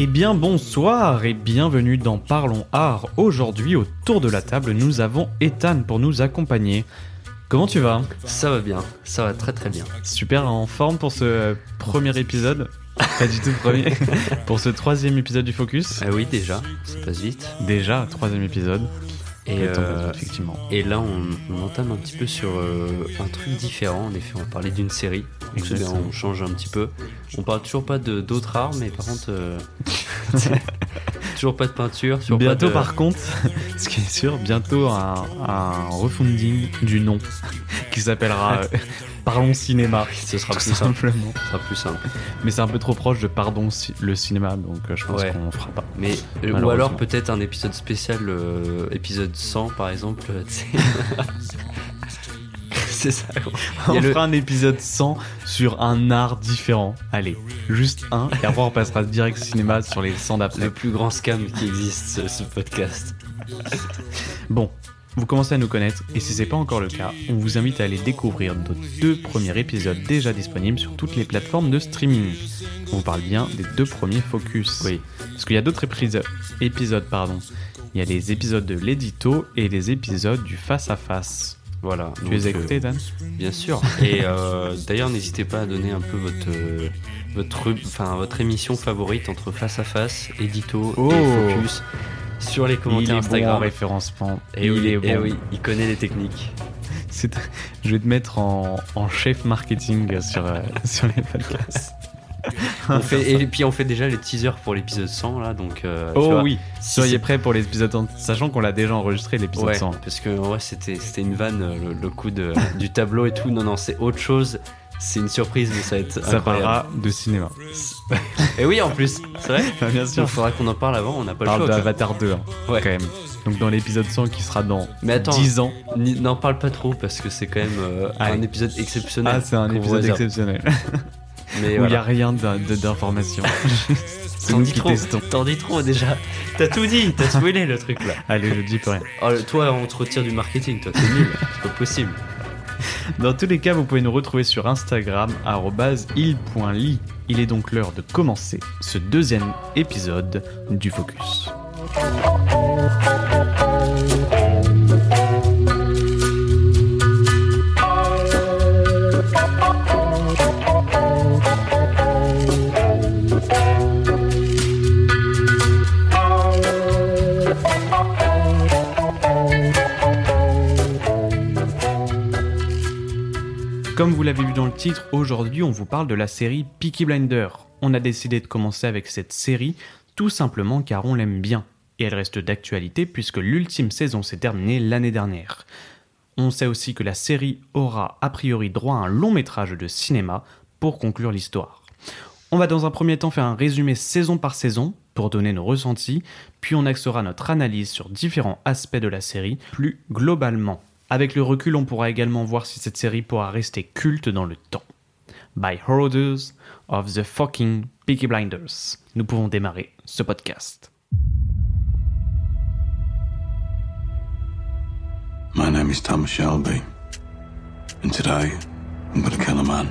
Eh bien bonsoir et bienvenue dans Parlons Art. Aujourd'hui autour de la table nous avons Ethan pour nous accompagner. Comment tu vas? Ça va bien, ça va très très bien. Super en forme pour ce premier épisode? Pas du tout premier. pour ce troisième épisode du Focus? Ah oui déjà, ça passe vite. Déjà, troisième épisode. Et, euh, effectivement. et là on, on entame un petit peu sur euh, un truc différent. En effet, on parler d'une série. Bien, on change un petit peu. On parle toujours pas de d'autres arts, mais par contre, euh, toujours pas de peinture. Bientôt de... par contre, ce qui est sûr, bientôt un, un refunding du nom qui s'appellera Parlons Cinéma. Ce sera plus simple. simplement. Ce sera plus simple. Mais c'est un peu trop proche de Pardon le cinéma, donc euh, je pense Ouais. qu'on fera pas. Mais euh, ou alors peut-être un épisode spécial, euh, épisode 100 par exemple. c'est ça. Il On le- fera un épisode 100 sur un art différent. Allez, juste un, et après on passera direct cinéma sur les 100 d'après. Le plus grand scam qui existe, ce, ce podcast. Bon, vous commencez à nous connaître, et si c'est pas encore le cas, on vous invite à aller découvrir nos deux premiers épisodes déjà disponibles sur toutes les plateformes de streaming. On parle bien des deux premiers focus. Oui. Parce qu'il y a d'autres épisodes, épisodes, pardon. Il y a les épisodes de l'édito et les épisodes du face à face. Voilà. Tu donc, les as euh, écoutés, Dan? Bien sûr. Et euh, d'ailleurs, n'hésitez pas à donner un peu votre, euh, votre, enfin, votre émission favorite entre face à face, édito Oh. et focus sur les Il commentaires est bon en Instagram. référencement. et il oui, est oui, il connaît les techniques. Je vais te mettre en, en chef marketing sur, euh, sur les podcasts. On fait, et puis on fait déjà les teasers pour l'épisode 100 là, donc. euh, tu Oh vois, oui, si soyez c'est- prêts pour l'épisode 100, sachant qu'on l'a déjà enregistré l'épisode Ouais, 100. parce que vrai c'était c'était une vanne euh, le, le coup de, du tableau et tout. Non non, c'est autre chose. C'est une surprise, mais ça va être Ça incroyable. parlera de cinéma. Et oui, en plus, c'est vrai. Bien Il sûr. faudra qu'on en parle avant. On n'a pas On le parle choix. d'Avatar 2, hein, Ouais. quand même. Donc dans l'épisode 100 qui sera dans Mais attends, 10 ans. Ni- N'en parle pas trop parce que c'est quand même euh, un épisode exceptionnel. Ah, c'est un qu'on vous épisode réserve. exceptionnel. Mais Où il n'y a voilà. rien d'in- de- d'informations. c'est T'en nous dis qui trop, testons. t'en dis trop déjà. T'as tout dit, t'as spoilé le truc là. Allez, je dis plus rien. Oh, le- toi, on te retire du marketing, toi, t'es nul, c'est pas possible. Dans tous les cas, vous pouvez nous retrouver sur Instagram, il.ly. Il est donc l'heure de commencer ce deuxième épisode du Focus. Comme vous l'avez vu dans le titre, aujourd'hui on vous parle de la série Peaky Blinder. On a décidé de commencer avec cette série tout simplement car on l'aime bien. Et elle reste d'actualité puisque l'ultime saison s'est terminée l'année dernière. On sait aussi que la série aura a priori droit à un long métrage de cinéma pour conclure l'histoire. On va dans un premier temps faire un résumé saison par saison pour donner nos ressentis, puis on axera notre analyse sur différents aspects de la série plus globalement. Avec le recul, on pourra également voir si cette série pourra rester culte dans le temps. By Hoarders of the fucking Peaky Blinders. Nous pouvons démarrer ce podcast. My name is Thomas Shelby, and today I'm gonna kill a man.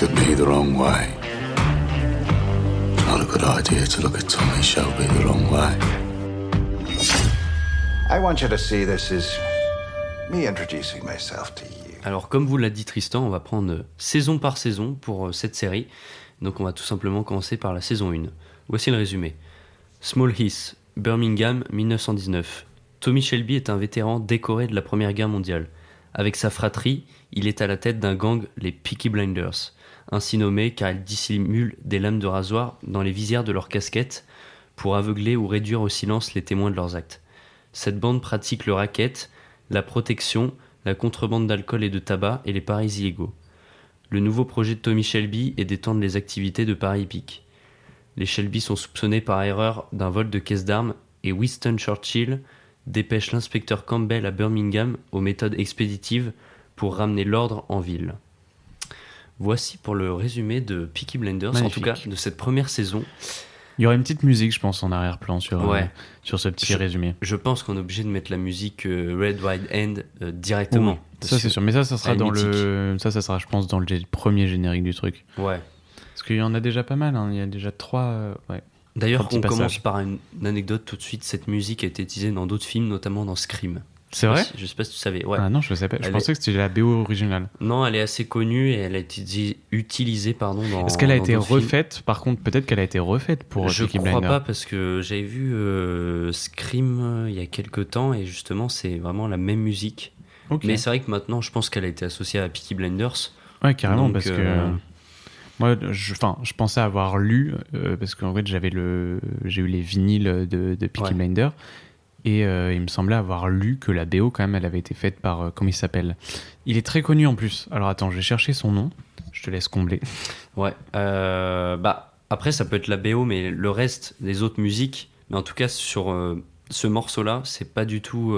Looked at me the wrong way. Not a good idea to look at Tommy Shelby the wrong way. I want you to see this as me introducing myself to you. Alors, comme vous l'a dit Tristan, on va prendre euh, saison par saison pour euh, cette série. Donc, on va tout simplement commencer par la saison 1. Voici le résumé. Small Heath, Birmingham, 1919. Tommy Shelby est un vétéran décoré de la Première Guerre mondiale. Avec sa fratrie, il est à la tête d'un gang, les Peaky Blinders, ainsi nommé car ils dissimulent des lames de rasoir dans les visières de leurs casquettes pour aveugler ou réduire au silence les témoins de leurs actes. Cette bande pratique le racket, la protection, la contrebande d'alcool et de tabac et les paris illégaux. Le nouveau projet de Tommy Shelby est d'étendre les activités de paris hippiques. Les Shelby sont soupçonnés par erreur d'un vol de caisse d'armes et Winston Churchill dépêche l'inspecteur Campbell à Birmingham aux méthodes expéditives pour ramener l'ordre en ville. Voici pour le résumé de Peaky Blinders, en tout cas de cette première saison. Il y aurait une petite musique, je pense, en arrière-plan sur, euh, sur ce petit Je- résumé. Je pense qu'on est obligé de mettre la musique euh, Red Wide End euh, directement. Oui, ça c'est sûr. Mais ça, ça sera dans le. Ça, ça sera, je pense, dans le premier générique du truc. Ouais. Parce qu'il y en a déjà pas mal. hein. Il y a déjà trois. Ouais. D'ailleurs, on commence par une, une anecdote tout de suite. Cette musique a été utilisée dans d'autres films, notamment dans Scream. C'est vrai si- Je sais pas si tu savais. Ouais. Ah non, je sais pas. Je Elle pensais que c'était la BO originale. Non, elle est assez connue et elle a été utilisée pardon, dans. Est-ce qu'elle a été films. refaite? Par contre, peut-être qu'elle a été refaite pour Je Peaky crois pas parce que j'avais vu euh, Scream euh, il y a quelques temps et justement c'est vraiment la même musique. Ok. Mais c'est vrai que maintenant je pense qu'elle a été associée à Peaky Blinders. Ouais, carrément, Donc, parce que. euh, Moi, je, enfin, je pensais avoir lu, euh, parce qu'en fait, j'avais le, j'ai eu les vinyles de, de Peaky Ouais. Blinder, et euh, il me semblait avoir lu que la BO, quand même, elle avait été faite par, euh, comment il s'appelle? Il est très connu en plus. Alors attends, je vais chercher son nom, je te laisse combler. Ouais. euh, bah après ça peut être la BO mais le reste des autres musiques. Mais en tout cas sur ce morceau-là c'est pas du tout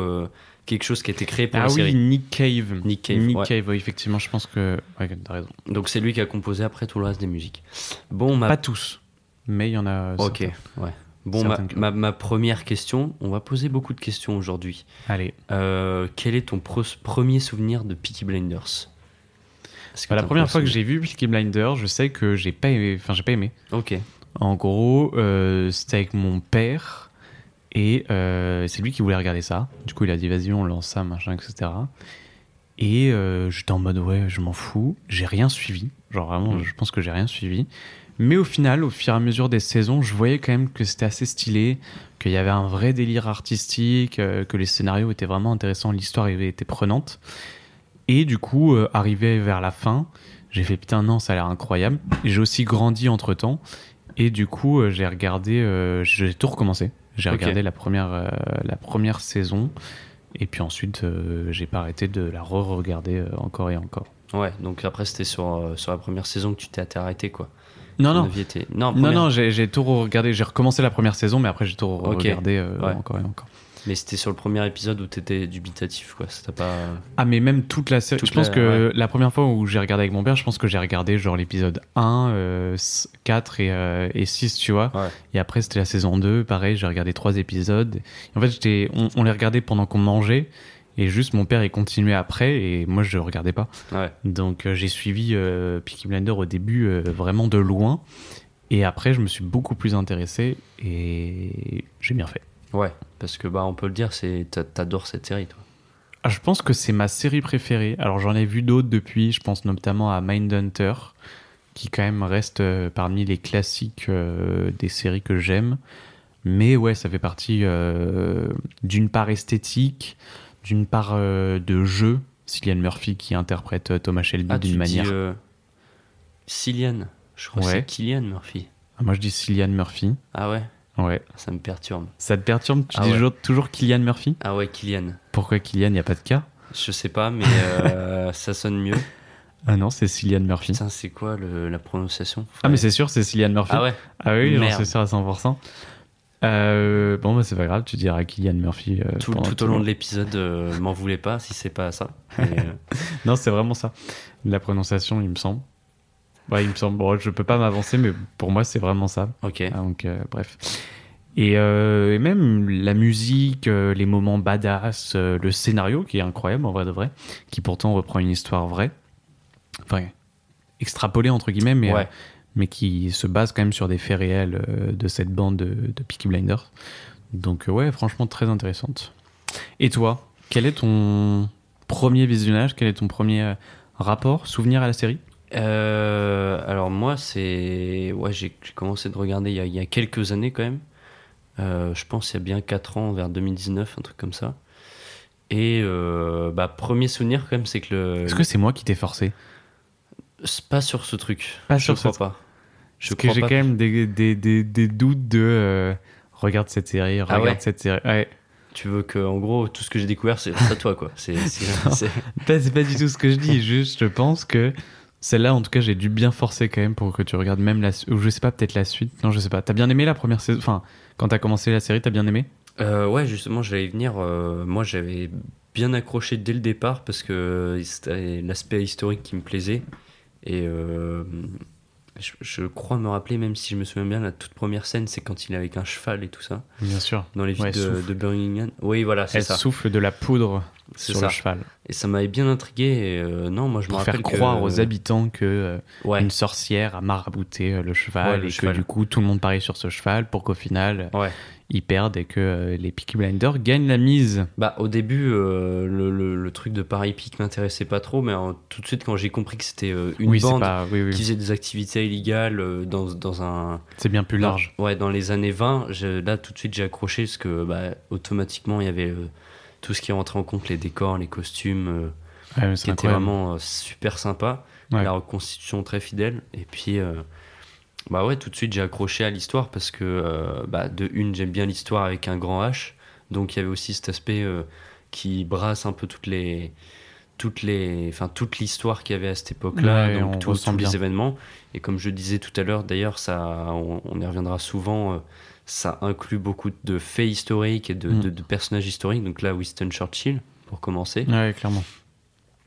quelque chose qui a été créé pour ah la oui, série. Nick Cave. Nick Cave, Nick ouais. Cave, oui, effectivement, je pense que. Ouais, t'as raison. Donc c'est lui qui a composé après tout le reste des musiques. Bon ma Pas tous, mais il y en a. Ok, certains. ouais. Bon, ma, première question, on va poser beaucoup de questions aujourd'hui. Allez. Euh, quel est ton premier souvenir de Peaky Blinders? Bah, la première fois que j'ai vu Peaky Blinder, je sais que j'ai pas aimé. Enfin, j'ai pas aimé. Ok, En gros, euh, c'était avec mon père et euh, c'est lui qui voulait regarder ça. Du coup, il a dit vas-y, on lance ça, machin, etc. Et j'étais en mode ouais, je m'en fous. J'ai rien suivi. Genre vraiment, Mm. je pense que j'ai rien suivi. Mais au final, au fur et à mesure des saisons, je voyais quand même que c'était assez stylé, qu'il y avait un vrai délire artistique, euh, que les scénarios étaient vraiment intéressants, l'histoire été prenante. Et du coup, euh, arrivé vers la fin, j'ai fait putain non, ça a l'air incroyable. J'ai aussi grandi entre temps. Et du coup, euh, j'ai regardé, euh, j'ai tout recommencé. J'ai regardé la première, euh, la première saison. Et puis ensuite, euh, j'ai pas arrêté de la re-regarder encore et encore. ouais, donc après c'était sur, sur la première saison que tu t'es arrêté quoi. Non, non, était- Non, non, première. non, j'ai j'ai tout regardé. J'ai recommencé la première saison, mais après j'ai tout regardé euh, Ouais. encore et encore. Mais c'était sur le premier épisode où t'étais dubitatif quoi. Ça pas. Ah, mais même toute la série. Je pense la- que la première fois où j'ai regardé avec mon père, je pense que j'ai regardé genre l'épisode 1, euh, 4 et, euh, et 6, tu vois. Ouais. Et après, c'était la saison 2. Pareil, j'ai regardé trois épisodes. Et en fait, on les regardait pendant qu'on mangeait. Et juste, mon père, il continuait après. Et moi, je regardais pas. Ouais. Donc, euh, j'ai suivi euh, Peaky Blinder au début euh, vraiment de loin. Et après, je me suis beaucoup plus intéressé. Et j'ai bien fait. Ouais, parce que bah on peut le dire, c'est t'a- t'adores cette série toi. Ah, je pense que c'est ma série préférée. Alors j'en ai vu d'autres depuis, je pense notamment à Mindhunter, qui quand même reste parmi les classiques des séries que j'aime. Mais ouais, ça fait partie d'une part esthétique, d'une part euh, de jeu. Cillian Murphy qui interprète euh, Thomas Shelby Ah, d'une dis manière. euh, Cillian. Je crois que Ouais. c'est Killian Murphy. Ah, moi je dis Cillian Murphy. Ah ouais, Ouais. ça me perturbe. Ça te perturbe? Tu Ah dis ouais. toujours, Killian Murphy? Ah ouais, Killian. Pourquoi Killian Il n'y a pas de cas? Je sais pas, mais euh, ça sonne mieux. Ah non, c'est Cillian Murphy. Putain, c'est quoi le- la prononciation? Ah mais c'est sûr, c'est Cillian Murphy. Ah ouais Ah oui, suis sûr à 100%. Euh, bon, bah, c'est pas grave, tu diras Kylian Murphy. euh, Tout, tout au long de l'épisode, euh, m'en voulez pas si c'est pas ça. Mais, euh, Non, c'est vraiment ça. La prononciation, il me semble. Ouais, il me semble. Bon, je peux pas m'avancer, mais pour moi, c'est vraiment ça. ok. Ah, donc, bref. Et, et même la musique, les moments badass, le scénario qui est incroyable en vrai de vrai, qui pourtant reprend une histoire vraie, enfin extrapolée entre guillemets, mais, Ouais. Mais qui se base quand même sur des faits réels euh, de cette bande de, de Peaky Blinders. Donc euh, ouais, franchement très intéressante. Et toi, quel est ton premier visionnage? Quel est ton premier euh, rapport, souvenir à la série? Euh, alors moi, c'est... Ouais, j'ai commencé de regarder il y, a, il y a quelques années quand même. Euh, je pense il y a bien 4 ans, vers 2019, un truc comme ça. Et euh, bah, premier souvenir quand même, c'est que le... Est-ce que c'est moi qui t'ai forcé? Pas sur ce truc. Pas je sur crois ce- pas. Je Parce que j'ai quand même des, des, des, des doutes de euh, regarde cette série, regarde ouais cette série. Ouais. Tu veux que, en gros, tout ce que j'ai découvert, c'est à toi, quoi. C'est, Pas- pas du tout ce que je dis, juste je pense que celle-là, en tout cas, j'ai dû bien forcer quand même pour que tu regardes même la ou je sais pas, peut-être la suite. Non, je sais pas. T'as bien aimé la première saison? Enfin, quand t'as commencé la série, t'as bien aimé? Euh, ouais, justement, j'allais venir. euh, moi, j'avais bien accroché dès le départ parce que c'était l'aspect historique qui me plaisait. Et, euh, je, je crois me rappeler, même si je me souviens bien, la toute première scène, c'est quand il est avec un cheval et tout ça, Bien sûr. dans les villes Ouais, de, de Birmingham. Oui, voilà, c'est Elle ça. souffle de la poudre sur ça. le cheval. Et ça m'avait bien intrigué. Et, euh, non, moi je me Pour rappelle faire que- croire aux habitants que euh, Ouais, une sorcière a marabouté euh, le cheval Ouais, le et cheval. que du coup tout le monde parie sur ce cheval pour qu'au final. Ils perdent et que euh, les Peaky Blinders gagnent la mise. Bah, au début, euh, le, le- le truc de Paris Peak m'intéressait pas trop, mais euh, tout de suite, quand j'ai compris que c'était euh, une oui, bande pas, oui, oui. qui faisait des activités illégales euh, dans, dans un. c'est bien plus large. Ouais, dans les années 20, je- là, tout de suite, j'ai accroché parce que bah, automatiquement, il y avait tout ce qui rentrait en compte les décors, les costumes, euh, Ouais, qui c'est étaient incroyable. vraiment super sympa. Ouais. La reconstitution très fidèle. Et puis, bah ouais, tout de suite, j'ai accroché à l'histoire parce que, euh, bah, de une, j'aime bien l'histoire avec un grand H. Donc, il y avait aussi cet aspect euh, qui brasse un peu toutes les. Toutes les, enfin, toute l'histoire qu'il y avait à cette époque-là, Ouais, donc tous- les événements. Et comme je disais tout à l'heure, d'ailleurs, ça, on, on y reviendra souvent. euh, ça inclut beaucoup de faits historiques et de, Mm. de- de personnages historiques. Donc là, Winston Churchill, pour commencer. Ouais, clairement.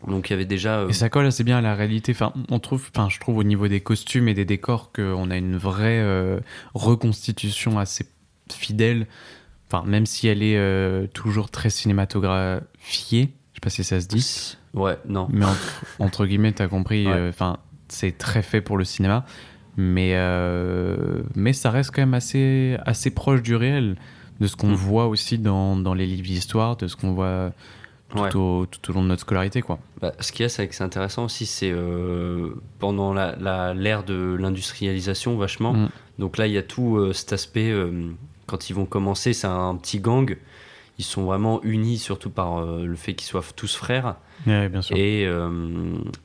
Donc il y avait déjà. euh, Et ça colle assez bien à la réalité. Enfin, on trouve, enfin, je trouve au niveau des costumes et des décors qu'on a une vraie euh, reconstitution assez fidèle. Enfin, même si elle est euh, toujours très cinématographiée. Je sais pas si ça se dit. Ouais, non. Mais entre, entre guillemets, t'as compris. Ouais. Enfin, c'est très fait pour le cinéma, mais mais ça reste quand même assez assez proche du réel, de ce qu'on Mm. voit aussi dans, dans les livres d'histoire, de ce qu'on voit tout, Ouais. au, tout au long de notre scolarité, quoi. Bah, ce qu'il y a, c'est que c'est intéressant aussi, c'est euh, pendant la- la- l'ère de l'industrialisation, vachement. Mm. Donc là, il y a tout euh, cet aspect, euh, quand ils vont commencer, c'est un petit gang. Ils sont vraiment unis, surtout par le fait qu'ils soient tous frères. Ouais, bien sûr. Et,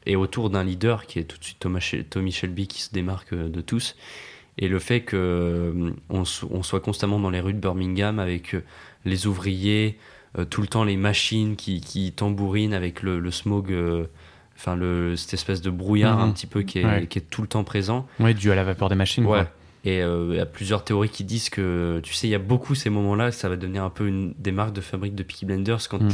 et autour d'un leader qui est tout de suite Thomas Tommy Shelby qui se démarque de tous. Et le fait qu'on on, so- on soit constamment dans les rues de Birmingham avec les ouvriers, tout le temps les machines qui, qui tambourinent avec le, le smog, euh, enfin le, cette espèce de brouillard Mhm. un petit peu qui est, Ouais. qui est tout le temps présent. Ouais, dû à la vapeur des machines. Ouais. quoi. Et euh, il y a plusieurs théories qui disent que, tu sais, il y a beaucoup ces moments-là, ça va devenir un peu une des marques de fabrique de Peaky Blinders quand Mm.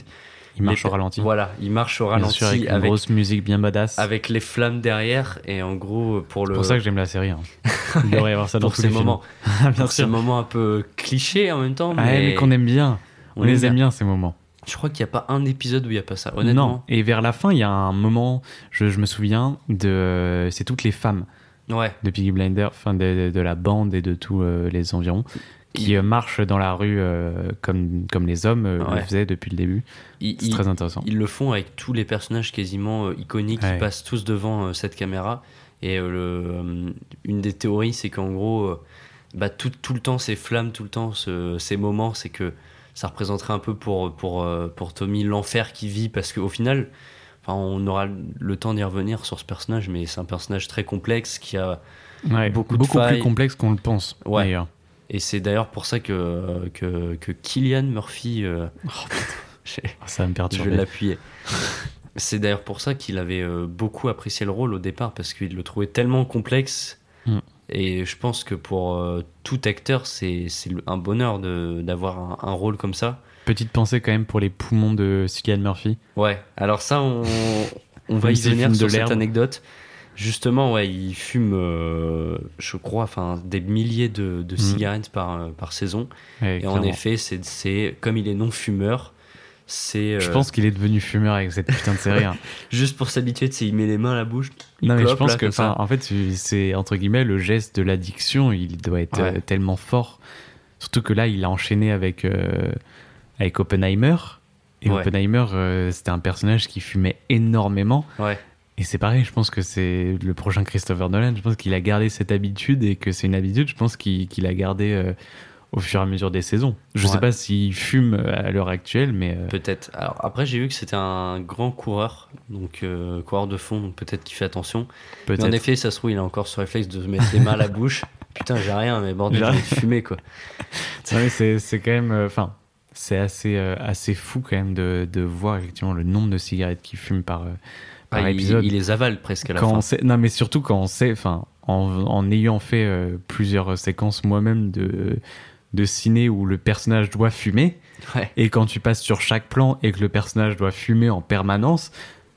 Il marche les- au ralenti. Voilà, il marche au Bien ralenti sûr, avec une avec, grosse musique bien badass. avec les flammes derrière et en gros pour C'est le pour ça que j'aime la série. hein. Il devrait y avoir ça dans pour tous ces les films. moments bien pour ces sûr. moments un peu clichés en même temps Ah, mais, mais qu'on aime bien. On, les aime bien. ces moments. je crois qu'il n'y a pas un épisode où il n'y a pas ça honnêtement Non. Et vers la fin, il y a un moment, je, je me souviens, de, c'est toutes les femmes ouais de Piggy Blinder, enfin de, de la bande et de tous euh, les environs, qui Il- euh, marchent dans la rue euh, comme, comme les hommes Ouais. le faisaient depuis le début. C'est très intéressant. ils le font avec tous les personnages quasiment iconiques Ouais. qui passent tous devant cette caméra et le, une des théories c'est qu'en gros bah, tout, tout le temps ces flammes tout le temps ce- ces moments c'est que ça représenterait un peu pour, pour, euh, pour Tommy l'enfer qu'il vit parce qu'au final enfin, on aura le temps d'y revenir sur ce personnage mais c'est un personnage très complexe qui a Ouais, beaucoup beaucoup, de plus complexe qu'on le pense. Ouais. d'ailleurs. et c'est d'ailleurs pour ça que, que, que Killian Murphy euh, j'ai- Ah, Ça va me je vais perturber. l'appuyer. C'est d'ailleurs pour ça qu'il avait euh, beaucoup apprécié le rôle au départ, parce qu'il le trouvait tellement complexe. Mm. Et je pense que pour euh, tout acteur, c'est un bonheur d'avoir un, un rôle comme ça. Petite pensée quand même pour les poumons de Cillian Murphy. Ouais, alors ça, on, on va y venir fume de sur cette anecdote. Justement, ouais, il fume, euh, je crois, enfin, des milliers de, de Mm. cigarettes par, euh, par saison. Ouais, Et en effet, c'est c'est- comme il est non-fumeur, c'est Je euh, pense qu'il est devenu fumeur avec cette putain de série. hein. juste pour s'habituer, tu sais, il met les mains à la bouche. il Non, mais je pense là, que, ça. en fait, c'est entre guillemets le geste de l'addiction. Il doit être Ouais. euh, tellement fort. Surtout que là, il a enchaîné avec, euh, avec Oppenheimer. Et Ouais. Oppenheimer, c'était un personnage qui fumait énormément. Ouais. Et c'est pareil, je pense que c'est le prochain Christopher Nolan. Je pense qu'il a gardé cette habitude et que c'est une habitude, je pense qu'il a gardé au fur et à mesure des saisons. Je Ouais. sais pas s'il fume à l'heure actuelle, mais euh, Peut-être. Alors après, j'ai vu que c'était un grand coureur, donc euh, coureur de fond, donc peut-être qu'il fait attention. Mais peut-être. en effet, ça se trouve, il a encore ce réflexe de se mettre les mains à la bouche. Putain, j'ai rien, mais bordel, J'ai fumer quoi. Mais c'est c'est quand même. euh, Enfin, c'est assez, assez fou quand même de, de voir effectivement le nombre de cigarettes qu'il fume par, par Ah, il, épisode. il les avale presque à la quand fin. on sait, non, mais surtout quand on sait, enfin, en, en ayant fait euh, plusieurs séquences moi-même de, de ciné où le personnage doit fumer, Ouais. et quand tu passes sur chaque plan et que le personnage doit fumer en permanence,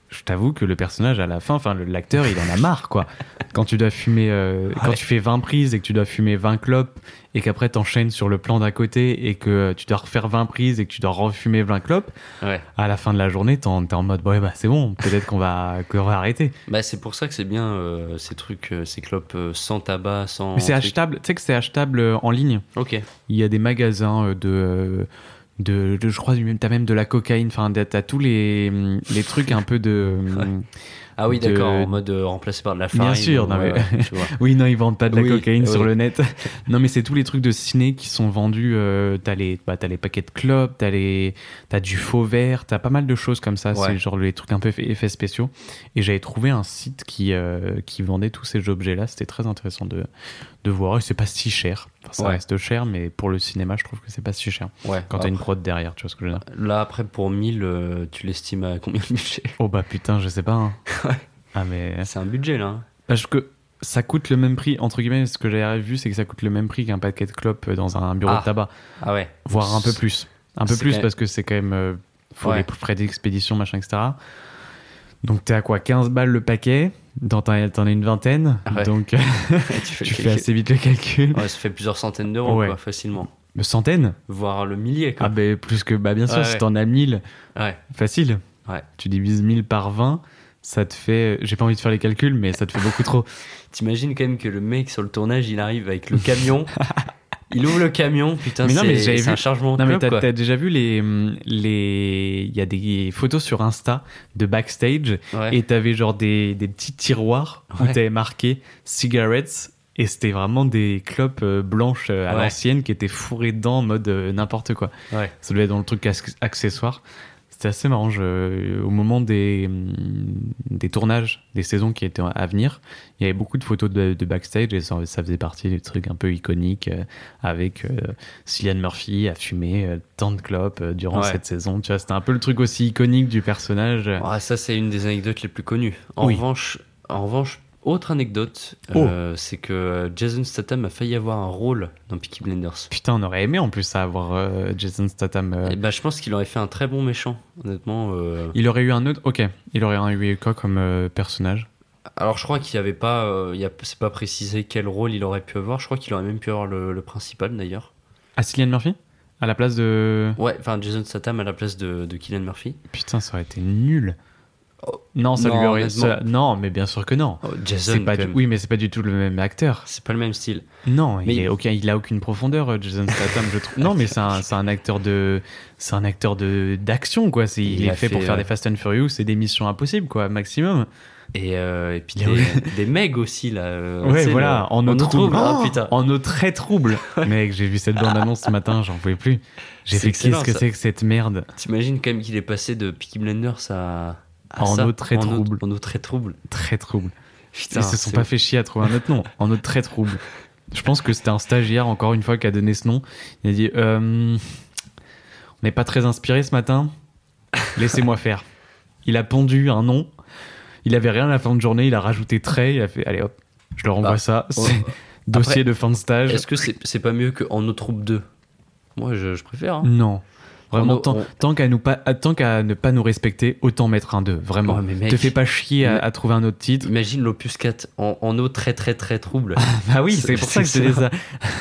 je t'avoue que le personnage à la fin, enfin l'acteur, il en a marre quoi. Quand tu dois fumer, euh, quand tu fais 20 prises et que tu dois fumer 20 clopes et qu'après t'enchaînes sur le plan d'à côté et que tu dois refaire 20 prises et que tu dois refumer 20 clopes, Ouais. à la fin de la journée, t'es en, en mode ouais bah c'est bon, peut-être qu'on va, arrêter. Bah, c'est pour ça que c'est bien euh, ces trucs, euh, ces clopes euh, sans tabac, sans. Mais c'est achetable, tu sais que c'est achetable euh, en ligne. Ok. Il y a des magasins euh, de, euh, de, je crois, du- t'as même de la cocaïne, enfin, t'as tous les, les trucs un peu de. Ah oui, de- d'accord, en mode euh, remplacé par de la Bien farine. sûr, ou- non, mais- vois. Oui, non, ils vendent pas de la Oui, cocaïne sur le net. non, mais c'est tous les trucs de ciné qui sont vendus. euh, t'as les, bah, les paquets de clopes, t'as les, du faux vert, t'as pas mal de choses comme ça. Ouais. C'est genre les trucs un peu effets spéciaux. Et j'avais trouvé un site qui, euh, qui vendait tous ces objets-là. C'était très intéressant de, de voir. Et c'est pas si cher. Enfin, ça Ouais. reste cher, mais pour le cinéma, je trouve que c'est pas si cher. Ouais. Quand t'as une prod derrière, tu vois ce que je veux dire. Là, après, pour 1000, euh, tu l'estimes à combien le budget Oh bah putain, je sais pas. hein. Ah mais C'est un budget, là. hein. parce que ça coûte le même prix entre guillemets. Ce que j'avais vu, c'est que ça coûte le même prix qu'un paquet de clopes dans un bureau Ah. de tabac, Ah ouais. voire un peu plus. Un peu plus même- parce que c'est quand même euh, faut Ouais. les frais d'expédition machin etc. Donc t'es à quoi 15 balles le paquet? Dans t'en t'en as une vingtaine. Ouais. Donc tu fais, tu assez vite le calcul. Ouais, ça fait plusieurs centaines d'euros, Ouais. facilement. Une centaine Voire le millier, quoi. Ah ben plus que bah bien sûr si t'en as 1000 Ouais. facile. Tu divises 1000 par 20, ça te fait j'ai pas envie de faire les calculs mais ça te fait beaucoup trop. T'imagines quand même que le mec sur le tournage, il arrive avec le camion. il ouvre le camion, putain, Mais non, mais c'est j'avais c'est vu- un chargement de Non mais t'as déjà vu les les il y a des photos sur Insta de backstage Ouais. et t'avais genre des, des petits tiroirs où Ouais. t'avais marqué cigarettes et c'était vraiment des clopes euh, blanches euh, à Ouais. l'ancienne qui étaient fourrées dedans en mode euh, n'importe quoi. Ouais. Ça devait être dans le truc ac- accessoire. C'était assez marrant. je- au moment des, hum, des tournages, des saisons qui étaient à venir, il y avait beaucoup de photos de, de backstage et ça, ça faisait partie des trucs un peu iconiques euh, avec euh, Cillian Murphy à fumer euh, tant de clopes euh, durant Ouais. cette saison. Tu vois, c'était un peu le truc aussi iconique du personnage. Ah, ça, c'est une des anecdotes les plus connues. En, Oui. revanche, en revanche, autre anecdote, Oh. euh, c'est que Jason Statham a failli avoir un rôle dans Peaky Blinders. Putain, on aurait aimé en plus avoir euh, Jason Statham. euh, Et bah, je pense qu'il aurait fait un très bon méchant, honnêtement. euh. Il aurait eu un autre. Ok, il aurait eu quoi comme euh, personnage? Alors, je crois qu'il n'y avait pas. euh, il y a- c'est pas précisé quel rôle il aurait pu avoir. Je crois qu'il aurait même pu avoir le, le principal, d'ailleurs. Ah, Cillian Murphy? À la place de. Ouais, enfin, Jason Statham à la place de, de Killian Murphy. Putain, ça aurait été nul. Oh. Non, ça Non, lui aurait. ça- Non, mais bien sûr que non. Oh, Jason, pas du... Oui, mais c'est pas du tout le même acteur. C'est pas le même style. Non, Mais il, est aucun, il a aucune profondeur, euh, Jason Statham, je trouve. Non, mais c'est un, acteur de, c'est un acteur de d'action quoi. C'est, il, Il est fait, pour faire euh, des Fast and Furious et des missions impossibles quoi, maximum. Et, euh, et puis des, des Meg aussi, là. euh, ouais, voilà, le- en eau trouble. Oh, putain. En eau très trouble. Mec, j'ai vu cette bande annonce ce matin, j'en pouvais plus. J'ai fait qu'est-ce que c'est que cette merde? T'imagines quand même qu'il est passé de Peaky Blinders à. À En eau très en trouble. en eau très trouble. Très trouble. Putain, Ils se sont pas fait chier à trouver un autre nom. En eau très trouble. Je pense que c'était un stagiaire encore une fois qui a donné ce nom. Il a dit euh, on n'est pas très inspiré ce matin. Laissez-moi faire. Il a pondu un nom. Il avait rien à la fin de journée. Il a rajouté très. Il a fait allez hop, je leur envoie Ah. ça. Oh. C'est dossier de fin de stage. Est-ce que c'est pas mieux qu'en eau trouble 2 Moi, je, je préfère. hein. Non. Vraiment, On- tant, on- tant qu'à qu'à ne pas nous respecter, autant mettre un 2. Vraiment. Oh, mais mec. Te fais pas chier à, à trouver un autre titre. Imagine l'Opus 4 en, en eau très très très trouble. Bah oui, c'est pour ça que je ça.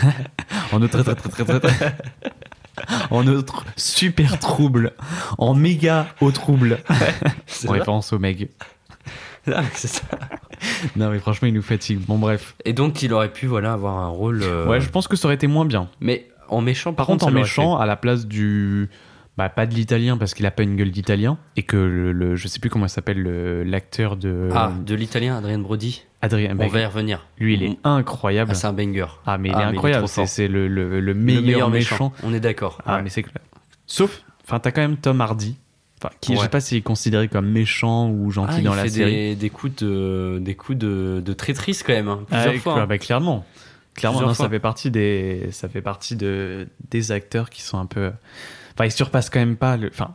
en autre très très très très très. très- En autre super trouble. En méga au trouble. C'est En référence au Meg. Ah, mais c'est ça. Non mais franchement il nous fatigue. Bon bref. Et donc, il aurait pu voilà, avoir un rôle. euh, Ouais, je pense que ça aurait été moins bien. Mais en méchant, Par contre en méchant, à la place du... Bah pas de l'italien parce qu'il a pas une gueule d'italien. Et que le, le- je sais plus comment il s'appelle le- l'acteur de... Ah, de l'italien, Adrien Brody. Adrien. On bah, va y revenir. lui il est incroyable. Ah, c'est un banger. Ah mais il Ah, est mais incroyable. C'est le, le- le Le meilleur, méchant. On est d'accord. Ah, Ouais. mais c'est clair. Sauf, enfin, t'as quand même Tom Hardy, enfin, qui je Ouais. sais pas s'il est considéré comme méchant ou gentil Ah, il dans la fait série. Des, des coups de des coups de, de traîtrise quand même. hein, plusieurs Ah, fois. hein. bah, clairement. Clairement, non, ça fait partie des, ça fait partie de des acteurs qui sont un peu, enfin, ils surpassent quand même pas le, enfin,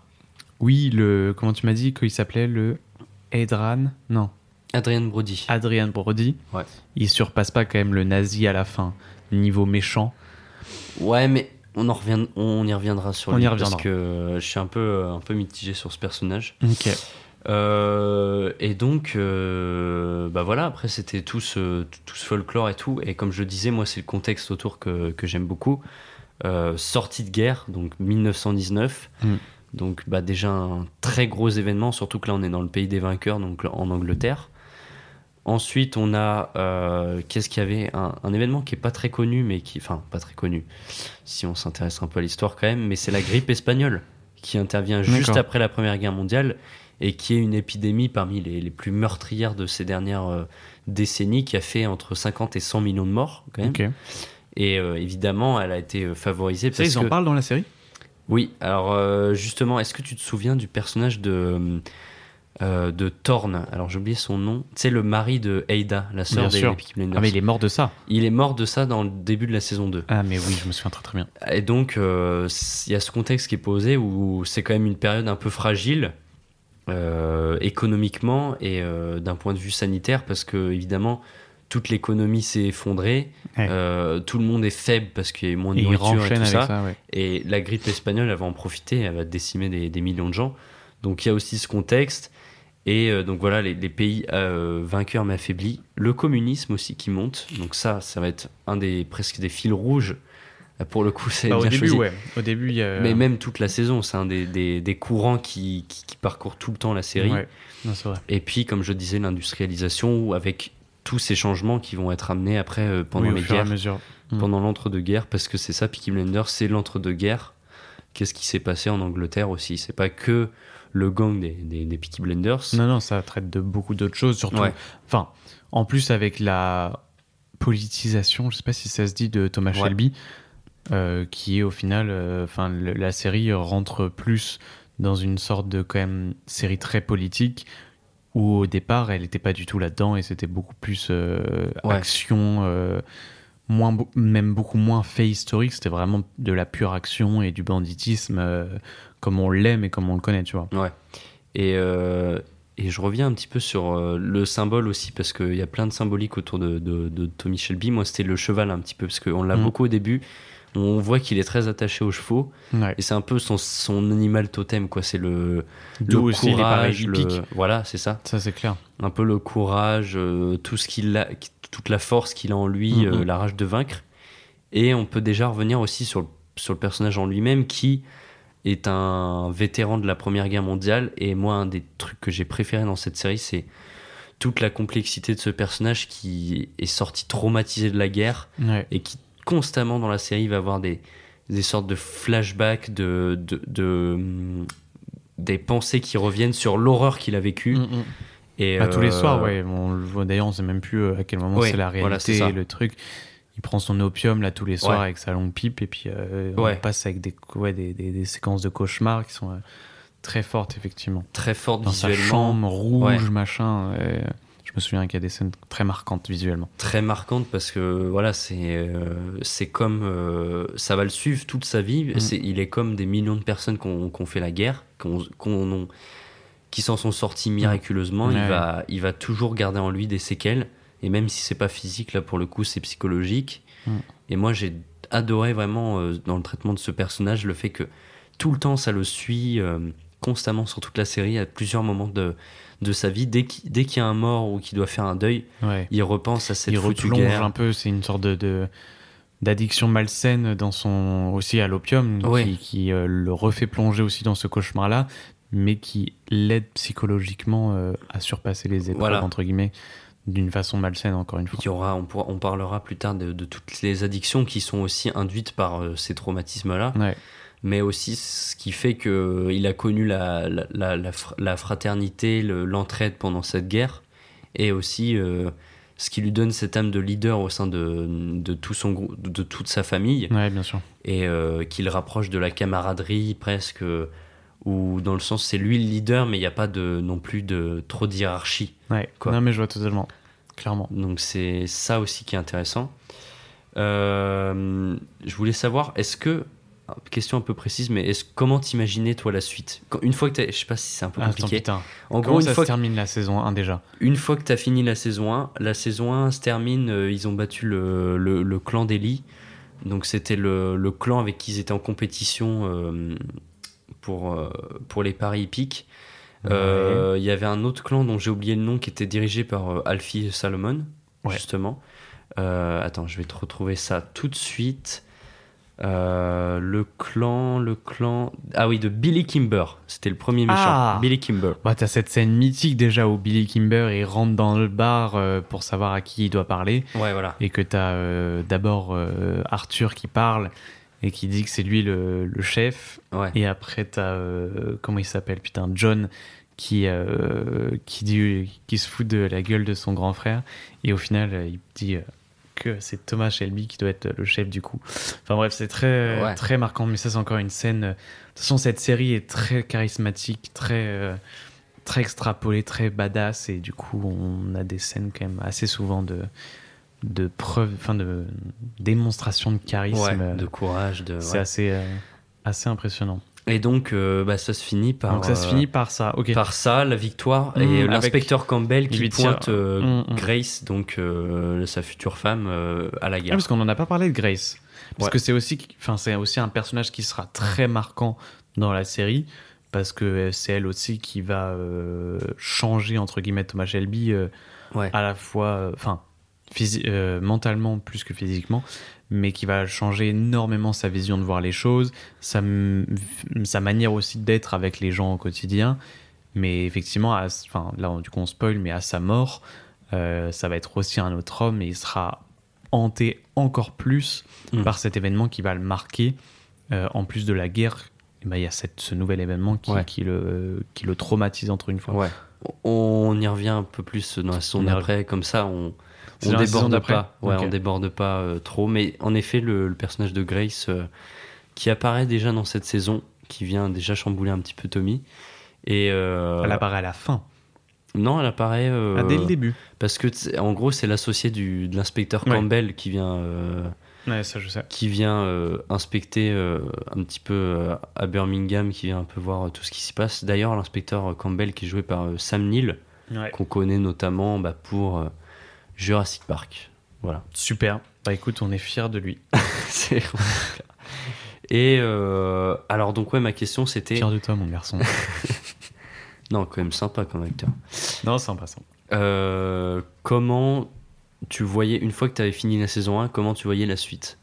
oui, le, comment tu m'as dit qu'il s'appelait le Edran, non, Adrien Brody. Adrian Brody. Ouais. Il surpasse pas quand même le nazi à la fin, niveau méchant. Ouais, mais on en revient, on y reviendra sur On lui y parce reviendra. que je suis un peu un peu mitigé sur ce personnage. Ok. Euh, et donc, euh, bah voilà, après c'était tout ce, tout ce folklore et tout. Et comme je disais, moi c'est le contexte autour que, que j'aime beaucoup. Euh, sortie de guerre, donc 1919. Mm. Donc bah déjà un très gros événement, surtout que là on est dans le pays des vainqueurs, donc en Angleterre. Ensuite, on a qu'est-ce qu'il y avait? Un, un événement qui est pas très connu, mais qui, enfin pas très connu, si on s'intéresse un peu à l'histoire quand même, mais c'est la grippe espagnole qui intervient juste après la Première Guerre mondiale et qui est une épidémie parmi les, les plus meurtrières de ces dernières euh, décennies, qui a fait entre 50 et 100 millions de morts quand même. Et euh, évidemment, elle a été euh, favorisée parce ils en que parlent dans la série? Oui, alors euh, justement, est-ce que tu te souviens du personnage de, de Thorne? Alors j'ai oublié son nom. Tu sais, le mari de Ada, la sœur des, Peaky Blinders. Ah, mais il est mort de ça. Il est mort de ça dans le début de la saison 2. Ah, mais oui, je me souviens très très bien. Et donc, il y a ce contexte qui est posé où c'est quand même une période un peu fragile euh, économiquement et euh, d'un point de vue sanitaire parce que, évidemment, toute l'économie s'est effondrée. Ouais. Euh, tout le monde est faible parce qu'il y a moins de Et nourriture et tout ça. ça, ouais. Et la grippe espagnole, elle va en profiter, elle va décimer des, des millions de gens. Donc il y a aussi ce contexte. Et donc voilà, les, les pays vainqueurs mais affaiblis. Le communisme aussi qui monte. Donc ça, ça va être un des presque des fils rouges. Pour le coup, c'est Bah, au bien début, choisi. ouais. Au début, il y a. Mais même toute la saison, c'est un des, des, des courants qui, qui, qui parcourent tout le temps la série. Ouais. Non, c'est vrai. Et puis, comme je disais, l'industrialisation, avec tous ces changements qui vont être amenés après euh, pendant Oui, au les guerres mesure. Mm. pendant l'entre-deux-guerres, parce que c'est ça, Peaky Blinders, c'est l'entre-deux-guerres. Qu'est-ce qui s'est passé en Angleterre aussi? C'est pas que le gang des, des, des Peaky Blinders. Non, non, ça traite de beaucoup d'autres choses, surtout. Ouais. Enfin, en plus, avec la politisation, je sais pas si ça se dit, de Thomas Ouais. Shelby, euh, qui est au final. euh, Enfin, la série rentre plus dans une sorte de, quand même, série très politique. Où au départ, elle n'était pas du tout là-dedans et c'était beaucoup plus euh, Ouais. action, moins, même beaucoup moins fait historique. C'était vraiment de la pure action et du banditisme comme on l'aime et comme on le connaît, tu vois. Ouais. Et, et je reviens un petit peu sur le symbole aussi, parce qu'il y a plein de symboliques autour de, de, de Tommy Shelby. Moi, c'était le cheval un petit peu, parce qu'on l'a Mhm. beaucoup au début. On voit qu'il est très attaché aux chevaux. Ouais. Et c'est un peu son, son animal totem, quoi. C'est le, le aussi courage. le-. Voilà, c'est ça. Ça, c'est clair. un peu le courage, euh, tout ce qu'il a, toute la force qu'il a en lui, euh, la rage de vaincre. Et on peut déjà revenir aussi sur le, sur le personnage en lui-même qui est un vétéran de la Première Guerre mondiale. Et moi, un des trucs que j'ai préféré dans cette série, c'est toute la complexité de ce personnage qui est sorti traumatisé de la guerre Ouais. et qui constamment dans la série va avoir des, des sortes de flashbacks, de, de, de, hum, des pensées qui reviennent sur l'horreur qu'il a vécue. Mm, mm. Et, Bah, tous les euh, soirs, ouais. On le voit d'ailleurs, on sait même plus euh, à quel moment Ouais, c'est la voilà, réalité, le truc. Il prend son opium là tous les soirs Ouais. avec sa longue pipe et puis euh, on passe avec des, ouais, des, des, des séquences de cauchemars qui sont euh, très fortes effectivement. très forte Dans sa chambre rouge, machin. Je me souviens qu'il y a des scènes très marquantes visuellement. très marquante parce que voilà, c'est euh, c'est comme euh, ça va le suivre toute sa vie. C'est il est comme des millions de personnes qui ont fait la guerre, qui ont- qui s'en sont sortis miraculeusement. Ouais. Il va il va toujours garder en lui des séquelles et même si c'est pas physique là pour le coup, c'est psychologique. Mhm. Et moi j'ai adoré vraiment euh, dans le traitement de ce personnage le fait que tout le temps ça le suit constamment sur toute la série à plusieurs moments de de sa vie dès qu'il y a un mort ou qu'il doit faire un deuil Ouais. il repense à cette Il foutue replonge guerre. un peu, c'est une sorte de, d'addiction malsaine dans son aussi à l'opium Ouais. qui, qui, euh, le refait plonger aussi dans ce cauchemar là mais qui l'aide psychologiquement euh, à surpasser les épreuves Voilà. entre guillemets d'une façon malsaine encore une Il fois y aura, on, pourra- on parlera plus tard de, de toutes les addictions qui sont aussi induites par euh, ces traumatismes-là, ouais mais aussi ce qui fait qu'il a connu la, la, la, la fr- la fraternité, le- l'entraide pendant cette guerre, et aussi euh, ce qui lui donne cette âme de leader au sein de, de, tout son, de toute sa famille, ouais bien sûr et euh, qui le rapproche de la camaraderie presque, euh, où dans le sens c'est lui le leader, mais il n'y a pas de, non plus de trop de hiérarchie. ouais Quoi. non mais je vois totalement clairement Donc c'est ça aussi qui est intéressant. Euh, je voulais savoir, est-ce que question un peu précise, mais est-ce comment t'imaginer toi la suite? Quand- Une fois que t'as- je sais pas si c'est un peu Ah, compliqué. en Comment gros, une fois, se termine la saison 1 déjà? Une fois que t'as fini la saison 1, la saison 1 se termine, euh, ils ont battu le, le, le clan d'Eli. Donc c'était le, le clan avec qui ils étaient en compétition euh, pour, euh, pour les paris hippiques. Il y avait un autre clan dont j'ai oublié le nom qui était dirigé par Alfie Salomon, Ouais. justement. Attends, je vais te retrouver ça tout de suite. Euh, le clan, le clan. Ah oui, de Billy Kimber. C'était le premier méchant. Ah. Billy Kimber. Bah, t'as cette scène mythique déjà où Billy Kimber il rentre dans le bar euh, pour savoir à qui il doit parler Ouais, voilà. et que t'as euh, d'abord euh, Arthur qui parle et qui dit que c'est lui le, le chef Ouais. et après t'as euh, comment il s'appelle putain John qui euh, qui dit qui se fout de la gueule de son grand frère et au final il dit euh, que c'est Thomas Shelby qui doit être le chef du coup. Enfin bref, c'est très Ouais. très marquant mais ça c'est encore une scène euh, de toute façon cette série est très charismatique, très euh, très extrapolée, très badass et du coup on a des scènes quand même assez souvent de de preuve enfin de démonstration de charisme. Ouais, euh, de courage. De, c'est ouais. assez euh, assez impressionnant. Et donc, euh, bah, ça se finit par. Donc ça se finit par ça. OK. par ça, la victoire, Mm, et avec- l'inspecteur Campbell qui pointe euh, Mm, mm. Grace, donc euh, sa future femme, à la Ah, guerre. parce qu'on n'en a pas parlé de Grace. Parce Ouais. que c'est aussi, enfin, c'est aussi un personnage qui sera très marquant dans la série. Parce que c'est elle aussi qui va changer, entre guillemets, Thomas Shelby, Ouais. à la fois, enfin, mentalement plus que physiquement, mais qui va changer énormément sa vision de voir les choses, sa, manière aussi d'être avec les gens au quotidien. Mais effectivement, à- enfin, là, du coup, on spoil, mais à sa mort, euh, ça va être aussi un autre homme et il sera hanté encore plus Mm. par cet événement qui va le marquer. Euh, en plus de la guerre, ben, il y a cette, ce nouvel événement qui, Ouais. qui, le, qui le traumatise entre une fois. Ouais. On y revient un peu plus dans la saison On y d'après, comme ça on, on déborde pas. Ouais, on déborde pas euh, trop. Mais en effet, le, le personnage de Grace euh, qui apparaît déjà dans cette saison, qui vient déjà chambouler un petit peu Tommy. Et euh, Elle apparaît à la fin, non, elle apparaît Ah, dès le début. parce que en gros c'est l'associé de l'inspecteur Ouais. Campbell qui vient Ouais, ça je sais. qui vient euh, inspecter euh, un petit peu euh, à Birmingham, qui vient un peu voir tout ce qui s'y passe. D'ailleurs, l'inspecteur Campbell, qui est joué par Sam Neill, Ouais. qu'on connaît notamment bah, pour Jurassic Park. Voilà. Super. Bah écoute, on est fiers de lui. C'est. Et euh, alors, donc, ouais, ma question c'était. Fiers de toi, mon garçon. Non, quand même sympa comme acteur. non, c'est passant. Euh, comment tu voyais, une fois que tu avais fini la saison 1, comment tu voyais la suite?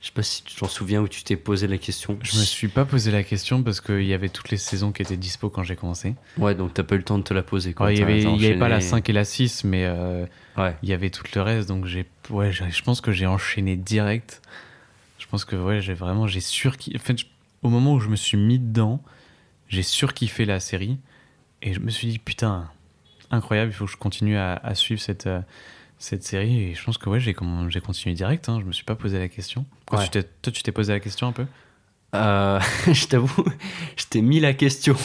Je sais pas si tu t'en souviens où tu t'es posé la question. Je me suis pas posé la question parce qu'il y avait toutes les saisons qui étaient dispo quand j'ai commencé. Ouais, donc t'as pas eu le temps de te la poser. quoi. Ouais, il y avait, t'as il y avait pas la enchaîné. 5 et la 6, mais euh, Ouais. il y avait tout le reste. Donc j'ai, ouais, je pense que j'ai enchaîné direct. Je pense que ouais, j'ai vraiment, j'ai surkiffé. En fait, je- au moment où je me suis mis dedans, j'ai surkiffé la série et je me suis dit putain, incroyable, il faut que je continue à, à suivre cette euh, cette série. Et je pense que ouais, j'ai continué direct. Hein, je me suis pas posé la question. Toi, Ouais. tu t'es, toi, tu t'es posé la question un peu? Euh, je t'avoue, je t'ai mis la question.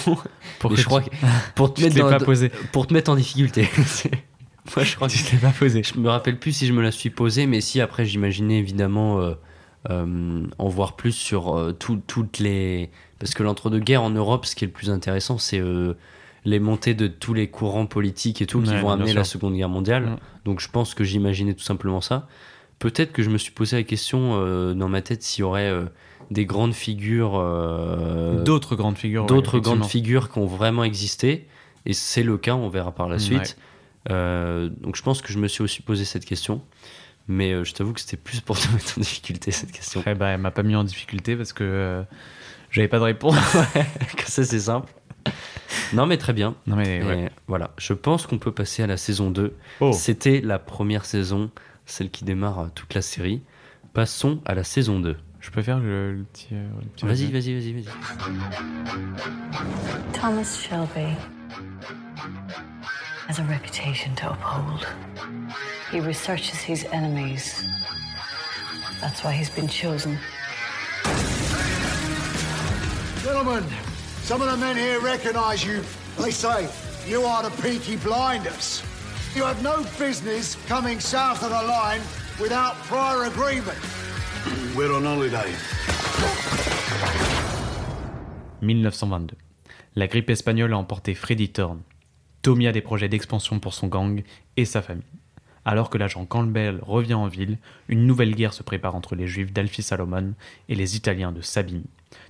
Pour que je crois que pour te, mettre te l'es dans- pas posé. pour te mettre en difficulté. Moi, je crois que Tu t'es pas posé. je me rappelle plus si je me la suis posée, mais si après j'imaginais évidemment euh, euh, en voir plus sur tout- toutes les. Parce que l'entre-deux-guerres en Europe, ce qui est le plus intéressant, c'est les montées de tous les courants politiques et tout qui vont amener sûr. la Seconde Guerre mondiale. Donc je pense que j'imaginais tout simplement ça. Peut-être que je me suis posé la question euh, dans ma tête s'il y aurait euh, des grandes figures. euh, D'autres grandes figures. ouais, d'autres grandes figures qui ont vraiment existé. Et c'est le cas, on verra par la suite. Donc je pense que je me suis aussi posé cette question. Mais je t'avoue que c'était plus pour te mettre en difficulté cette question. Ben, elle m'a pas mis en difficulté parce que j'avais pas de réponse. ça c'est simple. Non mais très bien. non mais ouais. voilà, je pense qu'on peut passer à la saison 2. Oh. C'était la première saison, celle qui démarre euh, toute la série. Passons à la saison 2. Je peux faire le, le petit. euh, petit Vas-y, vas-y, vas-y, vas-y. Thomas Shelby has a reputation to uphold. He researches his enemies. That's why he's been chosen. Gentlemen, some of the men here recognize you. They say you are the Peaky Blinders. You have no business coming south of the line without prior agreement. We're on holiday. 1922. La grippe espagnole a emporté Freddy Thorne. Tommy a des projets d'expansion pour son gang et sa famille. Alors que l'agent Campbell revient en ville, une nouvelle guerre se prépare entre les Juifs d'Alfie Salomon et les Italiens de Sabini,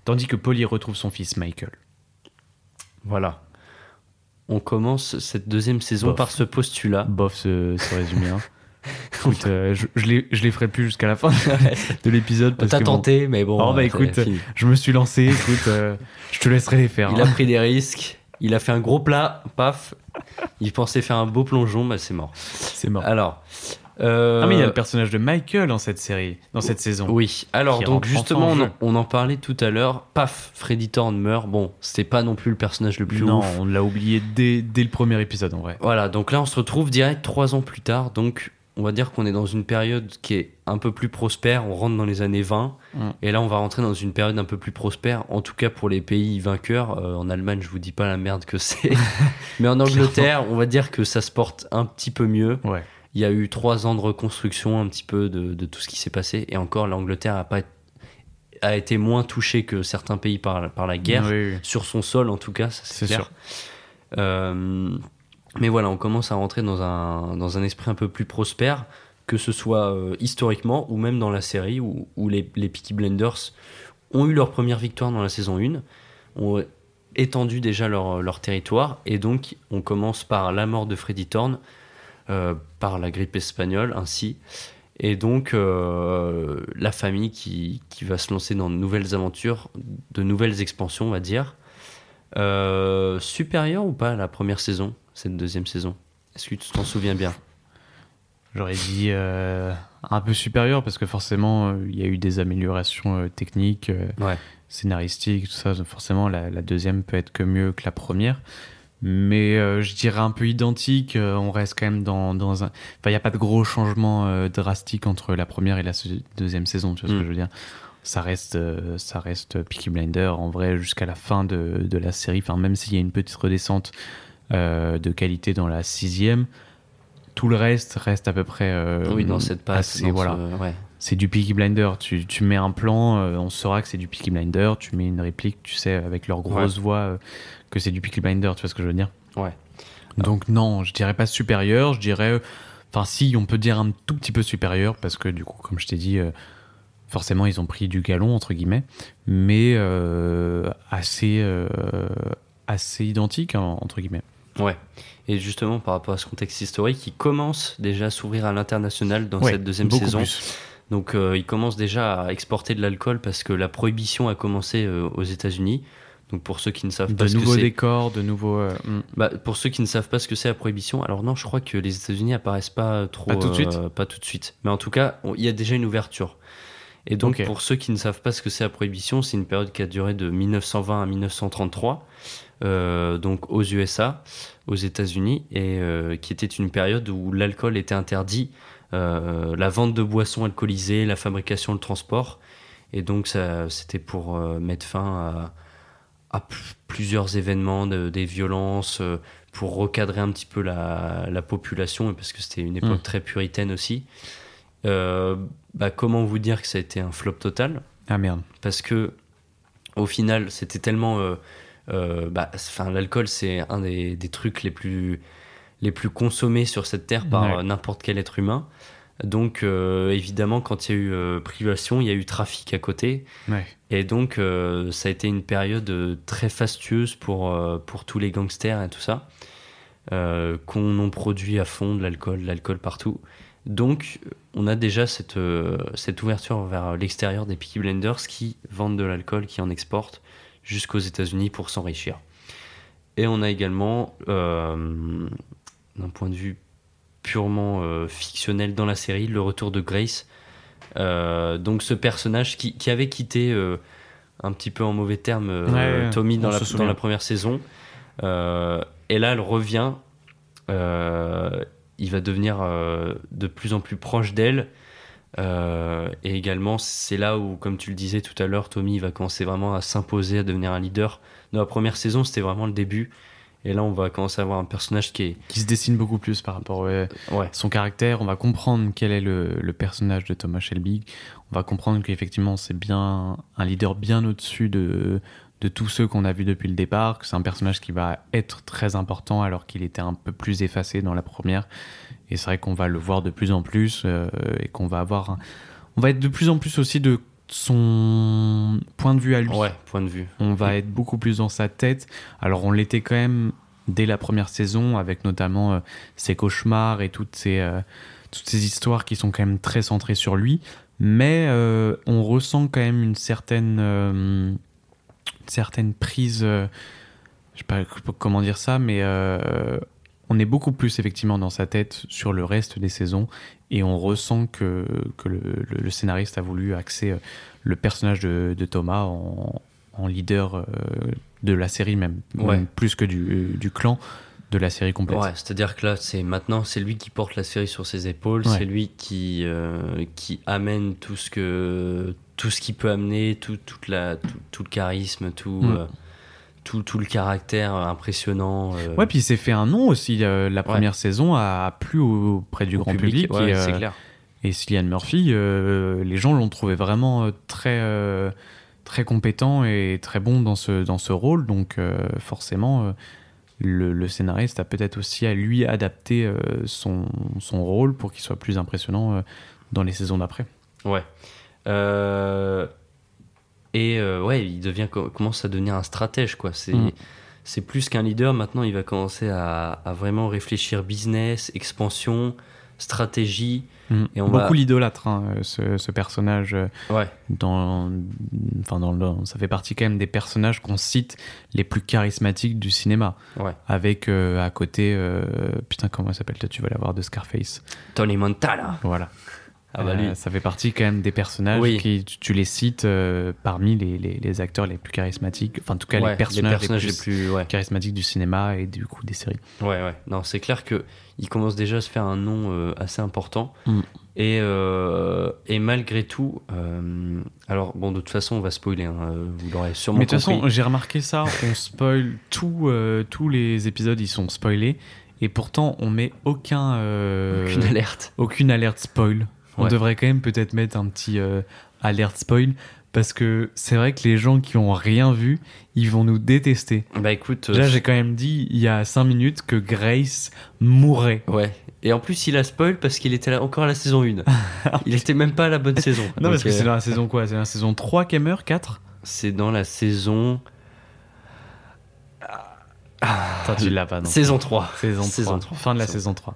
tandis que Polly retrouve son fils Michael. Voilà. on commence cette deuxième saison Bof. par ce postulat. Bof ce, ce résumé. hein. Écoute, euh, je, je les, je les ferai plus jusqu'à la fin de l'épisode. T'as bon, tenté, mais bon. Oh, bah, écoute, je me suis lancé. Écoute, euh, je te laisserai les faire. il hein. a pris des risques. Il a fait un gros plat, paf. Il pensait faire un beau plongeon, bah c'est mort. C'est mort. Alors. Euh, Ah mais il y a le personnage de Michael dans cette série, dans cette saison. Oui, alors donc justement, en on, en- parlait tout à l'heure. Paf, Freddy Thorne meurt. Bon, c'était pas non plus le personnage le plus non, ouf. on l'a oublié dès, dès le premier épisode en vrai. Voilà, donc là on se retrouve direct trois ans plus tard. Donc on va dire qu'on est dans une période qui est un peu plus prospère. On rentre dans les années 20. Mm. Et là on va rentrer dans une période un peu plus prospère. En tout cas pour les pays vainqueurs. Euh, en Allemagne, je vous dis pas la merde que c'est. Mais en Angleterre, on va dire que ça se porte un petit peu mieux. Ouais. Il y a eu trois ans de reconstruction un petit peu de, de tout ce qui s'est passé. Et encore, l'Angleterre a, pas, a été moins touchée que certains pays par, par la guerre. Oui, oui. Sur son sol, en tout cas, ça c'est clair. sûr. Euh, mais voilà, on commence à rentrer dans un, dans un esprit un peu plus prospère, que ce soit euh, historiquement ou même dans la série où, où les, les Peaky Blinders ont eu leur première victoire dans la saison 1, ont étendu déjà leur, leur territoire, et donc on commence par la mort de Freddy Thorne, euh, par la grippe espagnole ainsi, et donc euh, la famille qui, qui va se lancer dans de nouvelles aventures, de nouvelles expansions, on va dire. Euh, supérieur ou pas à la première saison, cette deuxième saison? Est-ce que tu t'en souviens bien? J'aurais dit euh, un peu supérieur parce que forcément euh, il y a eu des améliorations euh, techniques, euh, Ouais. scénaristiques, tout ça. Forcément la, la deuxième peut être que mieux que la première. Mais euh, je dirais un peu identique. euh, on reste quand même dans, dans un. Enfin, il n'y a pas de gros changements euh, drastiques entre la première et la deuxième saison. Tu vois ce Mm. que je veux dire ça reste, euh, ça reste Peaky Blinder en vrai jusqu'à la fin de, de la série. Enfin, même s'il y a une petite redescente de qualité dans la sixième, tout le reste reste à peu près. Oui, dans cette passe. assez- voilà. ouais. C'est du Peaky Blinder. Tu, tu mets un plan, on saura que c'est du Peaky Blinder. Tu mets une réplique, tu sais, avec leur grosse voix, que c'est du Peaky Blinder. Tu vois ce que je veux dire Ouais. Donc, non, je dirais pas supérieur. Je dirais. Enfin, si, on peut dire un tout petit peu supérieur, parce que du coup, comme je t'ai dit, euh, forcément, ils ont pris du galon, entre guillemets, mais euh, assez, euh, assez identique, hein, entre guillemets. Ouais. Et justement, par rapport à ce contexte historique, il commence déjà à s'ouvrir à l'international dans Ouais, cette deuxième saison. plus. Donc, euh, il commence déjà à exporter de l'alcool parce que la prohibition a commencé euh, aux États-Unis. Donc, pour ceux qui ne savent pas De ce que nouveaux c'est, décors, de nouveaux. euh, hmm. Bah, pour ceux qui ne savent pas ce que c'est la prohibition, alors non, je crois que les États-Unis apparaissent pas trop. Pas tout de suite euh, Pas tout de suite. Mais en tout cas, il y a déjà une ouverture. Et donc, pour ceux qui ne savent pas ce que c'est la prohibition, c'est une période qui a duré de 1920 à 1933, euh, donc aux USA, aux États-Unis, et qui était une période où l'alcool était interdit, la vente de boissons alcoolisées, la fabrication, le transport. Et donc, c'était pour euh, mettre fin à, à plusieurs événements, de- des violences, euh, pour recadrer un petit peu la, la population, et parce que c'était une époque Mm. très puritaine aussi. Euh, bah, comment vous dire que ça a été un flop total? Ah merde. Parce que au final, c'était tellement. euh, euh, bah, l'alcool, c'est un des, des trucs les plus, les plus consommés sur cette terre par Ouais. n'importe quel être humain. Donc, euh, évidemment, quand il y a eu euh, privation, il y a eu trafic à côté. Ouais. Et donc, euh, ça a été une période très fastueuse pour, pour tous les gangsters et tout ça, qu'on en produit à fond de l'alcool, de l'alcool partout. Donc, on a déjà cette, euh, cette ouverture vers l'extérieur des Peaky Blinders qui vendent de l'alcool, qui en exportent jusqu'aux États-Unis pour s'enrichir. Et on a également, euh, d'un point de vue purement euh, fictionnel dans la série, le retour de Grace. Euh, donc ce personnage qui, qui avait quitté euh, un petit peu en mauvais termes Ouais, Tommy dans la, dans la première saison. Et là, elle revient. Il va devenir de plus en plus proche d'elle. Et également, c'est là où, comme tu le disais tout à l'heure, Tommy va commencer vraiment à s'imposer, à devenir un leader. Dans la première saison, c'était vraiment le début. Et là, on va commencer à avoir un personnage qui est. Qui se dessine beaucoup plus par rapport Ouais, son caractère. On va comprendre quel est le, le personnage de Thomas Shelby. On va comprendre qu'effectivement, c'est bien un leader bien au-dessus de, de tous ceux qu'on a vus depuis le départ. Que c'est un personnage qui va être très important alors qu'il était un peu plus effacé dans la première. Et c'est vrai qu'on va le voir de plus en plus euh, et qu'on va avoir. un- On va être de plus en plus aussi de son point de vue à lui. ouais, point de vue. On va être beaucoup plus dans sa tête. Alors on l'était quand même dès la première saison, avec notamment euh, ses cauchemars et toutes ces, euh, toutes ces histoires qui sont quand même très centrées sur lui. Mais euh, on ressent quand même une certaine, une certaine prise, je sais pas comment dire ça, mais on est beaucoup plus effectivement dans sa tête sur le reste des saisons et on ressent que, que le, le- le scénariste a voulu axer euh, le personnage de, de Thomas en, en leader euh, de la série même, Ouais. même plus que du, du clan de la série complète. Ouais, c'est-à-dire que là, c'est maintenant, c'est lui qui porte la série sur ses épaules, Ouais. c'est lui qui, euh, qui amène tout ce que tout ce qu'il peut amener, tout, toute la, tout, tout le charisme, tout, Mm. euh, tout, tout le caractère impressionnant. euh, Ouais, puis il s'est fait un nom aussi. euh, la première saison a plu au- auprès du au grand public. ouais, et, c'est euh, clair. Et Cillian Murphy, euh, les gens l'ont trouvé vraiment euh, très, euh, très compétent et très bon dans ce, dans ce rôle. Donc euh, forcément, euh, le, le scénariste a peut-être aussi à lui adapter euh, son, son rôle pour qu'il soit plus impressionnant euh, dans les saisons d'après. Ouais. Euh, et euh, ouais, il devient, co- commence à devenir un stratège, quoi. C'est, Mm. c'est plus qu'un leader. Maintenant, il va commencer à, à vraiment réfléchir business, expansion, stratégie. Mm. Et on Beaucoup va- l'idolâtre, hein, ce, ce personnage. euh, Ouais. dans, enfin dans le- ça fait partie quand même des personnages qu'on cite les plus charismatiques du cinéma. Ouais. Avec euh, à côté, euh, putain, comment elle s'appelle? Tu vas l'avoir de Scarface. Tony Montana. Voilà. Ah bah Euh, ça fait partie quand même des personnages Oui. qui, tu, tu les cites euh, parmi les, les- les acteurs les plus charismatiques, enfin en tout cas Ouais, les personnages, les, les plus, plus. Ouais. charismatiques du cinéma et du coup des séries. Ouais, ouais. Non, c'est clair que il commence déjà à se faire un nom euh, assez important. Mm. Et, et malgré tout, alors bon, de toute façon, on va spoiler. hein, vous l'aurez sûrement Mais de toute façon, j'ai remarqué ça, on spoil tout, tous les épisodes, ils sont spoilés. Et pourtant, on met aucun, Aucune alerte. aucune alerte spoil. On Ouais. devrait quand même peut-être mettre un petit euh, alerte spoil. Parce que c'est vrai que les gens qui ont rien vu, ils vont nous détester. Bah écoute, euh, Là, j'ai quand même dit il y a 5 minutes que Grace mourrait. Ouais. Et en plus, il a spoil parce qu'il était là encore à la saison 1. il était même pas à la bonne saison. Non, parce que c'est euh, dans la saison quoi? C'est la saison 3 qu'elle meurt? 4 c'est dans la saison. Attends, tu l'as pas, non Saison 3. Saison 3. Saison 3. Fin de la Saison saison 3.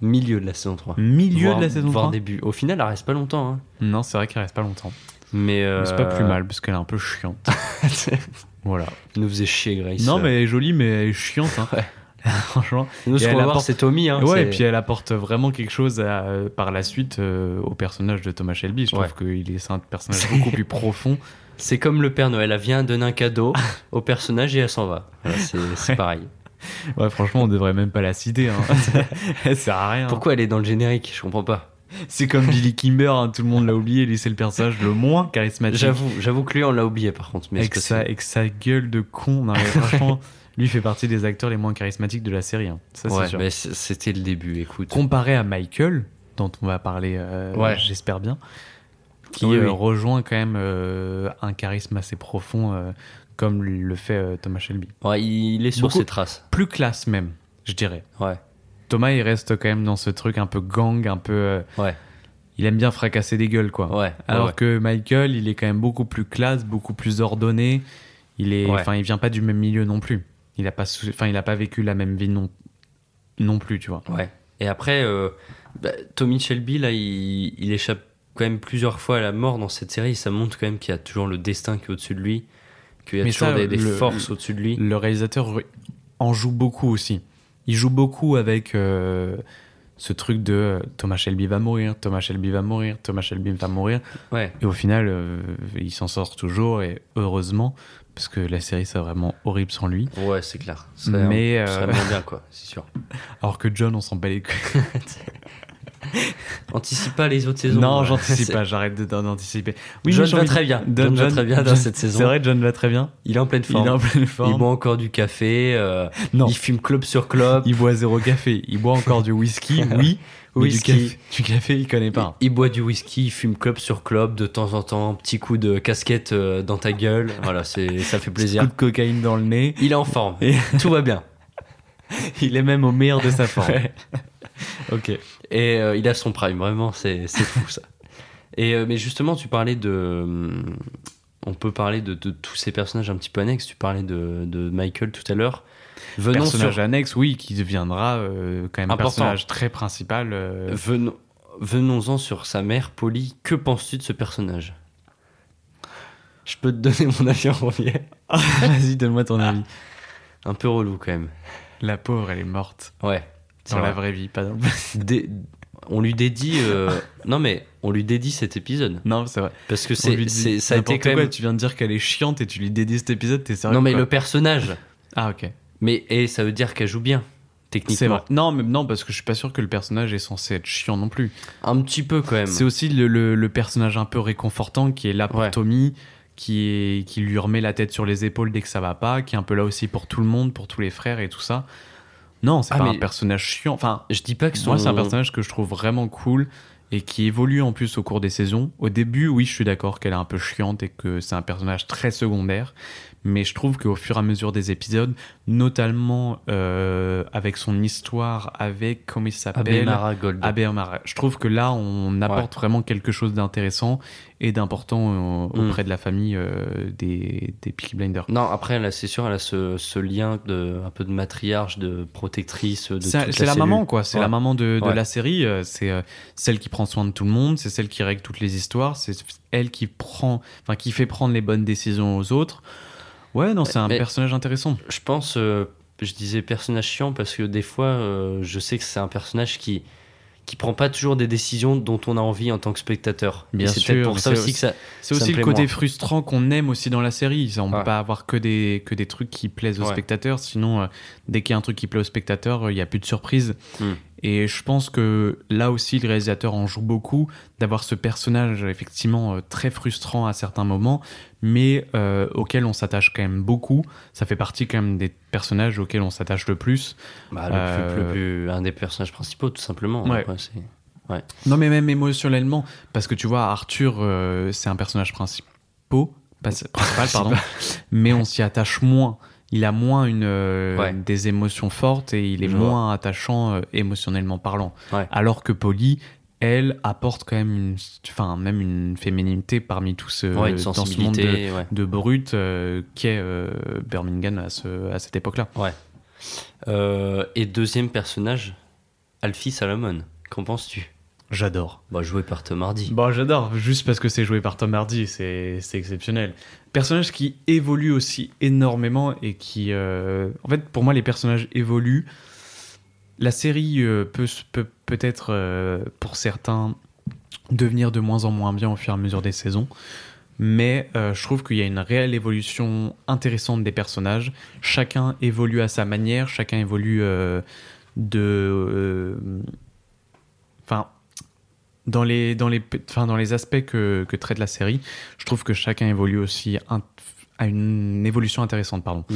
Milieu de la saison 3. Milieu Voire- de la saison voire 3 début. Au final, elle reste pas longtemps. Hein. Non, c'est vrai qu'elle reste pas longtemps. Mais, Mais euh, c'est pas plus mal, parce qu'elle est un peu chiante. voilà. Elle nous faisait chier, Grace. Non, mais elle est jolie, mais elle est chiante. Hein. Ouais. Franchement. Nous, ce qu'on apporte- c'est Tommy. Hein, ouais, et puis elle apporte vraiment quelque chose à- euh, par la suite euh, au personnage de Thomas Shelby. Je Ouais. trouve qu'il est un personnage beaucoup plus profond. C'est comme le Père Noël. Elle vient donner un cadeau au personnage et elle s'en va. Voilà, c'est c'est Ouais. pareil. Ouais, franchement, on devrait même pas la citer. Hein. elle sert à rien. Pourquoi elle est dans le générique? Je comprends pas. C'est comme Billy Kimber, hein, tout le monde l'a oublié. Lui, c'est le personnage le moins charismatique. J'avoue, j'avoue que lui, on l'a oublié par contre. Mais avec, sa, avec sa gueule de con. Non, mais franchement, lui fait partie des acteurs les moins charismatiques de la série. hein. Ça, Ouais, sûr. mais c'était le début. Écoute. Comparé à Michael, dont on va parler, euh, Ouais. j'espère bien, qui Oui, euh, oui. rejoint quand même euh, un charisme assez profond, comme le fait euh, Thomas Shelby. Ouais, il est sur Beaucoup- ses traces. Plus classe même, je dirais. Ouais. Thomas, il reste quand même dans ce truc un peu gang, un peu. euh, Ouais. il aime bien fracasser des gueules, quoi. Ouais. Alors ouais. que Michael, il est quand même beaucoup plus classe, beaucoup plus ordonné. Il est, Ouais. enfin, il vient pas du même milieu non plus. Il a pas, enfin, il a pas vécu la même vie non, non plus, tu vois. Ouais. Et après, euh, bah, Tommy Shelby, là, il, il échappe quand même plusieurs fois à la mort dans cette série. Ça montre quand même qu'il y a toujours le destin qui est au-dessus de lui, qu'il y a Mais toujours ça, des, des le- forces au-dessus de lui. Le réalisateur en joue beaucoup aussi. Il joue beaucoup avec euh, ce truc de euh, Thomas Shelby va mourir, Thomas Shelby va mourir, Thomas Shelby va mourir. Ouais. Et au final, euh, il s'en sort toujours et heureusement, parce que la série c'est vraiment horrible sans lui. Ouais, c'est clair. Serait, Mais, euh, bien, quoi, c'est sûr. Alors que John, on s'en bat les couilles. Anticipe pas les autres saisons. non, ouais. j'anticipe pas, j'arrête d'anticiper. John mais j'ai va très bien. John va très bien dans cette saison. C'est vrai, John va très bien. Il est en pleine Il forme. est en pleine Il boit encore du café. euh, Non. Il fume club sur club. Il boit zéro café. Il boit encore du whisky, oui. Mais. Du café, du café, il connaît pas. Il boit du whisky, il fume club sur club de temps en temps, petit coup de casquette euh, dans ta gueule. Voilà, c'est ça fait plaisir. Coup de cocaïne dans le nez. Il est en forme. Et Tout va bien. il est même au meilleur de sa forme. Ok. Et euh, il a son prime, vraiment, c'est fou ça. Et, euh, mais justement, tu parlais de. hum, on peut parler de, de tous ces personnages un petit peu annexes. Tu parlais de, de Michael tout à l'heure. Venons personnage sur, annexe, oui, qui deviendra euh, quand même un personnage très principal. venons, venons-en sur sa mère, Polly. Que penses-tu de ce personnage? Je peux te donner mon avis en premier. Vas-y, donne-moi ton avis. Un peu relou quand même. La pauvre, elle est morte. Ouais. Dans la vrai. vraie vie, pas dans le... Dé- on lui dédie. euh, non mais on lui dédie cet épisode Non, c'est vrai. parce que c'est, dit ça a été quand quoi, même. Tu viens de dire qu'elle est chiante et tu lui dédies cet épisode, t'es sérieux Non mais le personnage. Ah, ok. Mais et ça veut dire qu'elle joue bien techniquement. C'est vrai. Non, mais non, parce que je suis pas sûr que le personnage est censé être chiant non plus. Un petit peu quand même. C'est aussi le, le- le personnage un peu réconfortant qui est là pour Ouais. Tommy, qui, est, qui lui remet la tête sur les épaules dès que ça va pas, qui est un peu là aussi pour tout le monde, pour tous les frères et tout ça. Non, c'est Ah, pas mais- un personnage chiant. Enfin, Je dis pas que son. moi, c'est un personnage que je trouve vraiment cool et qui évolue en plus au cours des saisons. Au début, oui, je suis d'accord qu'elle est un peu chiante et que c'est un personnage très secondaire. Mais je trouve qu'au fur et à mesure des épisodes, notamment euh, avec son histoire avec, comment il s'appelle? Abemara Gold. Abbé Omar. Je trouve que là, on apporte vraiment quelque chose d'intéressant et d'important euh, Mm. auprès de la famille euh, des, des Peaky Blinders. Non, après, là, c'est sûr, elle a ce, ce lien de un peu de matriarche, de protectrice. De C'est la, maman, quoi. C'est Ouais. la maman de, de Ouais. la série. euh, C'est celle qui prend soin de tout le monde. C'est celle qui règle toutes les histoires. C'est elle qui prend, enfin, qui fait prendre les bonnes décisions aux autres. Ouais, non, c'est un Mais- personnage intéressant. Je pense, euh, je disais personnage chiant parce que des fois, euh, je sais que c'est un personnage qui qui prend pas toujours des décisions dont on a envie en tant que spectateur. Bien c'est sûr, peut-être pour ça aussi que ça. C'est aussi le côté moins. frustrant qu'on aime aussi dans la série. On Ouais. peut pas avoir que des, que des trucs qui plaisent aux spectateurs. Sinon, euh, dès qu'il y a un truc qui plaît aux spectateurs, euh, il y a plus de surprise. Hmm. Et je pense que là aussi, le réalisateur en joue beaucoup, d'avoir ce personnage effectivement euh, très frustrant à certains moments, mais euh, auquel on s'attache quand même beaucoup. Ça fait partie quand même des personnages auxquels on s'attache le plus. Bah, le Euh, plus, le plus- un des personnages principaux, tout simplement. Ouais. Après, c'est- Non, mais même émotionnellement, parce que tu vois, Arthur, euh, c'est un personnage principal, principal, pardon, mais on s'y attache moins. Il a moins une, euh, Ouais. des émotions fortes et il est Je moins attachant euh, émotionnellement parlant. Ouais. Alors que Polly, elle apporte quand même une, enfin, même une féminité parmi tous ce, Ouais, une dans ce monde de, de brut euh, qu'est euh, Birmingham à, ce, à cette époque-là. Euh, et deuxième personnage, Alfie Salomon. Qu'en penses-tu? J'adore. bah, Joué par Tom Hardy. Bon, j'adore, juste parce que c'est joué par Tom Hardy, c'est c'est exceptionnel. Personnage qui évolue aussi énormément et qui. euh, En fait, pour moi, les personnages évoluent. La série euh, peut peut-être, euh, pour certains, devenir de moins en moins bien au fur et à mesure des saisons. Mais je trouve qu'il y a une réelle évolution intéressante des personnages. Chacun évolue à sa manière, chacun évolue de. Enfin, dans les, dans les, enfin, dans les aspects que, que traite la série, je trouve que chacun évolue aussi un- à une évolution intéressante. Pardon. Mm.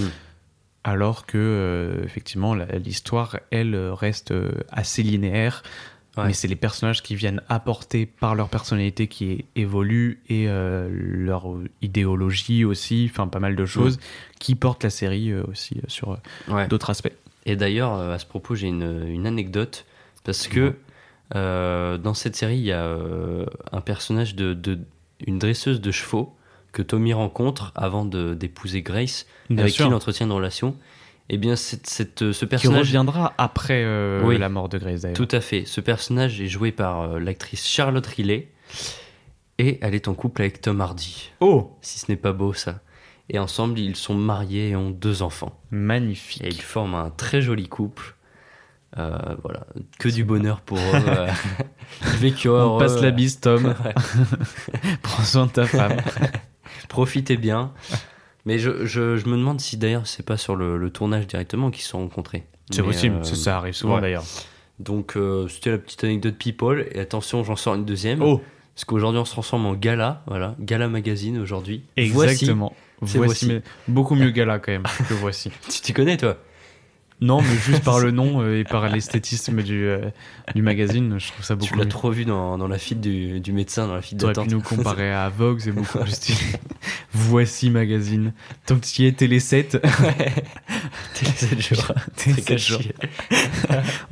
Alors que, euh, effectivement, l'histoire, elle, reste euh, assez linéaire. Ouais. Mais c'est les personnages qui viennent apporter par leur personnalité qui é- évoluent et euh, leur idéologie aussi, enfin pas mal de choses, qui portent la série aussi sur Ouais. d'autres aspects. Et d'ailleurs, à ce propos, j'ai une, une anecdote. Parce que dans cette série, il y a euh, un personnage de, de- une dresseuse de chevaux que Tommy rencontre avant d'épouser Grace, Bien avec sûr. qui il entretient une relation. Et bien, cette, cette- ce Qui personnage. reviendra après euh, Oui. la mort de Grace d'ailleurs. Tout à fait. Ce personnage est joué par euh, l'actrice Charlotte Riley. Et elle est en couple avec Tom Hardy. Oh Si ce n'est pas beau, ça. Et ensemble, ils sont mariés et ont deux enfants. Magnifique. Et ils forment un très joli couple. Euh, voilà, que du bonheur pour eux. euh. Vécurent On passe la bise, Tom. Prends soin de ta femme. Profitez bien. Mais je, je- je me demande si d'ailleurs c'est pas sur le, le tournage directement qu'ils se sont rencontrés. C'est possible, euh, ça, arrive souvent ouais. d'ailleurs. Donc euh, c'était la petite anecdote people. Et attention, j'en sors une deuxième. Oh, Parce qu'aujourd'hui on se transforme en gala. Voilà, gala magazine aujourd'hui. exactement. Voici, voici. mais beaucoup mieux gala quand même que. Voici. Tu t'y connais toi? Non, mais juste par le nom euh, et par l'esthétisme du, euh, du magazine, je trouve ça Tu beaucoup l'as mieux. trop vu dans, dans la file du, du médecin, dans la file Tu aurais pu d'attente. nous comparer à Vogue, c'est beaucoup plus stylé. Voici magazine. Tant que tu y es, Télé 7. Télé 7 jours. Télé 7 jours.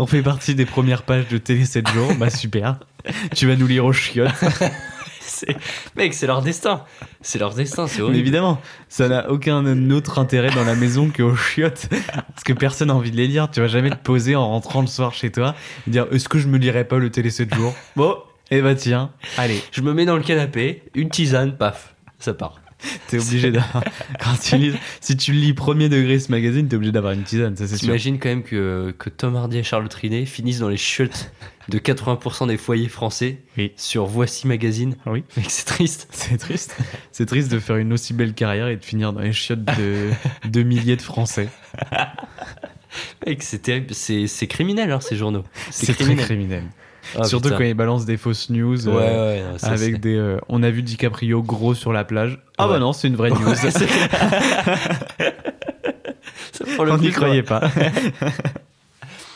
On fait partie des premières pages de Télé 7 jours. Bah super. Tu vas nous lire aux chiottes. Mec, c'est leur destin. C'est leur destin, c'est Mais horrible. évidemment, ça n'a aucun autre intérêt dans la maison qu'aux chiottes. Parce que personne n'a envie de les lire. Tu vas jamais te poser en rentrant le soir chez toi et dire Est-ce que je me lirai pas le télé 7 jours? Bon, et bah tiens, allez, Je me mets dans le canapé, une tisane, paf, ça part. t'es obligé d'avoir. Quand tu lis, si tu lis premier degré ce magazine, t'es obligé d'avoir une tisane, ça c'est sûr. T'imagines quand même que, que Tom Hardy et Charles Trinet finissent dans les chiottes de 80% des foyers français Oui. sur Voici Magazine. Oui. Mec, c'est triste. C'est triste. C'est triste de faire une aussi belle carrière et de finir dans les chiottes de, de milliers de Français. Mec, c'est terrible. C'est criminel, hein, ces journaux. C'est très criminel. Ah, Surtout putain. quand ils balancent des fausses news. Ouais, euh, ouais, non, ça, avec des. euh, on a vu DiCaprio gros sur la plage. Ah bah non, c'est une vraie news. Ça, on n'y croyait pas.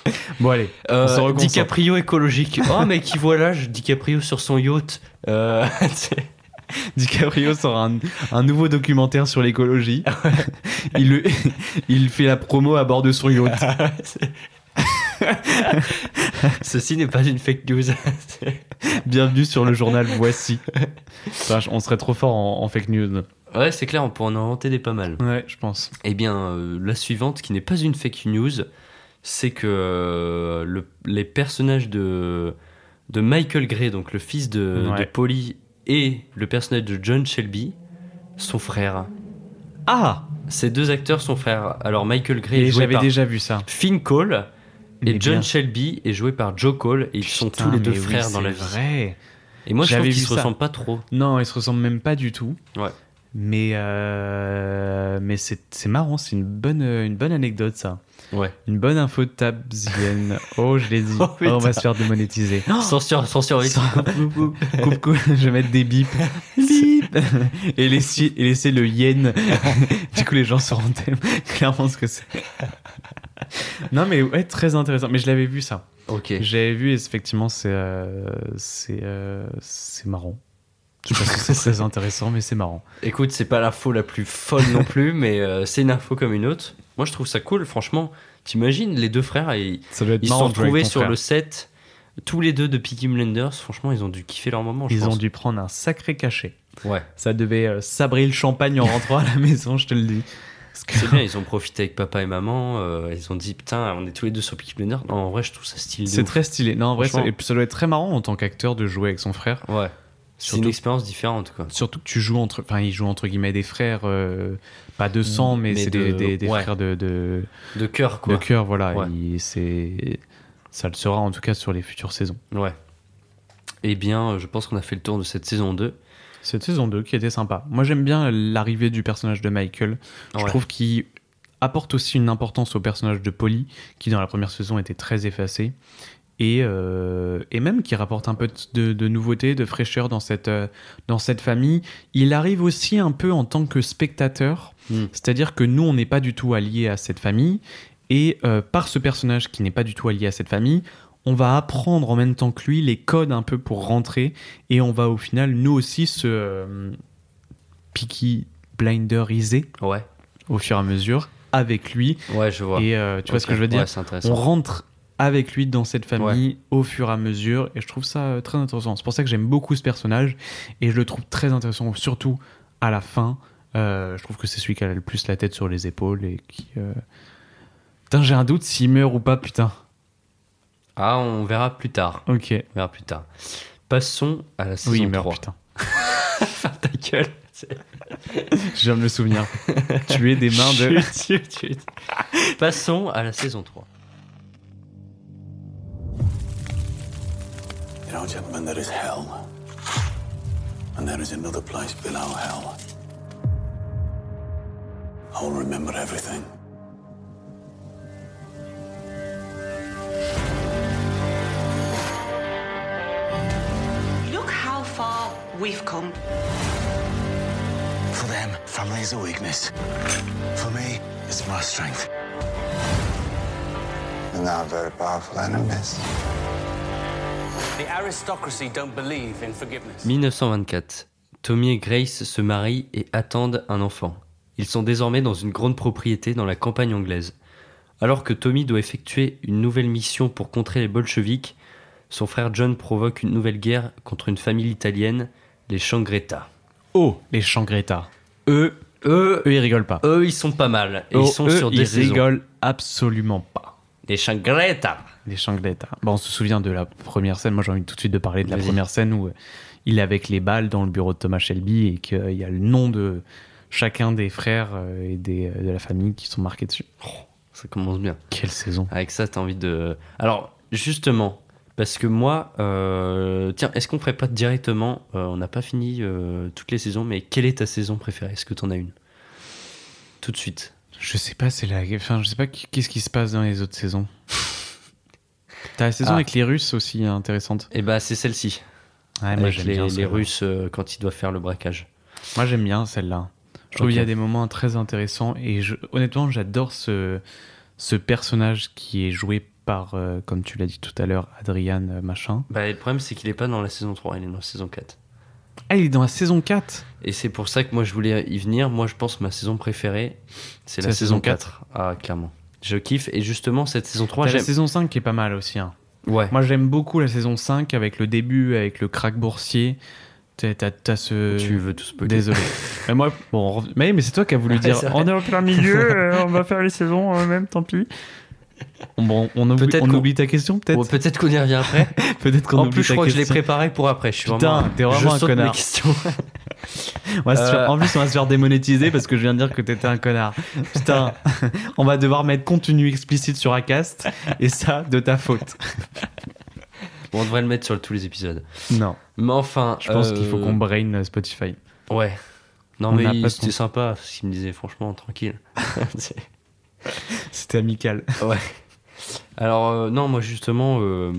bon allez, Euh. DiCaprio écologique. Oh, mec, qui voit l'âge DiCaprio sur son yacht. Euh, DiCaprio sort un, un nouveau documentaire sur l'écologie. il, le- il fait la promo à bord de son yacht. Ceci n'est pas une fake news. Bienvenue sur le journal Voici. On serait trop fort en, en fake news. ouais, c'est clair, on pourrait en inventer des pas mal. Ouais, je pense. Eh bien, euh, la suivante, qui n'est pas une fake news, c'est que euh, le- les personnages de, de Michael Gray, donc le fils de, Ouais. de Polly, et le personnage de John Shelby sont frères. Ah Ces deux acteurs sont frères. Alors, Michael Gray est Et joué j'avais par déjà vu ça. Finn Cole, et Mais John bien. Shelby est joué par Joe Cole, et ils sont tous les deux mais oui, frères dans la vie. vrai. Et moi, je trouve qu'ils se ressemblent pas trop. Non, ils se ressemblent même pas du tout. Ouais. Mais, euh, mais c'est marrant, c'est une bonne, une bonne anecdote ça. Ouais. Une bonne info de Tabzienne. Oh, je l'ai dit. Oh, Oh, on va se faire démonétiser. Censure, censure, vite. coupe, coupe, je vais mettre des bips. Bip et laisser, et laisser le yen. du coup, les gens sauront clairement ce que c'est. non, mais ouais, très intéressant. Mais je l'avais vu ça. Ok. J'avais vu, et effectivement, c'est euh, c'est euh, c'est marrant. Je pas si c'est très intéressant, mais c'est marrant. Écoute, c'est pas l'info la plus folle non plus, mais euh, c'est une info comme une autre. Moi, je trouve ça cool, franchement. T'imagines, les deux frères, ils se sont retrouvés sur frère. le set, tous les deux de Peaky Blinders. Franchement, ils ont dû kiffer leur moment, je Ils ont dû prendre un sacré cachet. Ouais, Ça devait euh, sabrer le champagne en rentrant à la maison, je te le dis. Que- c'est bien, ils ont profité avec papa et maman. euh, ils ont dit, putain, on est tous les deux sur Peaky Blinders. Non, en vrai, je trouve ça stylé. C'est très stylé. Non, en vrai, ça doit être très marrant en tant qu'acteur de jouer avec son frère. Ouais. C'est une expérience différente, quoi. Surtout que tu joues entre. Enfin, il joue entre guillemets des frères, euh, pas de sang, mais, Mm. Mais c'est de- des, des- des ouais. frères de, de, De cœur, de quoi. cœur, voilà. Ouais. Il- ça le sera en tout cas sur les futures saisons. Ouais. Eh bien, euh, je pense qu'on a fait le tour de cette saison 2. Cette saison 2 qui était sympa. Moi, j'aime bien l'arrivée du personnage de Michael. Je Ouais. trouve qu'il apporte aussi une importance au personnage de Polly, qui dans la première saison était très effacé. Et, euh, et même qui rapporte un peu de, de nouveauté, de fraîcheur dans cette, euh, dans cette famille. Il arrive aussi un peu en tant que spectateur, Mm. c'est-à-dire que nous, on n'est pas du tout alliés à cette famille. Et euh, par ce personnage qui n'est pas du tout allié à cette famille, on va apprendre en même temps que lui les codes un peu pour rentrer. Et on va au final, nous aussi, se euh, Peaky Blinderiser Ouais. au fur et à mesure avec lui. Ouais, je vois. Et euh, tu vois ce que je veux dire? Ouais. On rentre avec lui dans cette famille au fur et à mesure et je trouve ça euh, très intéressant. C'est pour ça que j'aime beaucoup ce personnage et je le trouve très intéressant, surtout à la fin. Euh, je trouve que c'est celui qui a le plus la tête sur les épaules et qui. euh, Putain, j'ai un doute s'il meurt ou pas, putain. Ah, on verra plus tard. Ok. On verra plus tard. Passons à la saison Oui, il meurt, 3. putain. Ta gueule. Je viens de me souvenir. tu es des mains de. Chut, chut, chut. Passons à la saison 3. You know, gentlemen, there is hell. And there is another place below hell. I will remember everything. Look how far we've come. For them, family is a weakness. For me, it's my strength. And now very powerful enemies. 1924. Tommy et Grace se marient et attendent un enfant. Ils sont désormais dans une grande propriété dans la campagne anglaise. Alors que Tommy doit effectuer une nouvelle mission pour contrer les bolcheviks, son frère John provoque une nouvelle guerre contre une famille italienne, Les Shangri-Ta. Oh, les Shangri-Ta. Eux, Eux, eux, ils rigolent pas. eux, ils sont pas mal. Et Oh, ils sont eux, sur des ils saisons. rigolent absolument pas. Les Shangri-Ta. Les Shangri-Ta. Bon, on se souvient de la première scène. Moi, j'ai envie tout de suite de parler de la première scène où euh, il est avec les balles dans le bureau de Thomas Shelby et qu'il y a le nom de chacun des frères euh, et des, euh, de la famille qui sont marqués dessus. Ça commence bien. Quelle saison. Avec ça, t'as envie de. Alors, justement, parce que moi, euh, tiens, est-ce qu'on ferait pas directement euh, On n'a pas fini euh, toutes les saisons, mais quelle est ta saison préférée? Est-ce que t'en as une? Tout de suite. Je sais pas, c'est la. Enfin, je sais pas qu'est-ce qui se passe dans les autres saisons. T'as la saison Ah. avec les Russes aussi hein, intéressante. Et bah, c'est celle-ci. Ouais, moi j'aime les, bien les. Russes euh, quand ils doivent faire le braquage. Moi j'aime bien celle-là. Je trouve qu'il y a des moments très intéressants et je- honnêtement j'adore ce, ce personnage qui est joué par, euh, comme tu l'as dit tout à l'heure, Adrian euh, machin. Bah, le problème, c'est qu'il est pas dans la saison 3, il est dans la saison 4. Ah il est dans la saison 4 Et c'est pour ça que moi, je voulais y venir. Moi, je pense que ma saison préférée, c'est la, la saison saison 4. Ah, clairement. Je kiffe. Et justement, cette saison 3, T'as la j'aime. saison 5 qui est pas mal aussi. hein. Ouais. Moi j'aime beaucoup la saison 5 avec le début, avec le crack boursier. T'as ce... Tu veux tout spoiler. Désolé. mais moi, bon, mais, mais c'est toi qui as voulu Ouais, dire. On est en plein milieu, euh, on va faire les saisons euh, même, tant pis. Bon, on oublie, on oublie ta question, peut-être? Bon, Peut-être qu'on y revient après. peut-être qu'on en oublie plus, je ta crois que je l'ai préparé pour après. Je suis Putain, vraiment. t'es vraiment je un saute mes connard. questions. On va se faire- Euh. En plus, on va se faire démonétiser parce que je viens de dire que t'étais un connard. Putain, on va devoir mettre contenu explicite sur Acast et ça de ta faute. Bon, on devrait le mettre sur tous les épisodes. Non, Mais enfin. je pense euh, qu'il faut qu'on brain euh, Spotify. Ouais. Non, On mais pas c'était sympa. Ce qu'il me disait, franchement, tranquille. C'est- C'était amical. ouais. Alors, euh, non, moi, justement. euh,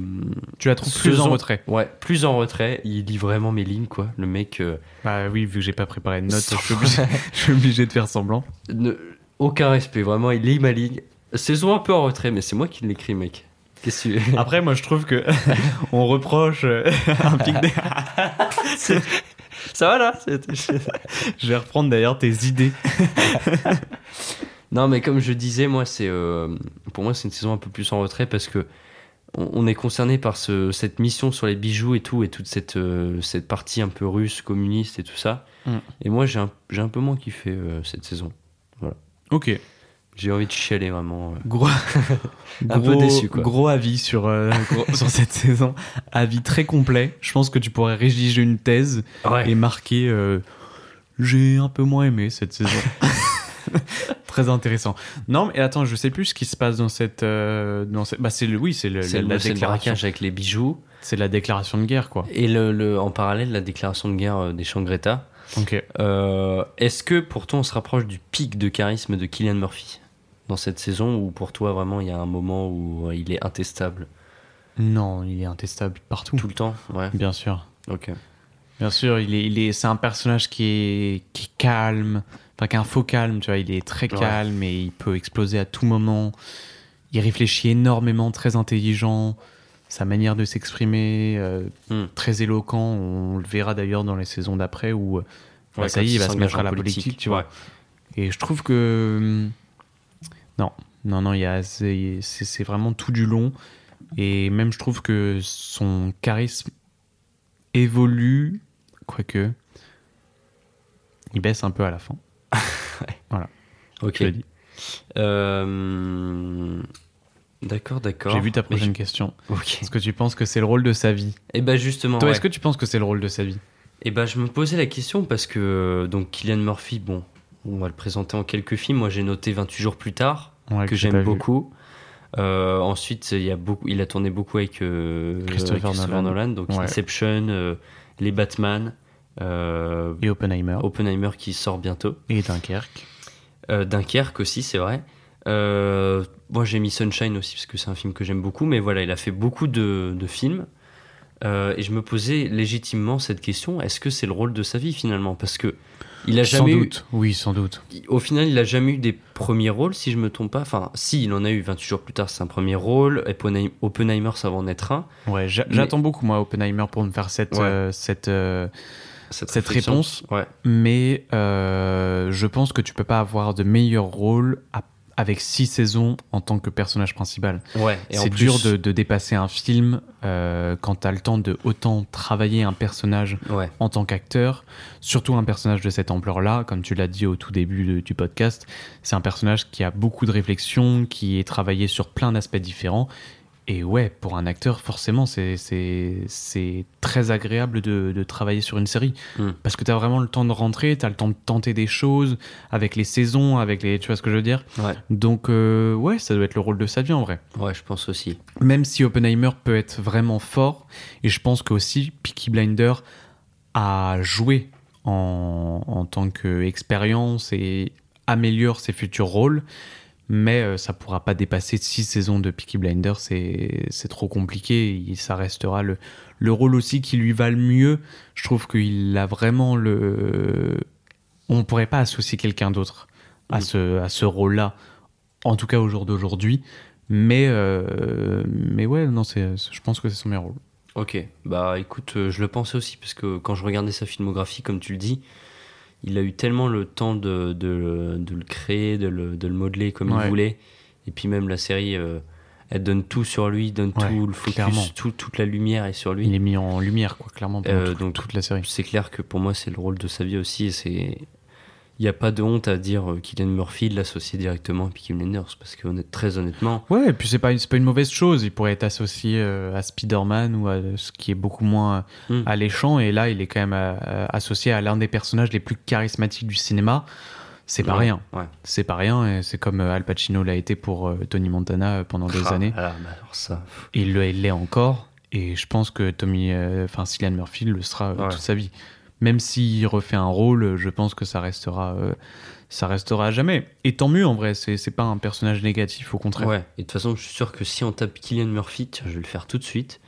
Tu la trouves plus en retrait Ouais, plus en retrait. Il lit vraiment mes lignes, quoi. Le mec. euh, Bah oui, vu que j'ai pas préparé de notes, je suis obligé, je suis obligé de faire semblant. ne- aucun respect. Vraiment, il lit ma ligne. Saison un peu en retrait, mais c'est moi qui l'écris, mec. Qu'est-ce que tu. Après, moi, je trouve que on reproche un pic des- Ça va là? C'est- Je vais reprendre d'ailleurs tes idées. Non, mais comme je disais, moi, c'est euh, pour moi, c'est une saison un peu plus en retrait parce que on, on est concerné par ce, cette mission sur les bijoux et tout, et toute cette, euh, cette partie un peu russe, communiste et tout ça. Mm. Et moi, j'ai un, j'ai un peu moins kiffé euh, cette saison. Ok. J'ai envie de chialer vraiment. euh. Gros, Un peu déçu, quoi. Gros avis sur, euh, gros- sur cette saison. Avis très complet. Je pense que tu pourrais rédiger une thèse et marquer euh, J'ai un peu moins aimé cette saison. très intéressant. Non, mais attends, je sais plus ce qui se passe dans cette. euh, dans cette... Bah, c'est le, oui, c'est le, la, le, la le avec les bijoux C'est la déclaration de guerre, quoi. et le, le- en parallèle la déclaration de guerre euh, des Shangri-Ta. Ok. Euh, Est-ce que pour toi on se rapproche du pic de charisme de Killian Murphy dans cette saison ou pour toi vraiment il y a un moment où il est intestable? Non, il est intestable partout. tout le temps Ouais, Bien sûr. ok. Bien sûr, il est, il est, c'est un personnage qui est, qui est calme, enfin qui a un faux calme, tu vois, il est très Ouais. calme et il peut exploser à tout moment. Il réfléchit énormément, très intelligent, sa manière de s'exprimer, euh, Hmm. très éloquent. On le verra d'ailleurs dans les saisons d'après où euh, bah, Ouais, ça quand y est, il va se mettre à la politique, tu Ouais. vois. Et je trouve que hum, non, non, non, c'est vraiment tout du long. Et même je trouve que son charisme évolue, quoique il baisse un peu à la fin. Ok. Le dis. Euh, D'accord, d'accord. J'ai vu ta prochaine question. Ok. Est-ce que tu penses que c'est le rôle de sa vie? Et bah justement. Toi, ouais. est-ce que tu penses que c'est le rôle de sa vie? Et bah je me posais la question parce que donc Killian Murphy, bon, on va le présenter en quelques films. Moi j'ai noté 28 jours plus tard Ouais, que j'aime beaucoup. Euh, ensuite, il y a beaucoup, il a tourné beaucoup avec euh, Christopher Christopher Nolan. Nolan, donc Ouais. Inception, euh, les Batman, Et Oppenheimer. Oppenheimer qui sort bientôt, Et Dunkerque. euh, Dunkerque aussi, c'est vrai. Euh, moi, j'ai mis Sunshine aussi parce que c'est un film que j'aime beaucoup, mais voilà, il a fait beaucoup de, de films. Euh, et je me posais légitimement cette question est-ce que c'est le rôle de sa vie finalement? Parce que il a Sans jamais eu, doute. Oui, sans doute. au final, il a jamais eu des premiers rôles, si je me trompe pas. Enfin, si, il en a eu 28 jours plus tard, c'est un premier rôle. Oppenheim- Oppenheimer, ça va en être un. Ouais, Mais- j'attends beaucoup moi Oppenheimer pour me faire cette Ouais. euh, cette Cette réponse. Ouais. mais euh, je pense que tu peux pas avoir de meilleur rôle à, avec six saisons en tant que personnage principal. Ouais, C'est plus- dur de, de dépasser un film euh, quand tu as le temps de autant travailler un personnage Ouais. en tant qu'acteur, surtout un personnage de cette ampleur-là, comme tu l'as dit au tout début de- du podcast, c'est un personnage qui a beaucoup de réflexion, qui est travaillé sur plein d'aspects différents. Et ouais, pour un acteur, forcément, c'est- très agréable de, de travailler sur une série. Mm. Parce que tu as vraiment le temps de rentrer, tu as le temps de tenter des choses avec les saisons, avec les. Tu vois ce que je veux dire? Ouais. Donc, euh, ouais, ça doit être le rôle de sa vie en vrai. Ouais, je pense aussi. Même si Oppenheimer peut être vraiment fort, et je pense qu'aussi Peaky Blinder a joué en, en tant qu'expérience et améliore ses futurs rôles, mais euh, ça pourra pas dépasser six saisons de Peaky Blinder, c'est trop compliqué, et ça restera le, le rôle aussi qui lui va le mieux. Je trouve qu'il a vraiment le... On pourrait pas associer quelqu'un d'autre à ce, à ce rôle-là, en tout cas au jour d'aujourd'hui. Mais, euh, mais ouais, non, je pense que c'est son meilleur rôle. Ok, bah écoute, euh, je le pensais aussi parce que quand je regardais sa filmographie, comme tu le dis, il a eu tellement le temps de, de, de le créer, de le, de le modeler comme Ouais. il voulait. Et puis même la série, euh, elle donne tout sur lui, donne Ouais, tout le focus, tout- toute la lumière est sur lui. Il est mis en lumière, quoi, clairement, pendant Euh, tout- donc toute la série. C'est clair que pour moi, c'est le rôle de sa vie aussi. et C'est il n'y a pas de honte à dire euh, Kylian Murphy de l'associer directement à Peaky Blinders parce que honnête- très honnêtement, Ouais, et puis c'est pas, pas une mauvaise chose. Il pourrait être associé euh, à Spider-Man ou à ce qui est beaucoup moins Mm. alléchant. Et là, il est quand même euh, associé à l'un des personnages les plus charismatiques du cinéma. C'est pas Ouais, rien. ouais. C'est pas rien. Et c'est comme euh, Al Pacino l'a été pour euh, Tony Montana euh, pendant des Ah, années. là, mais alors ça. Il le- il l'est encore. Et je pense que Tommy, euh, enfin Cillian Murphy le sera euh, Ouais. toute sa vie. Même s'il refait un rôle, je pense que ça restera, euh, ça restera à jamais. Et tant mieux en vrai. C'est c'est pas un personnage négatif, au contraire. Ouais, et de toute façon, je suis sûr que si on tape Kylian Murphy, tiens, je vais le faire tout de suite.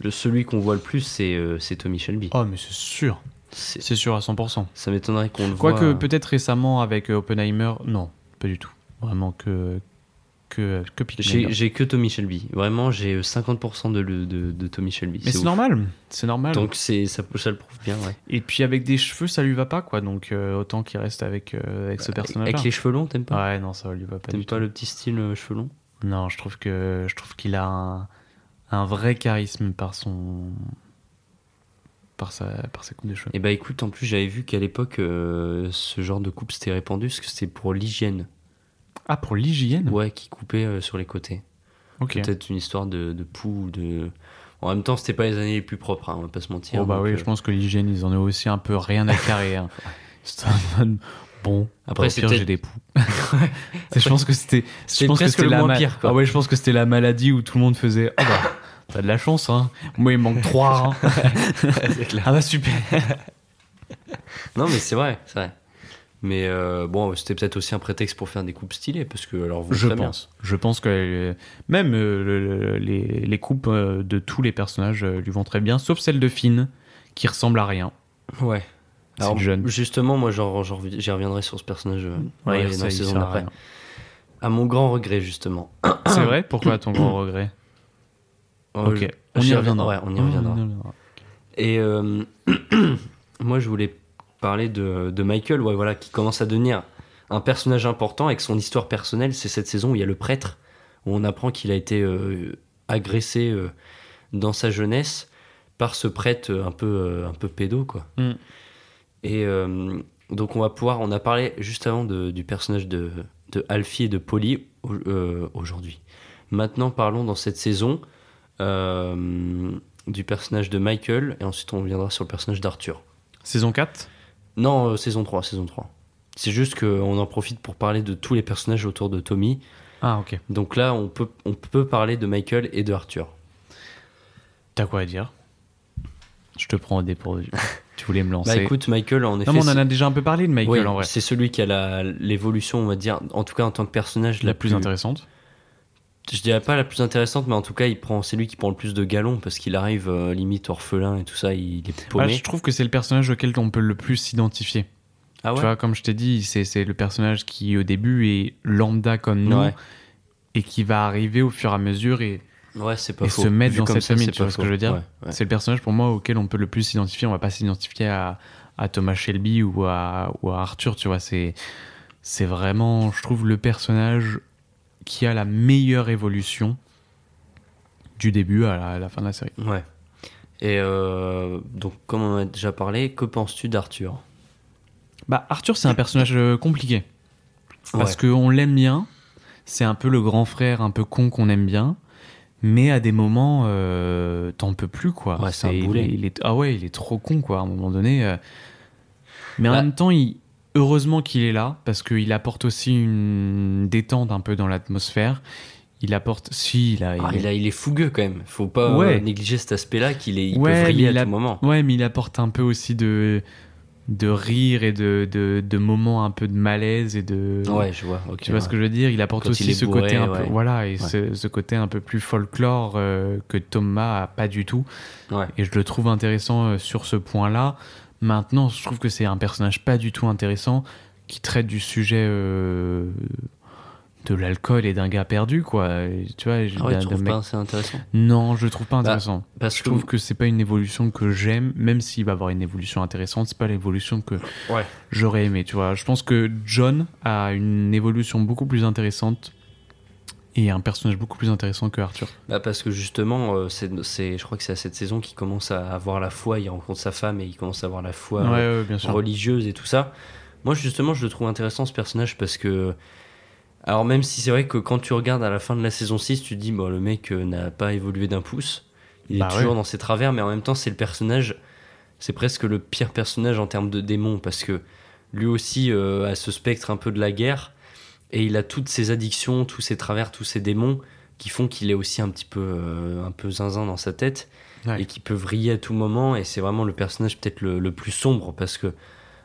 Le, celui qu'on voit le plus, c'est euh, c'est Tommy Shelby. Oh, mais c'est sûr. C'est- C'est sûr à 100%. Ça m'étonnerait qu'on le voit. Quoique peut-être récemment avec euh, Oppenheimer, non, pas du tout. Vraiment que que que J'ai que Tommy Shelby. Vraiment, j'ai euh, 50% de, le- de, de Tommy Shelby. Mais c'est normal, c'est normal. Donc c'est ça, ça le prouve bien, ouais. Et puis avec des cheveux, ça lui va pas quoi. Donc euh, autant qu'il reste avec euh, avec ce personnage. Avec les cheveux longs, t'aimes pas? Ouais, non, ça lui va pas. T'aimes pas tout. le petit style euh, cheveux longs? Non, je trouve que je trouve qu'il a un, un vrai charisme par son par sa par ses coupes de cheveux. Et bah écoute, en plus, j'avais vu qu'à l'époque, euh, ce genre de coupe c'était répandu parce que c'était pour l'hygiène. Ah, pour l'hygiène. Ouais, qui coupait euh, sur les côtés. Ok. Peut-être une histoire de, de poux, de. En même temps, c'était pas les années les plus propres, hein, on va pas se mentir. Oh bah oui, euh, je pense que l'hygiène, ils en ont aussi un peu rien à carrer. hein. Un- bon. Après, Après, c'est pire, j'ai des poux. Je pense que c'était. Je pense que c'était le la ma- pire, quoi. Ah ouais, je pense que c'était la maladie où tout le monde faisait. Oh bah, t'as de la chance, hein. Moi, il manque trois. hein. ah bah super. Non, mais c'est vrai, c'est vrai. Mais euh, bon, c'était peut-être aussi un prétexte pour faire des coupes stylées, parce que alors vous Je très bien. pense. Je pense que euh, même euh, le- le- les, les coupes de tous les personnages lui vont très bien, sauf celle de Finn, qui ressemble à rien. Ouais. Alors, jeune. Justement, moi, genre, genre, j'y reviendrai sur ce personnage Ouais, ça, il saison sert à rien. À mon grand regret, justement. C'est vrai? Pourquoi ton grand regret? Oh, Ok, on y reviendra. Ouais, on y reviendra. On y reviendra. Et moi, je voulais parler de, de Michael, ouais, voilà, qui commence à devenir un personnage important avec son histoire personnelle. C'est cette saison où il y a le prêtre, où on apprend qu'il a été euh, agressé euh, dans sa jeunesse par ce prêtre un peu, euh, un peu pédo, quoi. Mm. Et euh, donc, on va pouvoir. On a parlé juste avant de- du personnage de, de Alfie et de Polly au- euh, aujourd'hui. Maintenant, parlons dans cette saison euh, du personnage de Michael et ensuite on reviendra sur le personnage d'Arthur. Saison 4 Non, euh, saison 3, saison 3. C'est juste qu'on en profite pour parler de tous les personnages autour de Tommy. Ah, ok. Donc là, on peut, on peut parler de Michael et de Arthur. T'as quoi à dire? Je te prends au dépourvu. tu voulais me lancer. Bah écoute, Michael, en effet. non, mais on en a déjà un peu parlé de Michael oui, en vrai. c'est celui qui a l'évolution, on va dire, en tout cas en tant que personnage, La plus intéressante. Je dirais pas la plus intéressante, mais en tout cas, il prend, c'est lui qui prend le plus de galons parce qu'il arrive euh, limite orphelin et tout ça, il est Ah, je trouve que c'est le personnage auquel on peut le plus s'identifier. Ah ouais? Tu vois, comme je t'ai dit, c'est c'est le personnage qui au début est lambda comme nous Ouais. et qui va arriver au fur et à mesure et, Ouais, c'est pas et faux. se mettre Vu dans cette ça, famille. Tu vois ce que je veux dire? C'est le personnage pour moi auquel on peut le plus s'identifier. On va pas s'identifier à, à Thomas Shelby ou à, ou à Arthur. Tu vois, c'est c'est vraiment, je trouve, le personnage qui a la meilleure évolution du début à la, à la fin de la série. Ouais. Et euh, donc, comme on en a déjà parlé, que penses-tu d'Arthur? Bah, Arthur, c'est un personnage euh, compliqué. Parce Ouais. qu'on l'aime bien. C'est un peu le grand frère un peu con qu'on aime bien. Mais à des moments, euh, t'en peux plus, quoi. Ouais, c'est un il boulet. est- il est- ah ouais, il est trop con, quoi, à un moment donné. euh. Mais en Bah. même temps, il, heureusement qu'il est là, parce qu'il apporte aussi une détente un peu dans l'atmosphère. Il apporte... Si, il a... Ah, il il, a- il est fougueux quand même. Faut pas euh, Ouais. négliger cet aspect-là qu'il est, il Ouais, peut il à a- tout moment. Ouais, mais il apporte un peu aussi de, de rire et de, de, de moments un peu de malaise et de. Ouais, je vois. Tu vois ouais. ce que je veux dire? Il apporte Quand aussi il ce bourré, côté un peu, voilà, et Ouais. ce, ce côté un peu plus folklore euh, que Thomas a pas du tout. Ouais. Et je le trouve intéressant euh, sur ce point-là. Maintenant, je trouve que c'est un personnage pas du tout intéressant qui traite du sujet euh, de l'alcool et d'un gars perdu, quoi. Et Tu vois, Ah ouais, d'un- tu d'un trouves mec- pas assez intéressant Non, je le trouve pas Bah, intéressant. Parce Je que trouve que c'est pas une évolution que j'aime, même s'il va avoir une évolution intéressante, c'est pas l'évolution que Ouais. j'aurais aimé, tu vois. Je pense que John a une évolution beaucoup plus intéressante et un personnage beaucoup plus intéressant que Arthur. Bah parce que justement, euh, c'est, je crois que c'est à cette saison qu'il commence à avoir la foi, il rencontre sa femme et il commence à avoir la foi ouais, euh, bien religieuse et tout ça. Moi, justement, je le trouve intéressant ce personnage parce que. Alors, même si c'est vrai que quand tu regardes à la fin de la saison 6, tu te dis, bon, le mec euh, n'a pas évolué d'un pouce. Il Bah est toujours ouais. dans ses travers, mais en même temps, c'est le personnage. C'est presque le pire personnage en termes de démon parce que lui aussi euh, a ce spectre un peu de la guerre et il a toutes ses addictions, tous ses travers, tous ses démons qui font qu'il est aussi un petit peu, euh, un peu zinzin dans sa tête Ouais. et qui peut vriller à tout moment. Et c'est vraiment le personnage peut-être le, le plus sombre parce que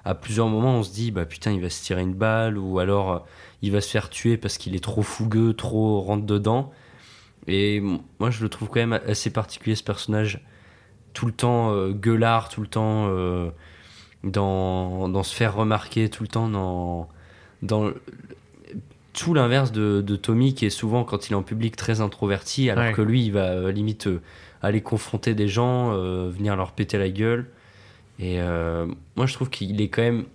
à plusieurs moments on se dit bah putain il va se tirer une balle ou alors euh, il va se faire tuer parce qu'il est trop fougueux, trop rentre dedans. Et moi je le trouve quand même assez particulier ce personnage, tout le temps euh, gueulard, tout le temps euh, dans, dans se faire remarquer, tout le temps dans, tout l'inverse de, de Tommy qui est souvent quand il est en public très introverti alors Ouais. que lui il va euh, limite euh, aller confronter des gens, euh, venir leur péter la gueule. Et moi je trouve qu'il est quand même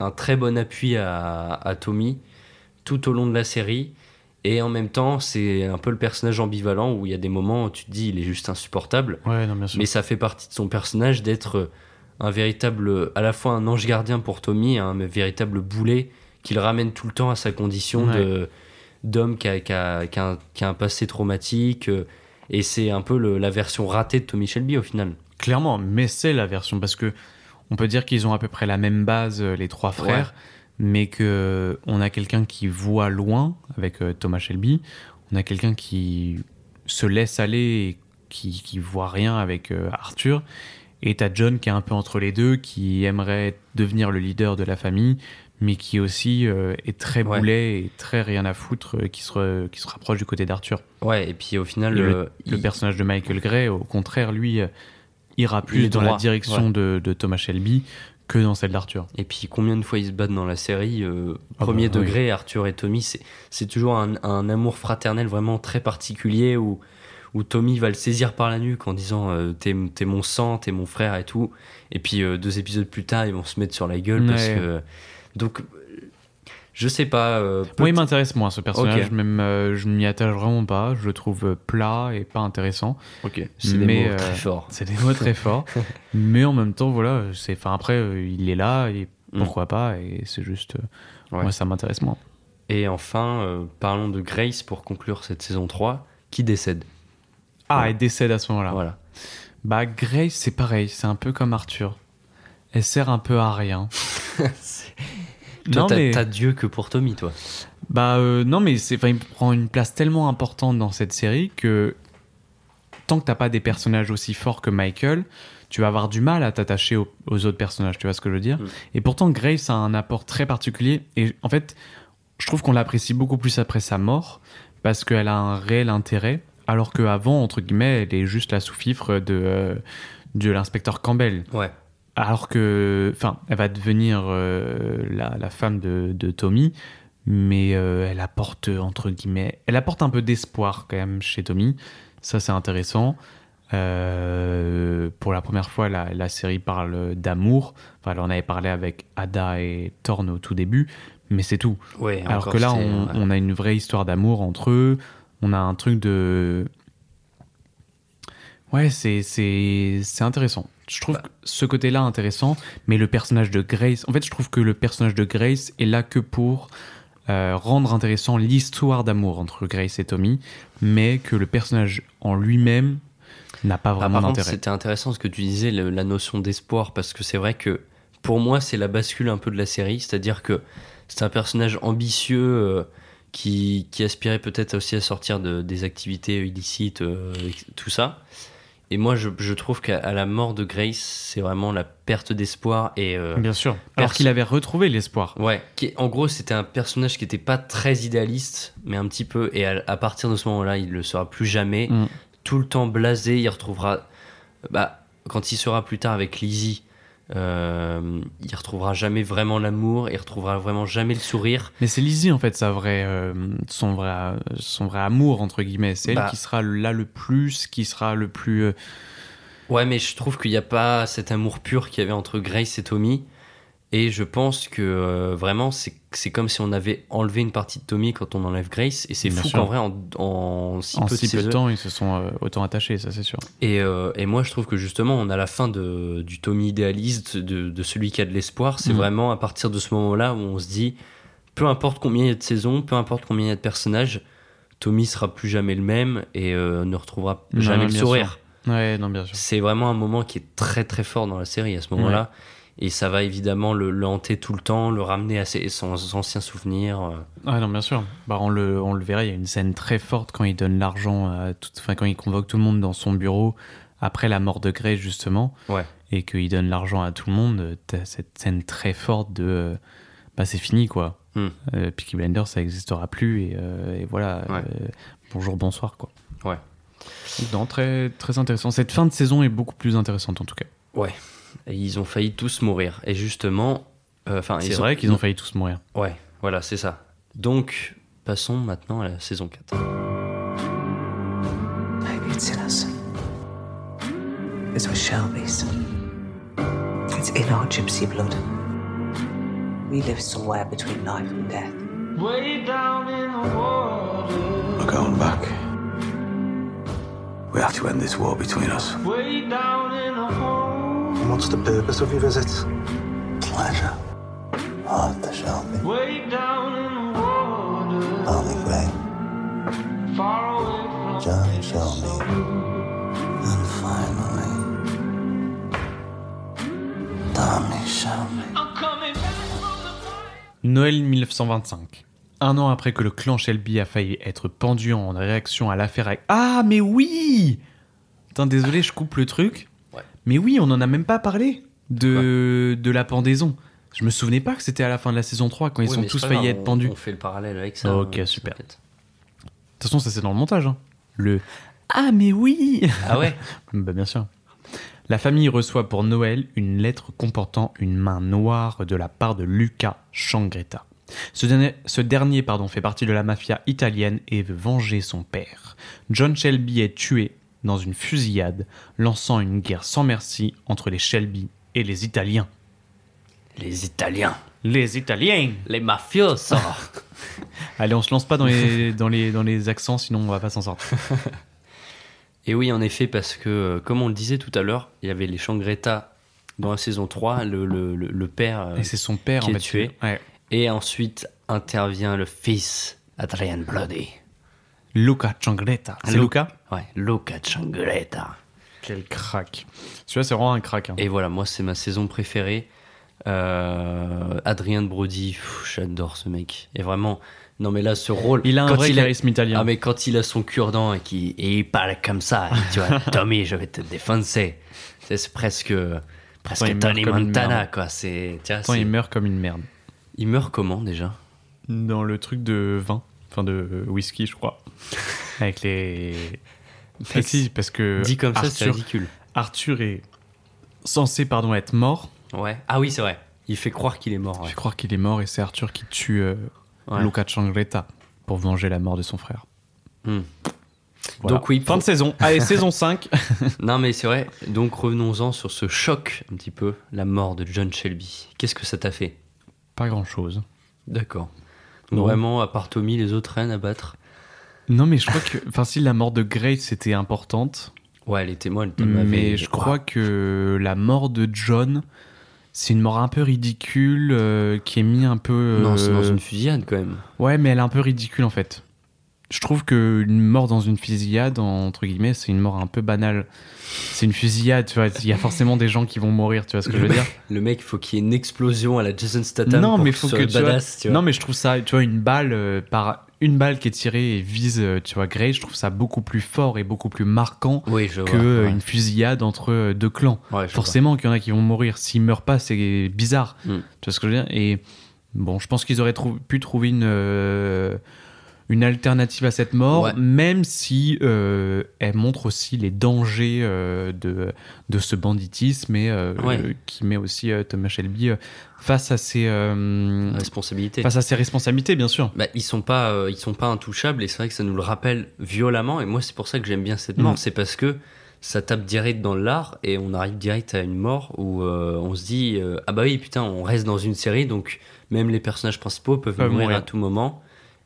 un très bon appui à, à Tommy tout au long de la série. Et en même temps, c'est un peu le personnage ambivalent où il y a des moments où tu te dis il est juste insupportable. Ouais, non. Mais ça fait partie de son personnage d'être un véritable, à la fois un ange gardien pour Tommy, un véritable boulet qu'il ramène tout le temps à sa condition Ouais. de d'homme qui a, qui, a, qui a un, qui a un passé traumatique. euh, Et c'est un peu le- la version ratée de Tommy Shelby au final. Clairement, mais c'est la version parce que on peut dire qu'ils ont à peu près la même base, euh, les trois frères, mais que on a quelqu'un qui voit loin avec euh, Thomas Shelby, on a quelqu'un qui se laisse aller et qui, qui voit rien avec euh, Arthur, et t'as John qui est un peu entre les deux, qui aimerait devenir le leader de la famille, mais qui aussi euh, est très Ouais. boulet et très rien à foutre, euh, qui, se re- qui se rapproche du côté d'Arthur. Ouais, et puis au final, le, le, le personnage de Michael Gray, au contraire, lui, euh, ira plus dans droit, la direction ouais. de, de Thomas Shelby que dans celle d'Arthur. Et puis combien de fois ils se battent dans la série euh, Ah Premier bah, oui. degré, Arthur et Tommy, c'est toujours un, un amour fraternel vraiment très particulier où, où Tommy va le saisir par la nuque en disant euh, t'es mon sang, t'es mon frère et tout. Et puis euh, deux épisodes plus tard, ils vont se mettre sur la gueule parce que. Donc, je sais pas. euh, Moi, il m'intéresse moins ce personnage, Ok. même euh, je m'y attache vraiment pas. Je le trouve euh, plat et pas intéressant. Ok, c'est des mots euh, très forts. C'est des mots très forts, mais en même temps, voilà, c'est. Enfin, après, euh, il est là et Mm. pourquoi pas Et c'est juste, euh, Ouais. moi, ça m'intéresse moins. Et enfin, euh, parlons de Grace pour conclure cette saison 3, qui décède? Ah, elle décède à ce moment-là. Voilà. Bah, Grace, c'est pareil, c'est un peu comme Arthur. Elle sert un peu à rien. Toi, Non, t'as mais- t'as Dieu que pour Tommy, toi. Bah euh, non, mais c'est, il prend une place tellement importante dans cette série que tant que t'as pas des personnages aussi forts que Michael, tu vas avoir du mal à t'attacher aux, aux autres personnages. Tu vois ce que je veux dire Mm. Et pourtant, Grace a un apport très particulier. Et en fait, je trouve qu'on l'apprécie beaucoup plus après sa mort parce qu'elle a un réel intérêt, alors qu'avant, entre guillemets, elle est juste la sous-fifre de euh, de l'inspecteur Campbell. Ouais. Alors que, enfin, elle va devenir euh, la, la femme de, de Tommy, mais euh, elle apporte, entre guillemets, elle apporte un peu d'espoir quand même chez Tommy. Ça, c'est intéressant. Euh, pour la première fois, la, la série parle d'amour. Enfin, elle en avait parlé avec Ada et Thorne au tout début, mais c'est tout. Ouais, Alors que là, on, ouais. on a une vraie histoire d'amour entre eux. On a un truc de. Ouais, c'est intéressant. Je trouve Bah. ce côté-là intéressant, mais le personnage de Grace. En fait, je trouve que le personnage de Grace est là que pour euh, rendre intéressant l'histoire d'amour entre Grace et Tommy, mais que le personnage en lui-même n'a pas Ah, vraiment d'intérêt. c'était intéressant ce que tu disais, le- la notion d'espoir, parce que c'est vrai que pour moi, c'est la bascule un peu de la série, c'est-à-dire que c'est un personnage ambitieux euh, qui, qui aspirait peut-être aussi à sortir de, des activités illicites, euh, tout ça. Et moi, je, je trouve qu'à la mort de Grace, c'est vraiment la perte d'espoir et euh, Bien sûr. Alors qu'il avait retrouvé l'espoir. Ouais, qui, en gros, c'était un personnage qui était pas très idéaliste, mais un petit peu. Et à, à partir de ce moment-là, il le sera plus jamais. Mm. Tout le temps blasé, il retrouvera. Bah, quand il sera plus tard avec Lizzie, euh, il retrouvera jamais vraiment l'amour, il retrouvera vraiment jamais le sourire. Mais c'est Lizzie en fait sa vraie, euh, son vrai, son vrai amour entre guillemets. C'est elle Bah. qui sera là le plus, qui sera le plus. euh, Ouais, mais je trouve qu'il n'y a pas cet amour pur qu'il y avait entre Grace et Tommy. Et je pense que euh, vraiment, c'est c'est comme si on avait enlevé une partie de Tommy quand on enlève Grace. Et c'est fou qu'en vrai, en, en si en peu de si peu de temps, ils se sont euh, autant attachés, ça c'est sûr. Et, euh, et moi, je trouve que justement, on a la fin de, du Tommy idéaliste, de, de celui qui a de l'espoir. C'est Mhm. vraiment à partir de ce moment-là où on se dit, peu importe combien il y a de saisons, peu importe combien il y a de personnages, Tommy sera plus jamais le même et euh, ne retrouvera jamais non, le sourire. Ouais, non, bien sûr. C'est vraiment un moment qui est très très fort dans la série à ce moment-là. Et ça va évidemment le, le hanter tout le temps, le ramener à ses, son anciens souvenirs. euh. Ouais, non, bien sûr. Bah, on, le, on le verra, il y a une scène très forte quand il donne l'argent, à tout, enfin, quand il convoque tout le monde dans son bureau après la mort de Grace, justement, Ouais. et qu'il donne l'argent à tout le monde. T'as cette scène très forte de. euh, bah, c'est fini, quoi. Hmm. Euh, Peaky Blinders, ça n'existera plus, et, euh, et voilà. Ouais. euh, bonjour, bonsoir, quoi. Ouais. Non, très, très intéressant. Cette fin de saison est beaucoup plus intéressante, en tout cas. Ouais. Et ils ont failli tous mourir. Et justement. euh, Enfin, C'est vrai qu'ils ont failli tous mourir. Ouais, voilà, c'est ça. Donc, passons maintenant à la saison 4. Maybe it's in us. It's with Shelby's. It's in our gypsy blood. We live somewhere between life and death. We're going back. We have to end this war between us. What's the purpose of your visit? Pleasure. Arthur Shelby. Darling Gray. John Shelby. And finally, Tommy Shelby. Noël 1925. Un an après que le clan Shelby a failli être pendu en réaction à l'affaire avec... Ah, mais oui Putain, désolé, je coupe le truc. Mais oui, on en a même pas parlé de, de la pendaison. Je me souvenais pas que c'était à la fin de la saison 3 quand ils Oui, sont tous failli être pendus. On fait le parallèle avec ça. Ok, hein, super. De toute façon, ça c'est dans le montage. hein. Le Ah, mais oui Ah ouais Bah, bien sûr. La famille reçoit pour Noël une lettre comportant une main noire de la part de Luca Changretta. Ce dernier, ce dernier pardon, fait partie de la mafia italienne et veut venger son père. John Shelby est tué dans une fusillade, lançant une guerre sans merci entre les Shelby et les Italiens. Les Italiens. Les Italiens Les mafiosos. Allez, on se lance pas dans les, dans les, dans les accents, sinon on va pas s'en sortir. Et oui, en effet, parce que, euh, comme on le disait tout à l'heure, il y avait les Changretta dans la saison 3, le, le, le- le père. euh, Et c'est son père qui en est fait. tué. Ouais. Et ensuite intervient le fils, Adrian Bloody. Luca Changretta. C'est Lu- Luca Ouais, Luca Changretta. Quel crack. Celui-là, c'est vraiment un crack. hein. Et voilà, moi, c'est ma saison préférée. Euh, Adrien Brody, pff, j'adore ce mec. Et vraiment, non mais là, ce rôle. Il a un quand vrai il a- charisme italien. Ah, mais quand il a son cure-dent et, qui, et il parle comme ça, et tu vois, Tommy, je vais te défoncer. C'est presque, presque Attends, Tony Montana, quoi. C'est- il meurt comme une merde. il meurt comment déjà? Dans le truc de vin, enfin de whisky, je crois. Avec les. Ah, si, parce que. Dit comme ça, c'est Arthur, ridicule. Arthur est censé pardon, être mort. Ouais. Ah oui, c'est vrai. Il fait croire qu'il est mort. Je ouais. crois qu'il est mort et c'est Arthur qui tue euh, Ouais. Luca Changretta pour venger la mort de son frère. Hmm. Voilà. Donc oui, Fin pour- de saison. Allez, saison 5. Non, mais c'est vrai. Donc revenons-en sur ce choc un petit peu, la mort de John Shelby. Qu'est-ce que ça t'a fait? Pas grand chose. D'accord. Vraiment, à part Tommy, les autres reines à battre. Non, mais je crois que. Enfin, si la mort de Grace c'était importante. Ouais, elle était molle. Mais je crois que la mort de John, c'est une mort un peu ridicule euh, qui est mis un peu. Non, c'est dans euh, une fusillade quand même. Ouais, mais elle est un peu ridicule en fait. Je trouve que une mort dans une fusillade, entre guillemets, c'est une mort un peu banale. C'est une fusillade, tu vois. Il y a forcément des gens qui vont mourir, tu vois ce que je veux dire Le mec, il faut qu'il y ait une explosion à la Jason Statham. Non, pour mais faut que vois- badass, tu vois. Non, mais je trouve ça, tu vois, une balle euh, par une balle qui est tirée et vise, euh, tu vois, Grey. Je trouve ça beaucoup plus fort et beaucoup plus marquant Oui, je que euh, ouais. une fusillade entre deux clans. Ouais, Forcément qu'il y en a qui vont mourir. S'ils meurent pas, c'est bizarre. Mm. Tu vois ce que je veux dire? Et bon, je pense qu'ils auraient trou- pu trouver une, euh, une alternative à cette mort, Ouais. même si euh, elle montre aussi les dangers euh, de, de ce banditisme et euh, Ouais. qui met aussi Thomas Shelby face à ses euh, Responsabilité. face à ses responsabilités, bien sûr. Bah, ils sont pas ils sont pas intouchables et c'est vrai que ça nous le rappelle violemment et moi c'est pour ça que j'aime bien cette mort Mhm. c'est parce que ça tape direct dans l'art et on arrive direct à une mort où euh, on se dit euh, ah bah oui putain on reste dans une série donc même les personnages principaux peuvent Peuvent mourir mourir. à tout moment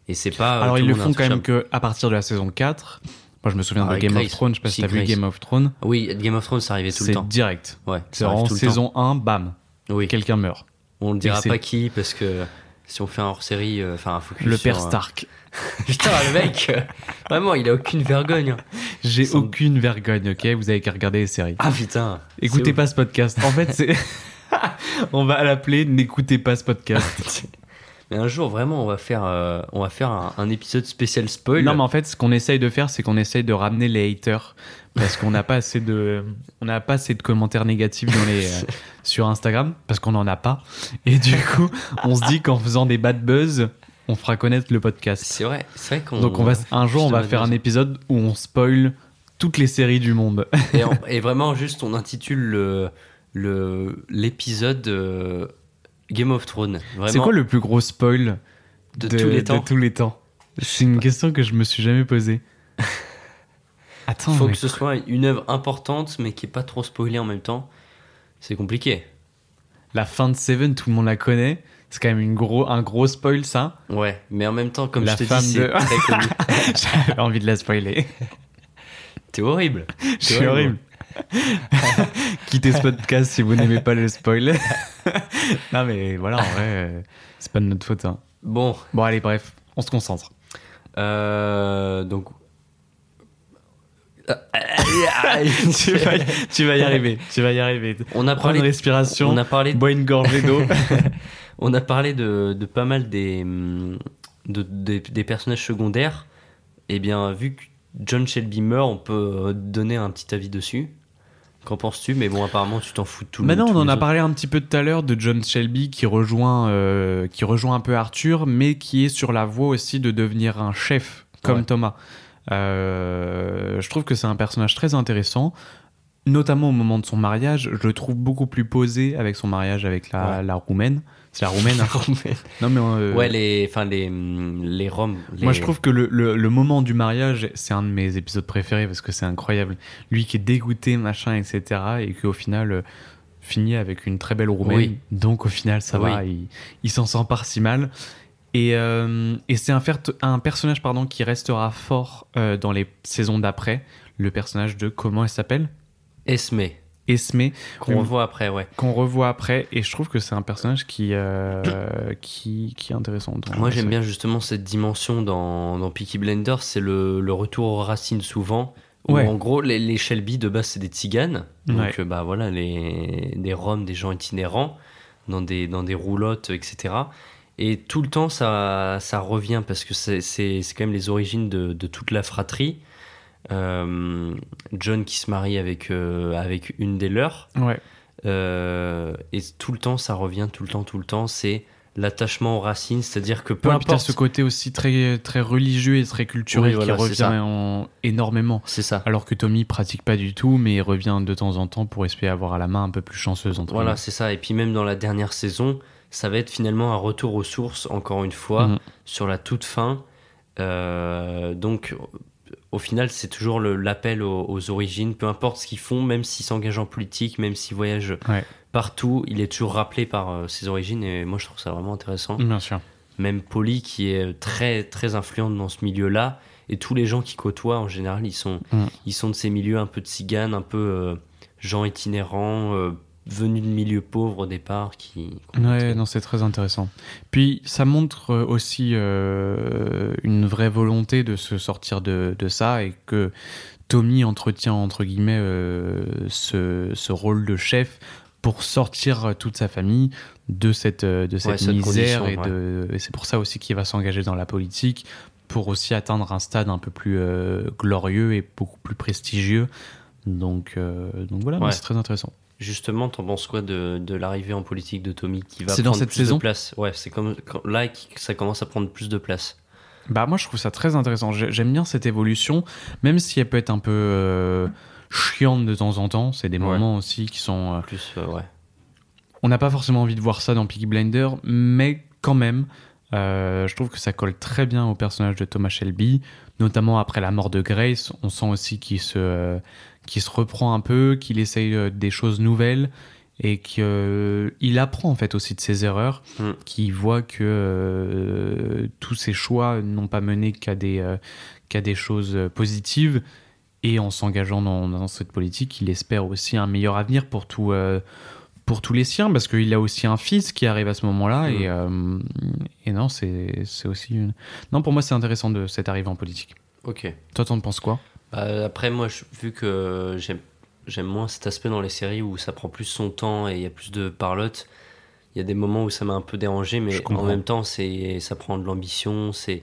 et c'est pas euh, Alors ils le font quand même intouchable. que à partir de la saison 4. Moi je me souviens Ah, de Game Grace. of Thrones, je sais pas si Si, t'as vu. Game of Thrones. oui Game of Thrones ça arrivait tout le C'est temps direct. ouais C'est ça arrive en saison 1, bam, oui quelqu'un meurt. on ne dira c'est- pas qui parce que si on fait un hors série enfin un focus Le père euh, Stark. putain le mec euh, vraiment il a aucune vergogne hein. J'ai Sans- aucune vergogne, ok? Vous avez qu'à regarder les séries. ah putain Écoutez c'est ouf. pas ce podcast. En fait, c'est. On va l'appeler N'écoutez pas ce podcast. Mais un jour, vraiment, on va faire, euh, on va faire un, un épisode spécial spoil. non, mais en fait, ce qu'on essaye de faire, c'est qu'on essaye de ramener les haters. Parce qu'on n'a pas assez de, on n'a pas assez de commentaires négatifs dans les, euh, sur Instagram, parce qu'on n'en a pas. Et du coup, on se dit qu'en faisant des bad buzz, on fera connaître le podcast. C'est vrai, c'est vrai qu'on. Donc on va, un jour, on va faire un épisode où on spoil toutes les séries du monde. Et, en- et vraiment, juste, on intitule le le- l'épisode euh, Game of Thrones. C'est quoi le plus gros spoil De tous les temps De tous les temps. C'est une question que je me suis jamais posée. Attends, Faut mais- que ce soit une œuvre importante, mais qui est pas trop spoilée en même temps. C'est compliqué. la fin de Seven, tout le monde la connaît. C'est quand même une gros, un gros spoil, ça. Ouais, mais en même temps, comme La je te femme dis, c'est de- très connu. J'avais envie de la spoiler. T'es horrible. Je suis horrible. Quittez ce podcast si vous n'aimez pas le spoil. non, mais voilà, en vrai, euh, c'est pas de notre faute. hein. Bon, Bon, allez, bref, on se concentre. euh, donc. tu, vas, tu vas y arriver. Tu vas y arriver. On a Prends parlé une respiration. On a parlé de Bois une gorgée d'eau. On a parlé de, de pas mal des, de- des, des personnages secondaires. Eh bien, vu que John Shelby meurt, on peut euh, donner un petit avis dessus. Qu'en penses-tu Mais bon, apparemment, tu t'en fous de tout le Maintenant, tous on en a autres. parlé un petit peu tout à l'heure de John Shelby qui rejoint, euh, qui rejoint un peu Arthur, mais qui est sur la voie aussi de devenir un chef, comme Ouais. Thomas. Euh, je trouve que c'est un personnage très intéressant, notamment au moment de son mariage. Je le trouve beaucoup plus posé avec son mariage avec la, Ouais. la roumaine. C'est la roumaine. hein. non mais euh, Ouais, les, enfin, les, les Roms. les- moi, je trouve que le, le- le moment du mariage, c'est un de mes épisodes préférés parce que c'est incroyable. Lui qui est dégoûté, machin, etc. Et qui au final euh, finit avec une très belle roumaine. Oui. Donc au final, ça Oui. va, il, il s'en sort pas si mal. Et, euh, et c'est un, un personnage pardon, qui restera fort euh, dans les saisons d'après. Le personnage de, comment elle s'appelle? Esme, Esme, qu'on revoit après, ouais. qu'on revoit après. Et je trouve que c'est un personnage qui, euh, qui, qui est intéressant. Moi, j'aime bien justement cette dimension dans, dans Peaky Blinders, c'est le, le retour aux racines souvent. où Ouais. en gros, les, les Shelby de base, c'est des tziganes. Donc, Ouais. euh, bah voilà, les, des Roms, des gens itinérants, dans des, dans des roulottes, etc. Et tout le temps, ça, ça revient parce que c'est quand même les origines de, de toute la fratrie. Euh, John qui se marie avec, euh, avec une des leurs. Ouais. Euh, et tout le temps, ça revient, tout le temps, tout le temps. C'est l'attachement aux racines, c'est-à-dire que peu Ouais, importe. ce côté aussi très, très religieux et très culturel Oui, voilà, qui revient en- énormément. C'est ça. Alors que Tommy pratique pas du tout, mais il revient de temps en temps pour espérer avoir à la main un peu plus chanceuse. Entre Voilà, c'est ça. Et puis même dans la dernière saison, ça va être finalement un retour aux sources, encore une fois, Mhm. sur la toute fin. Euh, donc, au final, c'est toujours l'appel aux, aux origines, peu importe ce qu'ils font, même s'ils s'engagent en politique, même s'ils voyagent Ouais. partout, il est toujours rappelé par euh, ses origines. Et moi, je trouve ça vraiment intéressant. Bien sûr. même Polly qui est très très influente dans ce milieu-là, et tous les gens qui côtoient en général, ils sont, Mm. ils sont de ces milieux un peu de tziganes, un peu euh, gens itinérants, euh, venus de milieux pauvres au départ, qui... Ouais, non, c'est très intéressant. Puis ça montre euh, aussi euh, une vraie volonté de se sortir de, de ça et que Tommy entretient entre guillemets euh, ce, ce rôle de chef pour sortir toute sa famille de cette, de cette cette misère et, de, et c'est pour ça aussi qu'il va s'engager dans la politique pour aussi atteindre un stade un peu plus euh, glorieux et beaucoup plus prestigieux. Donc, donc voilà, Ouais. c'est très intéressant. Justement, t'en penses quoi de, de l'arrivée en politique de Tommy qui va C'est dans prendre cette plus saison de place? Ouais, c'est comme quand- là que ça commence à prendre plus de place. Bah moi je trouve ça très intéressant. J'ai- J'aime bien cette évolution, même si elle peut être un peu euh, chiante de temps en temps. C'est des Ouais. moments aussi qui sont. euh, Plus, euh, ouais. on n'a pas forcément envie de voir ça dans Peaky Blinder, mais quand même, euh, je trouve que ça colle très bien au personnage de Thomas Shelby, notamment après la mort de Grace. On sent aussi qu'il se, euh, se reprend un peu, qu'il essaye euh, des choses nouvelles et qu'il apprend en fait aussi de ses erreurs, Mm. qu'il voit que tous ses choix n'ont pas mené qu'à des, choses positives. Et en s'engageant dans, dans cette politique, il espère aussi un meilleur avenir pour tout, pour tous les siens, parce qu'il a aussi un fils qui arrive à ce moment-là. Mm. Et, euh, et non, c'est aussi une. Non, pour moi, c'est intéressant de cette arrivée en politique. Ok. Toi, t'en penses quoi? Bah, après, moi, je- vu que j'aime moins cet aspect dans les séries où ça prend plus son temps et il y a plus de parlotte, il y a des moments où ça m'a un peu dérangé, mais en même temps, ça prend de l'ambition, c'est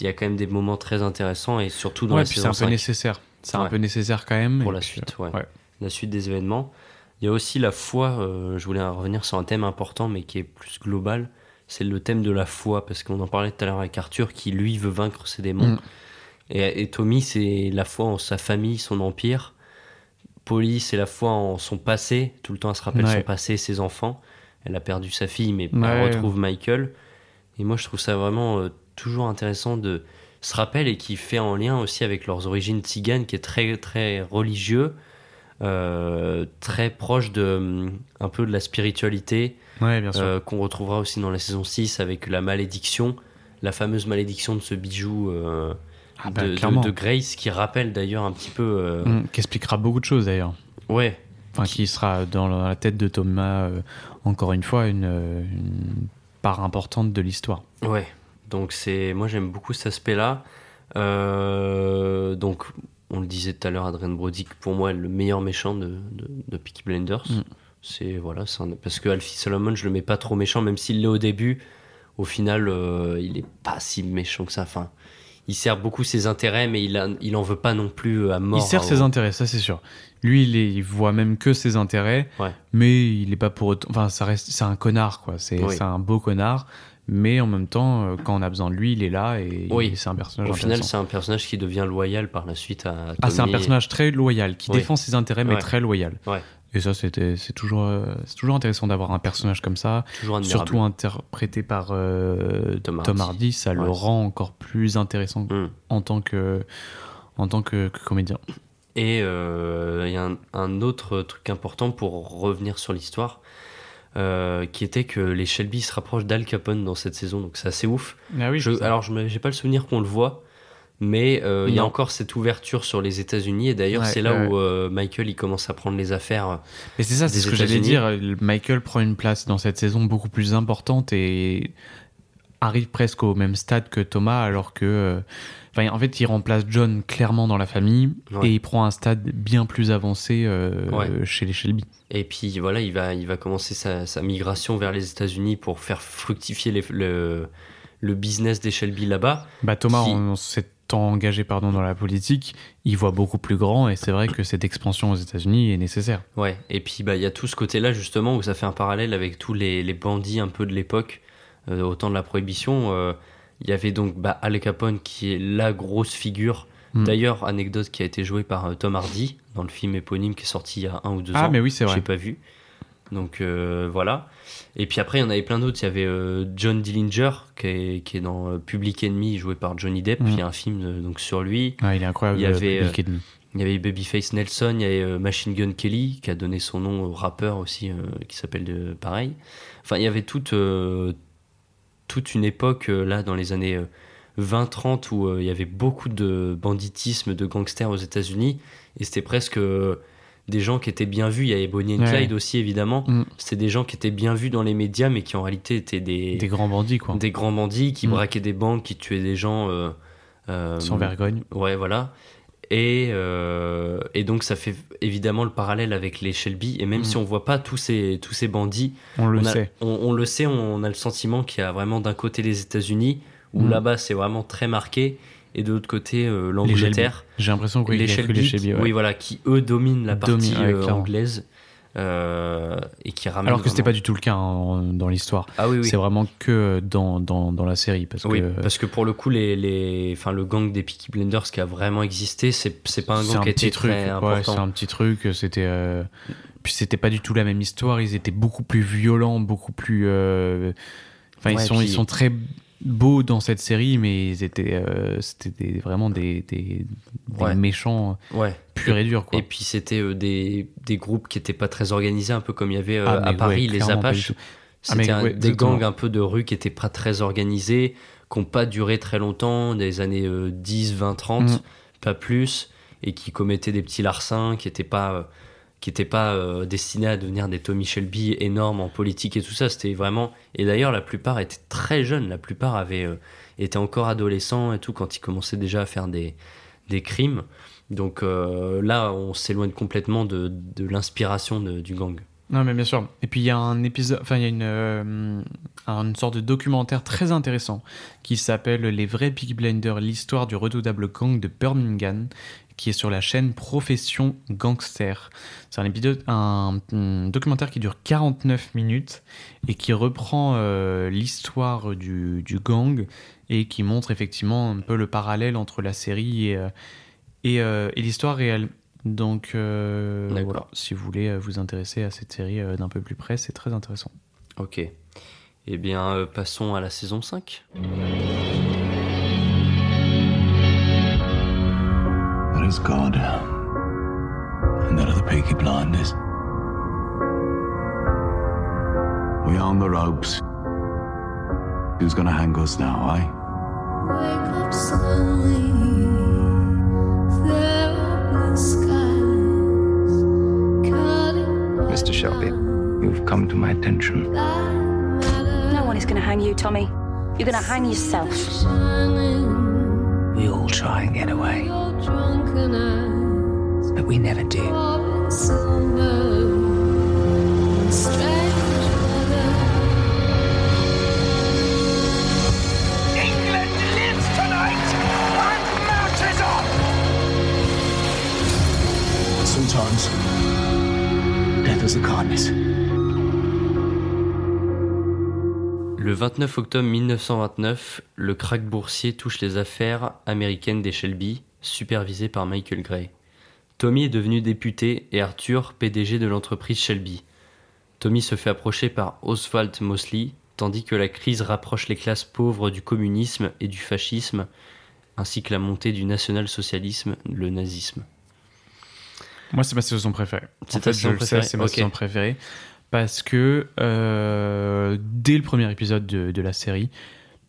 il y a quand même des moments très intéressants et surtout dans Ouais, la puis c'est un peu 5, nécessaire. C'est un peu nécessaire quand même. pour la puis, suite, euh, ouais. ouais. la suite des événements. Il y a aussi la foi, euh, je voulais revenir sur un thème important mais qui est plus global, c'est le thème de la foi, parce qu'on en parlait tout à l'heure avec Arthur qui lui veut vaincre ses démons. Mm. Et, et Tommy, c'est la foi en sa famille, son empire. Polly, c'est la foi en son passé, tout le temps elle se rappelle Ouais. son passé, ses enfants. Elle a perdu sa fille, mais Ouais. elle retrouve Michael. Et moi, je trouve ça vraiment euh, toujours intéressant de se rappeler et qui fait en lien aussi avec leurs origines tziganes, qui est très très religieux, très proche de hum, un peu de la spiritualité, Ouais, euh, qu'on retrouvera aussi dans la saison 6 avec la malédiction, la fameuse malédiction de ce bijou euh, Ah bah, de, de- clairement. de Grace, qui rappelle d'ailleurs un petit peu. euh, Mm, qui expliquera beaucoup de choses d'ailleurs. Ouais, Enfin, qui sera dans la tête de Thomas, euh, encore une fois, une, euh, une part importante de l'histoire. Ouais, donc c'est moi j'aime beaucoup cet aspect-là. Euh, donc on le disait tout à l'heure, Adrien Brody, que pour moi est le meilleur méchant de, de, de Peaky Blinders. Mm. C'est voilà, c'est un- parce que Alfie Solomon, je le mets pas trop méchant, même s'il l'est au début. Au final, euh, il est pas si méchant que ça. Enfin, il sert beaucoup ses intérêts, mais il a, il en veut pas non plus à mort. il sert hein, ses intérêts, ça c'est sûr. Lui, il, est- il voit même que ses intérêts, Ouais. mais il est pas pour autant. Enfin, ça reste, c'est un connard, quoi. C'est Oui. c'est un beau connard, mais en même temps, euh, quand on a besoin de lui, il est là et Oui. c'est un personnage Au final, c'est un personnage qui devient loyal par la suite à. Ah, c'est un Tommy. personnage très loyal, qui Oui. défend ses intérêts, mais Ouais. très loyal. Ouais. Et ça, c'était, c'est toujours, euh, c'est toujours intéressant d'avoir un personnage comme ça, surtout interprété par euh, Tom Tom, Hardy. Hardy. Ça le rend encore plus intéressant Mm. en tant que, en tant que, que comédien. Et euh, il y a un, un autre truc important pour revenir sur l'histoire, euh, qui était que les Shelby se rapprochent d'Al Capone dans cette saison, donc c'est assez ouf. Ah oui, Je- alors, je n'ai pas le souvenir qu'on le voit, mais euh, il y a encore cette ouverture sur les États-Unis, et d'ailleurs, Ouais, c'est là ouais, où euh, Michael il commence à prendre les affaires. Mais c'est ça, c'est ce que j'allais dire. Michael prend une place dans cette saison beaucoup plus importante et arrive presque au même stade que Thomas, alors que. Enfin, en fait, il remplace John clairement dans la famille Ouais. et il prend un stade bien plus avancé euh, Ouais. chez les Shelby. Et puis voilà, il va, il va commencer sa, sa migration vers les États-Unis pour faire fructifier les- le, le business des Shelby là-bas. Bah, Thomas, Qui- en s'étant engagé pardon, dans la politique, il voit beaucoup plus grand et c'est vrai que cette expansion aux États-Unis est nécessaire. Ouais, et puis bah il y a tout ce côté-là justement où ça fait un parallèle avec tous les, les bandits un peu de l'époque, euh, au temps de la prohibition. euh, Il y avait donc bah, Al Capone qui est la grosse figure. Mm. D'ailleurs, anecdote qui a été jouée par euh, Tom Hardy dans le film éponyme qui est sorti il y a un ou deux ans. Ah, mais oui, c'est vrai. J'ai pas vu. Donc euh, voilà. Et puis après, il y en avait plein d'autres. Il y avait euh, John Dillinger qui est, qui est dans Public Enemy, joué par Johnny Depp. Mm. Il y a un film donc sur lui. Ah, il est incroyable. Il y avait, Public Enemy. Il y avait Babyface Nelson, il y avait Machine Gun Kelly qui a donné son nom au rappeur aussi qui s'appelle pareil. Enfin, il y avait toute toute une époque, euh, là, dans les années 20-30, où euh, il y avait beaucoup de banditisme, de gangsters aux États-Unis, et c'était presque euh, des gens qui étaient bien vus. Il y avait Bonnie and Ouais. Clyde aussi, évidemment. Mm. C'était des gens qui étaient bien vus dans les médias, mais qui en réalité étaient des, Des grands bandits, quoi. des grands bandits qui Mm. braquaient des banques, qui tuaient des gens. euh, euh, Sans vergogne. Ouais, voilà. Et, euh, et donc, ça fait évidemment le parallèle avec les Shelby. Et même Mhm. si on voit pas tous ces, tous ces bandits, On le on, a- sait. on, on le sait, on a le sentiment qu'il y a vraiment d'un côté les États-Unis, où Mhm. là-bas c'est vraiment très marqué, et de l'autre côté euh, l'Angleterre. J'ai l'impression que oui, les Shelby, les Shelby, ouais. oui, voilà, qui eux dominent la partie ouais, euh, anglaise. Euh, et qui ramènent Alors que c'était pas du tout le cas hein, dans l'histoire. Ah oui, oui. C'est vraiment que dans, dans, dans la série. Parce Oui, que parce que pour le coup, les, les, enfin, le gang des Peaky Blinders qui a vraiment existé, c'est pas un gang un qui était truc. très Ouais, important. c'est un petit truc. C'était. euh, Puis c'était pas du tout la même histoire. Ils étaient beaucoup plus violents, beaucoup plus. euh, Enfin, ils, sont, puis- ils sont très beaux dans cette série, mais ils étaient, euh, c'était des- vraiment des, des, des Ouais. méchants Ouais. purs et durs. Quoi. Et puis c'était euh, des, des groupes qui étaient pas très organisés, un peu comme il y avait euh, Ah, à Paris ouais, les Apaches. Ah, mais C'était un- des gangs un peu de rue qui étaient pas très organisés, qui n'ont pas duré très longtemps, des années euh, 10, 20, 30, Mm. pas plus, et qui commettaient des petits larcins qui n'étaient pas, qui étaient pas euh, destinés à devenir des Tommy Shelby énormes en politique et tout ça. C'était vraiment. Et d'ailleurs, la plupart étaient très jeunes. La plupart avaient euh, étaient encore adolescents et tout quand ils commençaient déjà à faire des, des crimes. Donc euh, là, on s'éloigne complètement de, de l'inspiration du gang. Non, mais bien sûr. Et puis il y a un épisode, enfin il y a une, euh, une sorte de documentaire très intéressant qui s'appelle Les vrais Peaky Blinders, l'histoire du redoutable gang de Birmingham, qui est sur la chaîne Profession Gangster. C'est un épisode, un, documentaire qui dure 49 minutes et qui reprend euh, l'histoire du, du gang et qui montre effectivement un peu le parallèle entre la série et, euh, et l'histoire réelle. Donc euh, voilà, si vous voulez euh, vous intéresser à cette série euh, d'un peu plus près, c'est très intéressant. Ok. Eh bien, euh, passons à la saison 5. What is God? And that of the Peaky Blinders. We on the ropes. Who's gonna hang us now, eh? Wake up slowly. There are blue skies. Mr. Shelby, you've come to my attention. No one is going to hang you, Tommy. You're going to hang yourself. We all try and get away, Your drunken eyes. but we never do. Robin silver. and Strange weather. England lives tonight and marches on! Sometimes Le 29 octobre 1929, le krach boursier touche les affaires américaines des Shelby, supervisées par Michael Gray. Tommy est devenu député et Arthur PDG de l'entreprise Shelby. Tommy se fait approcher par Oswald Mosley, tandis que la crise rapproche les classes pauvres du communisme et du fascisme, ainsi que la montée du national-socialisme, le nazisme. Moi, c'est ma saison préférée. C'est En fait, saison je le sais, préférée c'est ma saison préférée. Parce que euh, dès le premier épisode de, de la série,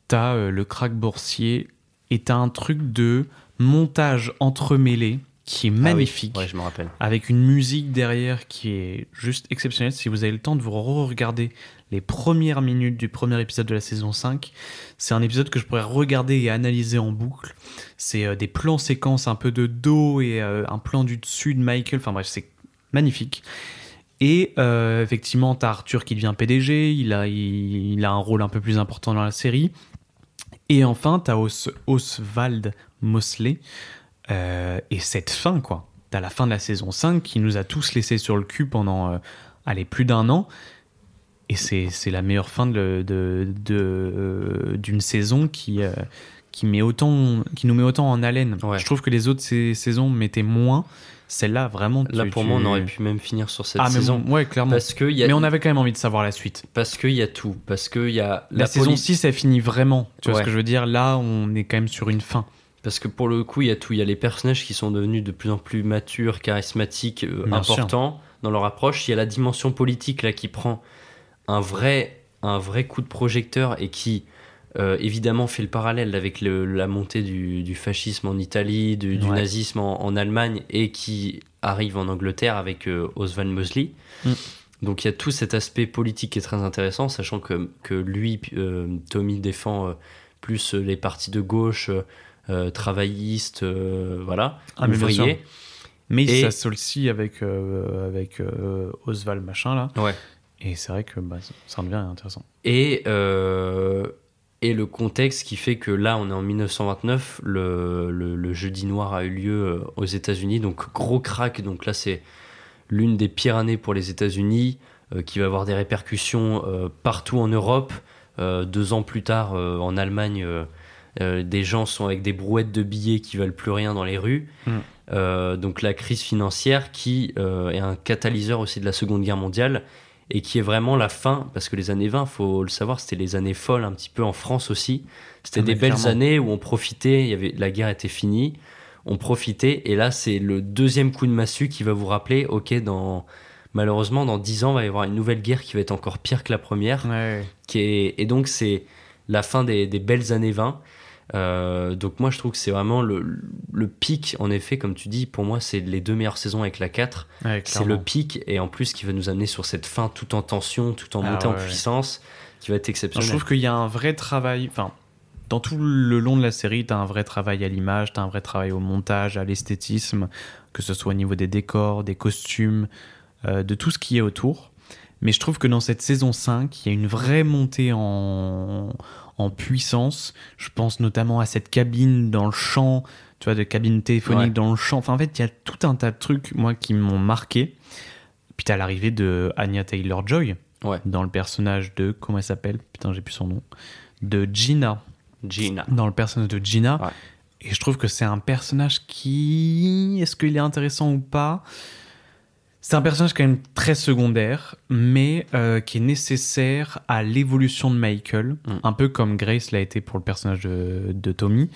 t'as euh, le crack boursier et t'as un truc de montage entremêlé qui est Ah oui, magnifique. ouais, je me rappelle. avec une musique derrière qui est juste exceptionnelle. Si vous avez le temps de vous re-regarder les premières minutes du premier épisode de la saison 5, c'est un épisode que je pourrais regarder et analyser en boucle. C'est euh, des plans séquences un peu de dos et euh, un plan du dessus de Michael. Enfin bref, c'est magnifique. Et euh, effectivement, t'as Arthur qui devient PDG, il a, il, il a un rôle un peu plus important dans la série. Et enfin, t'as Os, Oswald Mosley. Euh, et cette fin, quoi. T'as la fin de la saison 5 qui nous a tous laissés sur le cul pendant, euh, allez, plus d'un an. Et c'est la meilleure fin de, de, de, euh, d'une saison qui, euh, qui, met autant, qui nous met autant en haleine. Ouais. Je trouve que les autres sais- saisons mettaient moins. Celle-là, vraiment. Là, tu- pour tu- moi, on aurait pu même finir sur cette Ah, mais saison. bon, ouais, clairement. Parce que y a, Mais on avait quand même envie de savoir la suite. parce qu'il y a tout. Parce qu'il y a La, saison poli- 6, elle finit vraiment. Tu vois ce que je veux dire? Là, on est quand même sur une fin. Parce que pour le coup, il y a tout. Il y a les personnages qui sont devenus de plus en plus matures, charismatiques, euh, sûr. importants dans leur approche. Il y a la dimension politique là qui prend un vrai, un vrai coup de projecteur et qui euh, évidemment fait le parallèle avec le- la montée du, du fascisme en Italie, du, nazisme en, en Allemagne et qui arrive en Angleterre avec euh, Oswald Mosley. Mm. Donc il y a tout cet aspect politique qui est très intéressant, sachant que, que lui, euh, Tommy, défend plus les partis de gauche, euh, travaillistes, euh, voilà, Ah, mais ouvriers. Mais il Et- s'associe avec, euh, avec euh, Oswald machin là. Ouais. Et c'est vrai que bah, ça devient intéressant. Et, euh, et le contexte qui fait que là, on est en 1929, le, le, le jeudi noir a eu lieu aux États-Unis, donc gros crack. Donc là, c'est l'une des pires années pour les États-Unis, euh, qui va avoir des répercussions euh, partout en Europe. Euh, deux ans plus tard, en Allemagne, euh, des gens sont avec des brouettes de billets qui valent plus rien dans les rues. Mm. Euh, donc la crise financière qui euh, est un catalyseur aussi de la Seconde Guerre mondiale et qui est vraiment la fin, parce que les années 20, faut le savoir, c'était les années folles un petit peu en France aussi. C'était Ah, des mais belles années où on profitait, il y avait, la guerre était finie, on profitait, et là c'est le deuxième coup de massue qui va vous rappeler, ok, dans, malheureusement dans 10 ans, il va y avoir une nouvelle guerre qui va être encore pire que la première, Ouais. qui est, et donc c'est la fin des, des belles années 20. Euh, donc moi je trouve que c'est vraiment le, le pic, en effet, comme tu dis, pour moi c'est les deux meilleures saisons avec la 4. Ouais, C'est le pic et en plus qui va nous amener sur cette fin tout en tension, tout en Ah montée en ouais, puissance, qui va être Non, exceptionnel. je trouve qu'il y a un vrai travail. Enfin, dans tout le long de la série, tu as un vrai travail à l'image, tu as un vrai travail au montage, à l'esthétisme, que ce soit au niveau des décors, des costumes, euh, de tout ce qui est autour. Mais je trouve que dans cette saison 5, il y a une vraie montée en, en puissance. Je pense notamment à cette cabine dans le champ, tu vois, de cabine téléphonique Ouais. dans le champ. Enfin, en fait, il y a tout un tas de trucs, moi, qui m'ont marqué. Puis t'as l'arrivée de Anya Taylor-Joy Ouais. dans le personnage de comment elle s'appelle? Putain, j'ai plus son nom. De Gina. Gina. Dans le personnage de Gina. Ouais. Et je trouve que c'est un personnage qui est-ce qu'il est intéressant ou pas? C'est un personnage quand même très secondaire, mais euh, qui est nécessaire à l'évolution de Michael, Mm. un peu comme Grace l'a été pour le personnage de, de Tommy,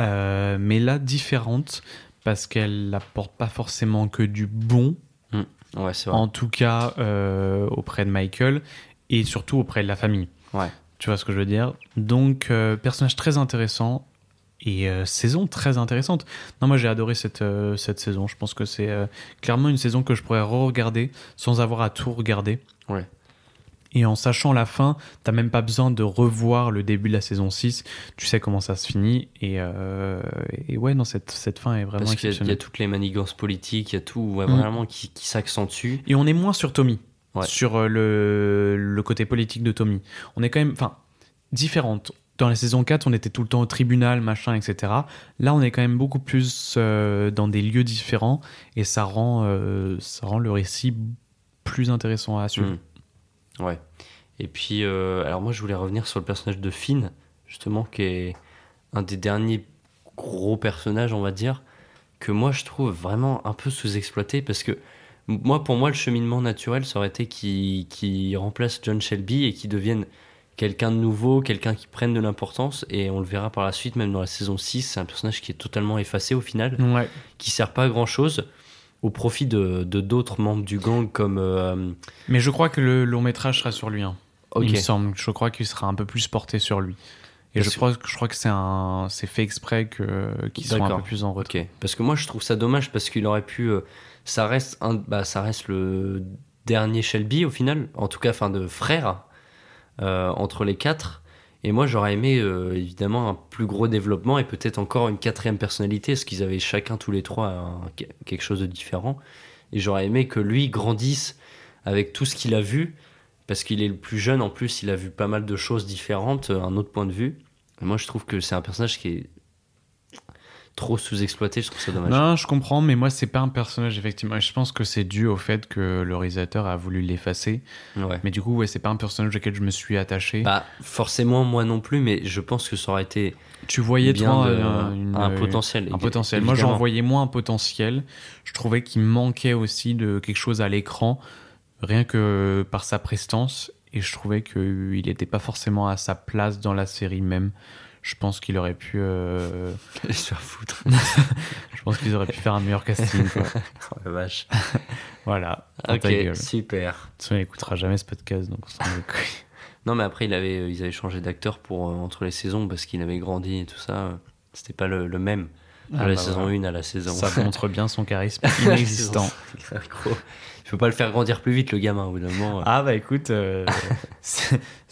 Euh, mais là différente parce qu'elle n'apporte pas forcément que du bon, Ouais, vrai. en tout cas euh, auprès de Michael et surtout auprès de la famille. Ouais. Tu vois ce que je veux dire? Donc, personnage très intéressant et euh, saison très intéressante. Non, moi j'ai adoré cette, euh, cette saison. Je pense que c'est euh, clairement une saison que je pourrais re-regarder sans avoir à tout regarder. Ouais. Et en sachant la fin, t'as même pas besoin de revoir le début de la saison 6. Tu sais comment ça se finit. Et, et ouais, non, cette, cette fin est vraiment Parce qu'il y a- il y, a toutes les manigances politiques, il y a tout ouais, Mm. vraiment qui, qui s'accentue. Et on est moins sur Tommy, Ouais. sur le, le côté politique de Tommy. On est quand même, enfin, différente. Dans la saison 4, on était tout le temps au tribunal, machin, etc. Là, on est quand même beaucoup plus euh, dans des lieux différents et ça rend, euh, ça rend le récit plus intéressant à suivre. Mm. Ouais. Et puis, euh, alors moi je voulais revenir sur le personnage de Finn, justement, qui est un des derniers gros personnages, on va dire, que moi je trouve vraiment un peu sous-exploité parce que moi, pour moi, le cheminement naturel, ça aurait été qu'il remplace John Shelby et qu'il devienne quelqu'un de nouveau, quelqu'un qui prenne de l'importance. Et on le verra par la suite, même dans la saison 6, c'est un personnage qui est totalement effacé au final, Ouais. qui sert pas à grand chose au profit de de d'autres membres du gang comme. euh, Mais je crois que le long métrage sera sur lui. hein. Ok. Il me semble. Je crois qu'il sera un peu plus porté sur lui. Et Parce je crois, je crois que c'est un, c'est fait exprès que qu'ils soient un peu plus en retrait. Parce que moi je trouve ça dommage parce qu'il aurait pu. euh, ça reste un, bah, ça reste le dernier Shelby au final, en tout cas, enfin de frère entre les quatre. Et moi j'aurais aimé euh, évidemment un plus gros développement et peut-être encore une quatrième personnalité, parce qu'ils avaient chacun tous les trois quelque chose de différent. Et j'aurais aimé que lui grandisse avec tout ce qu'il a vu, parce qu'il est le plus jeune en plus, il a vu pas mal de choses différentes, un autre point de vue. Et moi je trouve que c'est un personnage qui est trop sous-exploité, je trouve ça dommage. Non, je comprends, mais moi, c'est pas un personnage, effectivement. Et je pense que c'est dû au fait que le réalisateur a voulu l'effacer. Ouais. Mais du coup, ouais, c'est pas un personnage auquel je me suis attaché. Bah, forcément, moi non plus, mais je pense que ça aurait été tu voyais, bien toi, de- un, une- un potentiel. un potentiel. Moi, j'en voyais moins un potentiel. Je trouvais qu'il manquait aussi de quelque chose à l'écran, rien que par sa prestance. Et je trouvais qu'il n'était pas forcément à sa place dans la série même. Je pense qu'il aurait pu. euh, faire foutre. je pense qu'ils auraient pu faire un meilleur casting. quoi. oh la vache. Voilà. Ok, super. De toute façon, il écoutera jamais ce podcast, donc on. Non, mais après, il avait, euh, ils avaient changé d'acteur pour euh, entre les saisons parce qu'il avait grandi et tout ça. C'était pas le, le même. De Ah la bah saison voilà. 1 à la saison. Ça montre bien son charisme inexistant. Il faut pas le faire grandir plus vite, le gamin, au bout d'un moment. euh. Ah bah écoute, euh,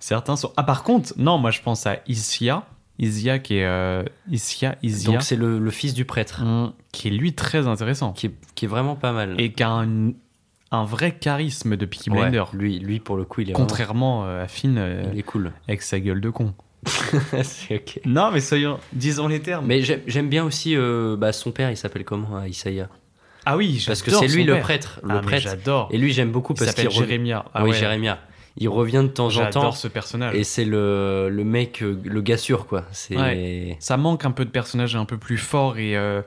certains sont... Ah par contre, non, moi je pense à Isia, Isia qui est... euh, Isia, Isia, Donc, c'est le, le fils du prêtre hum, qui est lui très intéressant. qui est, qui est vraiment pas mal. Et qui a un, un vrai charisme de Peaky Ouais, Blinder. lui, lui, pour le coup, il est Contrairement euh, à Finn, euh, il est cool. avec sa gueule de con. C'est ok. Non mais soyons... Disons les termes. Mais j'aime bien aussi euh, bah, son père, il s'appelle comment, Isaiah? Ah oui, Parce que c'est lui le prêtre. Le Ah, prêtre. j'adore. Et lui, j'aime beaucoup parce qu'il s'appelle Jérémia. Ah oui, ouais. Jérémia. Il revient de temps en temps. J'adore ce personnage. Et c'est le, le mec, euh, le gars sûr, quoi. C'est. Ouais. Ça manque un peu de personnage un peu plus fort et euh,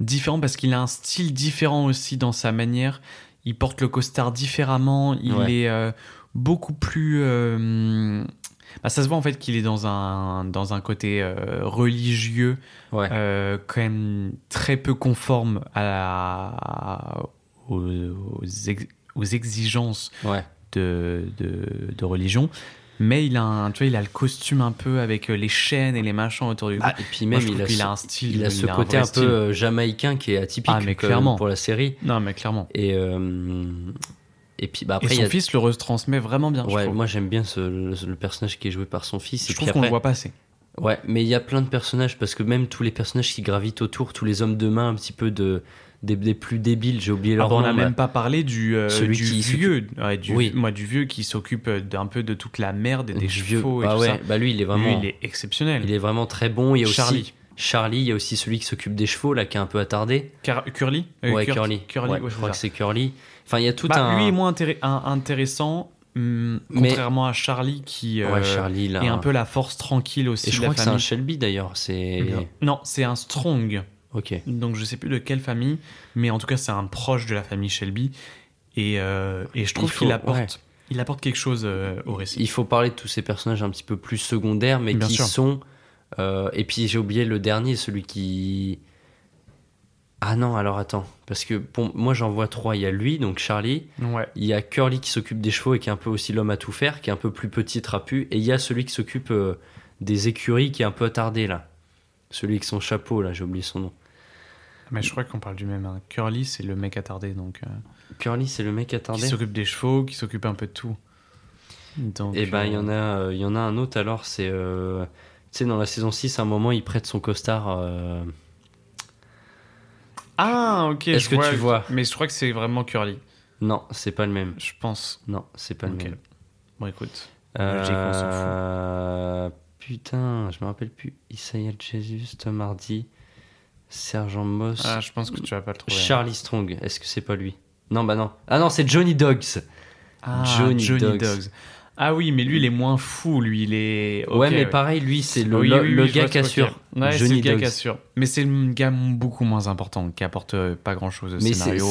différent parce qu'il a un style différent aussi dans sa manière. Il porte le costard différemment. Il Ouais. est euh, beaucoup plus. euh, bah, ça se voit en fait qu'il est dans un, dans un côté euh, religieux, Ouais. euh, quand même très peu conforme à la- aux, aux ex- aux exigences Ouais. de, de, de religion. Mais il a, un, tu vois, il a le costume un peu avec euh, les chaînes et les machins autour du cou. Ah, et puis Moi, même, je il a, ce, a un style. il a ce un côté vrai un style. peu euh, jamaïcain qui est atypique Ah, mais même clairement. pour la série. Non, mais clairement. Et, euh, et puis, bah, Et après, son a. fils le retransmet vraiment bien. Ouais, moi j'aime bien ce, le, le personnage qui est joué par son fils. je et trouve qu'on le voit pas assez. Ouais, mais il y a plein de personnages parce que même tous les personnages qui gravitent autour, tous les hommes de main un petit peu de des, des plus débiles, j'ai oublié Ah leur bah, on nom. n'a là. même pas parlé du, euh, Celui du qui vieux, ouais, du, Oui. moi du vieux qui s'occupe euh, d'un peu de toute la merde et des chevaux et Ah tout ouais, ça. bah lui il est vraiment, Lui, il est exceptionnel. il est vraiment très bon. Il y a Charlie. aussi Charlie, il y a aussi celui qui s'occupe des chevaux là, qui est un peu attardé. Car- Curly? Euh, ouais, Curly. Curly, Ouais, ouais, je crois ça. que c'est Curly. Enfin, il y a tout Bah, un. Lui est moins intér- un- intéressant, hum, Mais- contrairement à Charlie qui euh, Ouais, Charlie là. est un peu la force tranquille aussi Et je de la crois que c'est un. Shelby d'ailleurs. C'est. Non, c'est un Strong. Ok. Donc je sais plus de quelle famille, mais en tout cas c'est un proche de la famille Shelby. Et, euh, et je trouve qu'il apporte, ouais. il apporte quelque chose euh, au récit. Il faut parler de tous ces personnages un petit peu plus secondaires, mais Bien qui sûr. sont. euh, et puis j'ai oublié le dernier, celui qui. Ah non, alors attends. Parce que pour moi j'en vois trois. Il y a lui, donc Charlie. Ouais. Il y a Curly qui s'occupe des chevaux et qui est un peu aussi l'homme à tout faire, qui est un peu plus petit, trapu. Et il y a celui qui s'occupe euh, des écuries, qui est un peu attardé là. Celui avec son chapeau là, j'ai oublié son nom. Mais je crois qu'on parle du même. hein. Curly c'est le mec attardé, donc euh, Curly, c'est le mec qui attardé? s'occupe des chevaux, qui s'occupe un peu de tout. Donc, Et ben il y euh, en a, il y en a un autre alors, c'est tu sais dans la saison 6 à un moment il prête son costard. Ah ok. Est-ce je que tu vois Mais je crois que c'est vraiment Curly. Non, c'est pas le même. Je pense. Non, c'est pas le même. Bon écoute. Euh, Putain, je me rappelle plus. Isaiah Jesus, Tom Hardy, Sergent Moss, Ah, je pense que tu vas pas le trouver. Charlie Strong. Est-ce que c'est pas lui? Non, bah non. Ah non, c'est Johnny Dogs. Ah, Johnny Johnny, Dogs. Dogs. Ah oui, mais lui il est moins fou, lui il est. ouais, mais pareil, lui, c'est le, Oui, le- oui, gars qui assure. Ouais, c'est Johnny le gars Dogs. qui assure. Mais c'est le gars beaucoup moins important, qui apporte euh, pas grand chose au Mais scénario,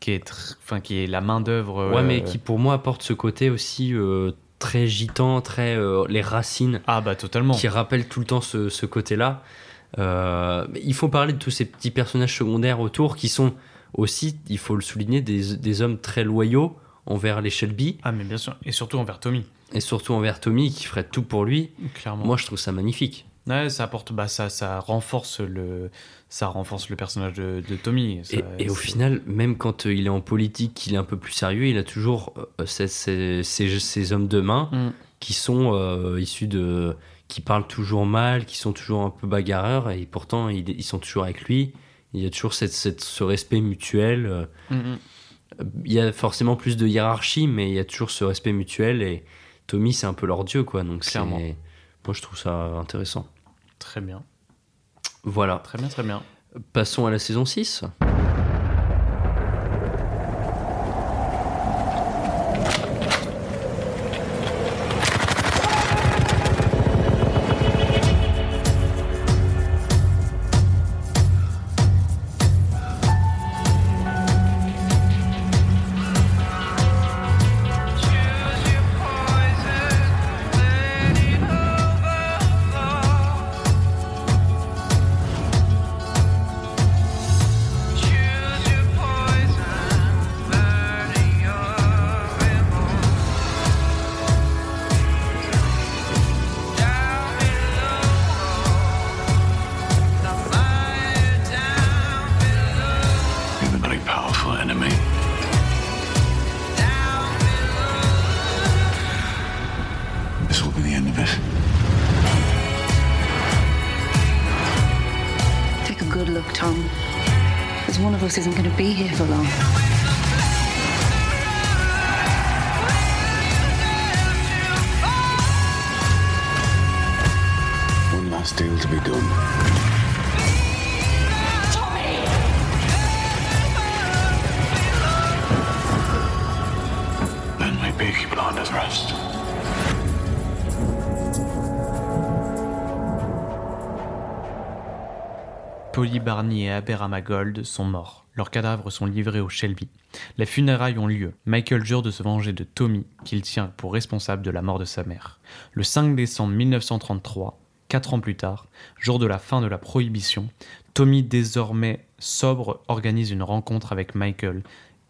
qui est, tr- enfin, qui est la main d'œuvre. ouais, euh, mais qui pour moi apporte ce côté aussi euh, très gitan, très euh, les racines, Ah bah totalement. qui rappelle tout le temps ce, ce côté-là. Euh, il faut parler de tous ces petits personnages secondaires autour qui sont aussi, il faut le souligner, des, des hommes très loyaux envers les Shelby Ah mais bien sûr, et surtout envers Tommy, et surtout envers Tommy qui ferait tout pour lui. clairement. Moi, je trouve ça magnifique. Ouais, ça apporte, bah ça, ça renforce le, ça renforce le personnage de, de Tommy. Ça- Et, et au final, même quand euh, il est en politique, qu'il est un peu plus sérieux, il a toujours euh, ces, ces- ces- ces hommes de main Mm. qui sont euh, issus de. qui parlent toujours mal, qui sont toujours un peu bagarreurs, et pourtant ils, ils sont toujours avec lui. Il y a toujours cette, cette- ce respect mutuel. Mm, mm. Il y a forcément plus de hiérarchie, mais il y a toujours ce respect mutuel, et Tommy, c'est un peu leur dieu, quoi. Donc, c'est- Clairement. Moi, je trouve ça intéressant. Très bien, Voilà. très bien, très bien. Passons à la saison 6. Aberamagold sont morts. Leurs cadavres sont livrés au Shelby. Les funérailles ont lieu. Michael jure de se venger de Tommy, qu'il tient pour responsable de la mort de sa mère. Le 5 décembre 1933, quatre ans plus tard, jour de la fin de la prohibition, Tommy, désormais sobre, organise une rencontre avec Michael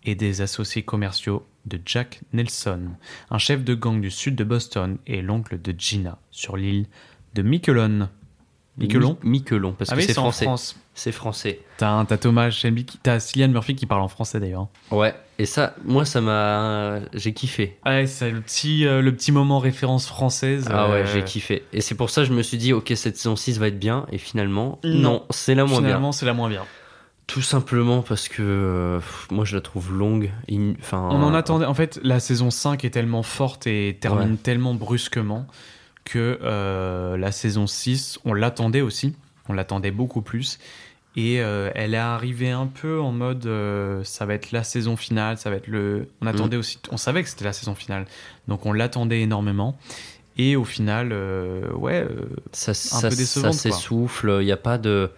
et des associés commerciaux de Jack Nelson, un chef de gang du sud de Boston et l'oncle de Gina, sur l'île de Miquelon. Miquelon Mi- Miquelon, parce Ah que oui, c'est français. France. C'est français. T'as t'as Thomas Shelby, t'as Cillian Murphy qui parle en français d'ailleurs. Ouais, et ça, moi, ça m'a. J'ai kiffé. Ouais, c'est le petit, euh, le petit moment référence française. Ah ouais, euh, j'ai kiffé. Et c'est pour ça que je me suis dit, ok, cette saison 6 va être bien. Et finalement, Non. non, c'est la moins bien. Finalement, c'est la moins bien. Tout simplement parce que euh, moi, je la trouve longue. In- Enfin, On en attendait. En fait, la saison 5 est tellement forte et termine Ouais. tellement brusquement que euh, la saison 6, on l'attendait aussi. On l'attendait beaucoup plus. Et euh, elle est arrivée un peu en mode euh, ça va être la saison finale, ça va être le. On attendait aussi. On savait que c'était la saison finale. Donc on l'attendait énormément. Et au final, ouais. ça, un ça, peu s'essouffle. Il n'y a pas de.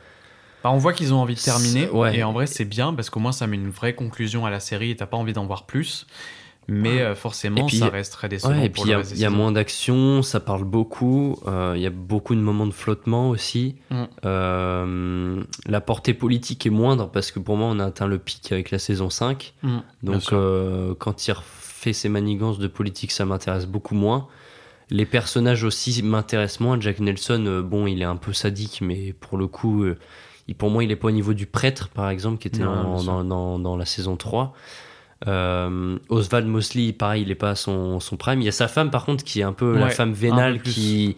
Bah, on voit qu'ils ont envie de terminer. Ouais. Et en vrai, c'est bien parce qu'au moins, ça met une vraie conclusion à la série et t'as pas envie d'en voir plus. Mais euh, forcément, puis, ça reste très décevant. Ouais, et puis il y a, y moins d'action, ça parle beaucoup, euh, il y a beaucoup de moments de flottement aussi. Mm. Euh, la portée politique est moindre parce que pour moi on a atteint le pic avec la saison 5. Mm, Donc euh, quand il refait ses manigances de politique, ça m'intéresse beaucoup moins. Les personnages aussi m'intéressent moins. Jack Nelson, bon, il est un peu sadique, mais pour le coup, il, pour moi, il est pas au niveau du prêtre, par exemple, qui était Non, dans- dans la saison 3. Euh, Oswald Mosley, pareil, il est pas à son, son prime. Il y a sa femme, par contre, qui est un peu la femme vénale qui,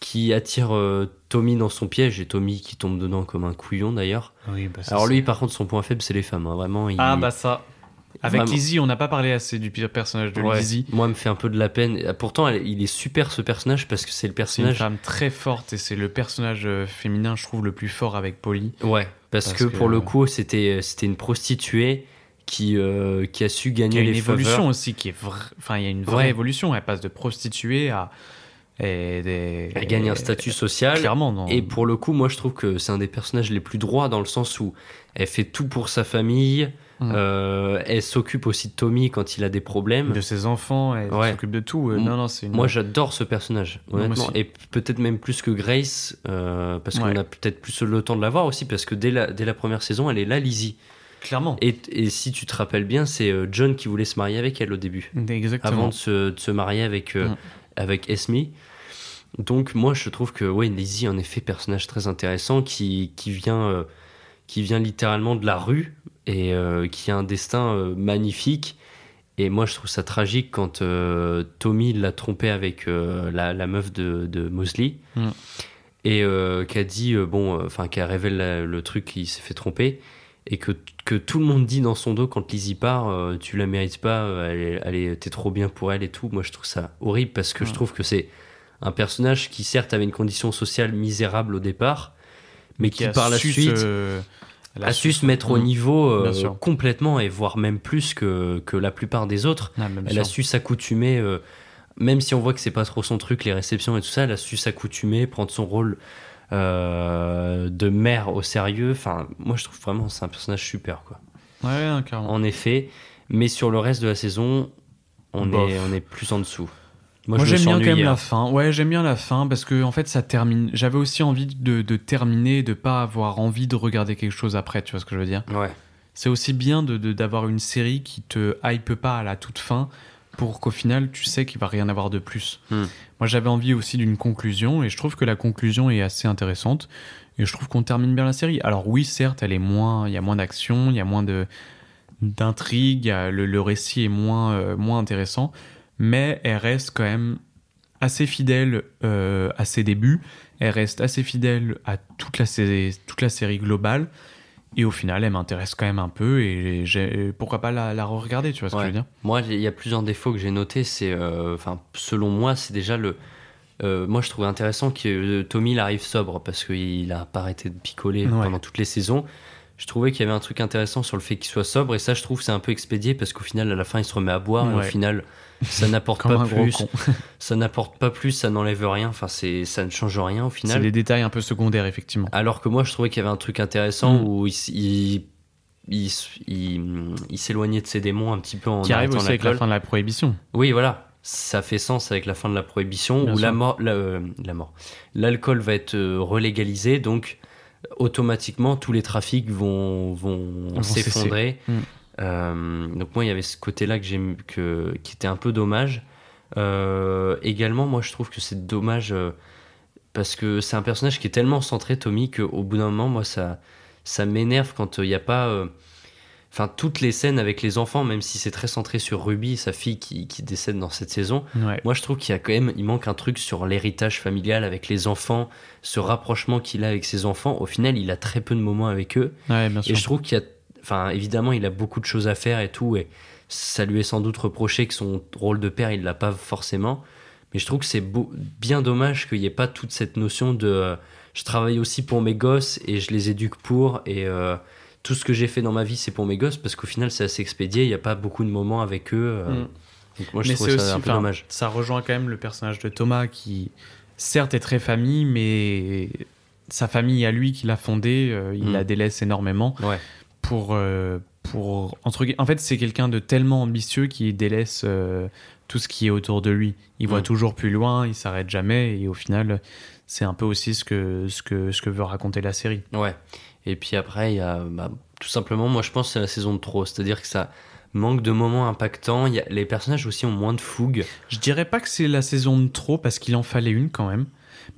qui attire euh, Tommy dans son piège et Tommy qui tombe dedans comme un couillon d'ailleurs. Oui, bah, Alors lui, par contre, son point faible, c'est les femmes. hein. Vraiment, il... Ah, bah ça. Avec Vraiment. Lizzie, on n'a pas parlé assez du pire personnage de Ouais, Lizzie. Moi, me fait un peu de la peine. Et Pourtant, elle- il est super ce personnage parce que c'est le C'est une personnage. femme très forte et c'est le personnage euh, féminin, je trouve, le plus fort avec Polly. Ouais, parce, Parce que, que- pour le coup, c'était c'était une prostituée qui euh, qui a su Il y gagner a une les évolution faveurs. aussi qui est. Enfin, il y a une vraie Ouais. évolution. Elle passe de prostituée à. Et des... Elle gagne un statut social. Clairement, non. Et pour le coup, moi, je trouve que c'est un des personnages les plus droits dans le sens où elle fait tout pour sa famille. Mm. euh, elle s'occupe aussi de Tommy quand il a des problèmes. De ses enfants, elle Ouais. s'occupe de tout. Euh, Non, non, c'est une. Moi, j'adore ce personnage, honnêtement. Et peut-être même plus que Grace, parce Ouais. qu'on a peut-être plus le temps de la voir aussi, parce que dès la, dès la première saison, elle est là, Lizzie. Clairement. Et, et si tu te rappelles bien, c'est euh, John qui voulait se marier avec elle au début, Exactement. avant de se, de se marier avec, euh, Mm. avec Esme. Donc moi, je trouve que ouais, Lizzie, en effet, personnage très intéressant qui, qui, vient, euh, qui vient littéralement de la rue et euh, qui a un destin magnifique. Et moi, je trouve ça tragique quand Tommy l'a trompé avec la, la meuf de, de Mosley Mm. et qui a dit, bon, enfin, qui a révélé la- le truc qu'il s'est fait tromper et que, que tout le monde dit dans son dos quand Lizzie part, euh, tu la mérites pas, euh, elle, t'es trop bien pour elle et tout. Moi, je trouve ça horrible parce que je trouve que c'est un personnage qui certes avait une condition sociale misérable au départ, mais qui, par la su suite a su se mettre au Mm. niveau euh, complètement et voire même plus que, que la plupart des autres. Ah, Elle sûr. a su s'accoutumer, même si on voit que c'est pas trop son truc, les réceptions et tout ça, elle a su s'accoutumer, prendre son rôle euh, de mère au sérieux. Enfin, moi je trouve vraiment c'est un personnage super quoi. Ouais, carrément. En effet, mais sur le reste de la saison, on Bof. est on est plus en dessous. Moi, j'aime bien quand même la hein. fin. Ouais, j'aime bien la fin parce que en fait ça termine. J'avais aussi envie de, de terminer, de pas avoir envie de regarder quelque chose après. Tu vois ce que je veux dire? Ouais. C'est aussi bien de de- d'avoir une série qui te hype pas à la toute fin pour qu'au final tu sais qu'il va rien avoir de plus. Hmm. Moi j'avais envie aussi d'une conclusion et je trouve que la conclusion est assez intéressante et je trouve qu'on termine bien la série. Alors oui, certes, elle est moins, il y a moins d'action, il y a moins de d'intrigue, le, le récit est moins euh, moins intéressant, mais elle reste quand même assez fidèle euh, à ses débuts, elle reste assez fidèle à toute la, toute la série globale, et au final, elle m'intéresse quand même un peu, et j'ai- pourquoi pas la, la re-regarder, tu vois ce que je veux dire? Moi, il y a plusieurs défauts que j'ai notés. C'est, euh, enfin, selon moi, c'est déjà le. euh, moi, je trouvais intéressant que euh, Tommy il arrive sobre parce qu'il a pas arrêté de picoler Ouais. pendant toutes les saisons. Je trouvais qu'il y avait un truc intéressant sur le fait qu'il soit sobre et ça, je trouve, c'est un peu expédié parce qu'au final, à la fin, il se remet à boire et au Ouais. final, ça n'apporte pas plus. ça n'apporte pas plus, ça n'enlève rien. Enfin, c'est, ça ne change rien au C'est final. des détails un peu secondaires, effectivement. Alors que moi, je trouvais qu'il y avait un truc intéressant Mm. où il, il, il, s- il- il s'éloignait de ses démons un petit peu en qui arrive aussi avec la fin de la prohibition. Oui, voilà. Ça fait sens avec la fin de la prohibition Bien où la mort, la, euh, la mort, l'alcool va être euh, relégalisé, donc automatiquement tous les trafics vont, vont Vont cesser. s'effondrer. Mm. Euh, donc moi, il y avait ce côté-là que j'ai, que, qui était un peu dommage. Euh, également, moi, je trouve que c'est dommage euh, parce que c'est un personnage qui est tellement centré, Tommy, qu'au bout d'un moment, moi, ça, ça m'énerve quand il n'y a pas. Enfin, toutes les scènes avec les enfants, même si c'est très centré sur Ruby, sa fille qui, qui décède dans cette saison, Ouais. moi je trouve qu'il y a quand même, il manque un truc sur l'héritage familial avec les enfants, ce rapprochement qu'il a avec ses enfants. Au final, il a très peu de moments avec eux. Ouais, bien sûr. Et je trouve qu'il y a, enfin, évidemment, il a beaucoup de choses à faire et tout, et ça lui est sans doute reproché que son rôle de père, il l'a pas forcément. Mais je trouve que c'est bien dommage qu'il n'y ait pas toute cette notion de euh, je travaille aussi pour mes gosses et je les éduque pour, et euh, tout ce que j'ai fait dans ma vie, c'est pour mes gosses, parce qu'au final, c'est assez expédié, il n'y a pas beaucoup de moments avec eux. euh, Mm. donc moi, je Mais trouve ça aussi, un peu dommage. Ça rejoint quand même le personnage de Thomas qui, certes, est très famille, mais sa famille à lui qu'il a fondée, il Mm. la délaisse énormément Ouais. Pour, euh, pour entre En fait, c'est quelqu'un de tellement ambitieux qui délaisse euh, tout ce qui est autour de lui. Il voit Mm. toujours plus loin, il s'arrête jamais, et au final, c'est un peu aussi ce que, ce que, ce que veut raconter la série. Ouais. Et puis après, il y a bah, tout simplement, moi je pense que c'est la saison de trop. C'est-à-dire que ça manque de moments impactants. Il y a, les personnages aussi ont moins de fougue. Je dirais pas que c'est la saison de trop parce qu'il en fallait une quand même,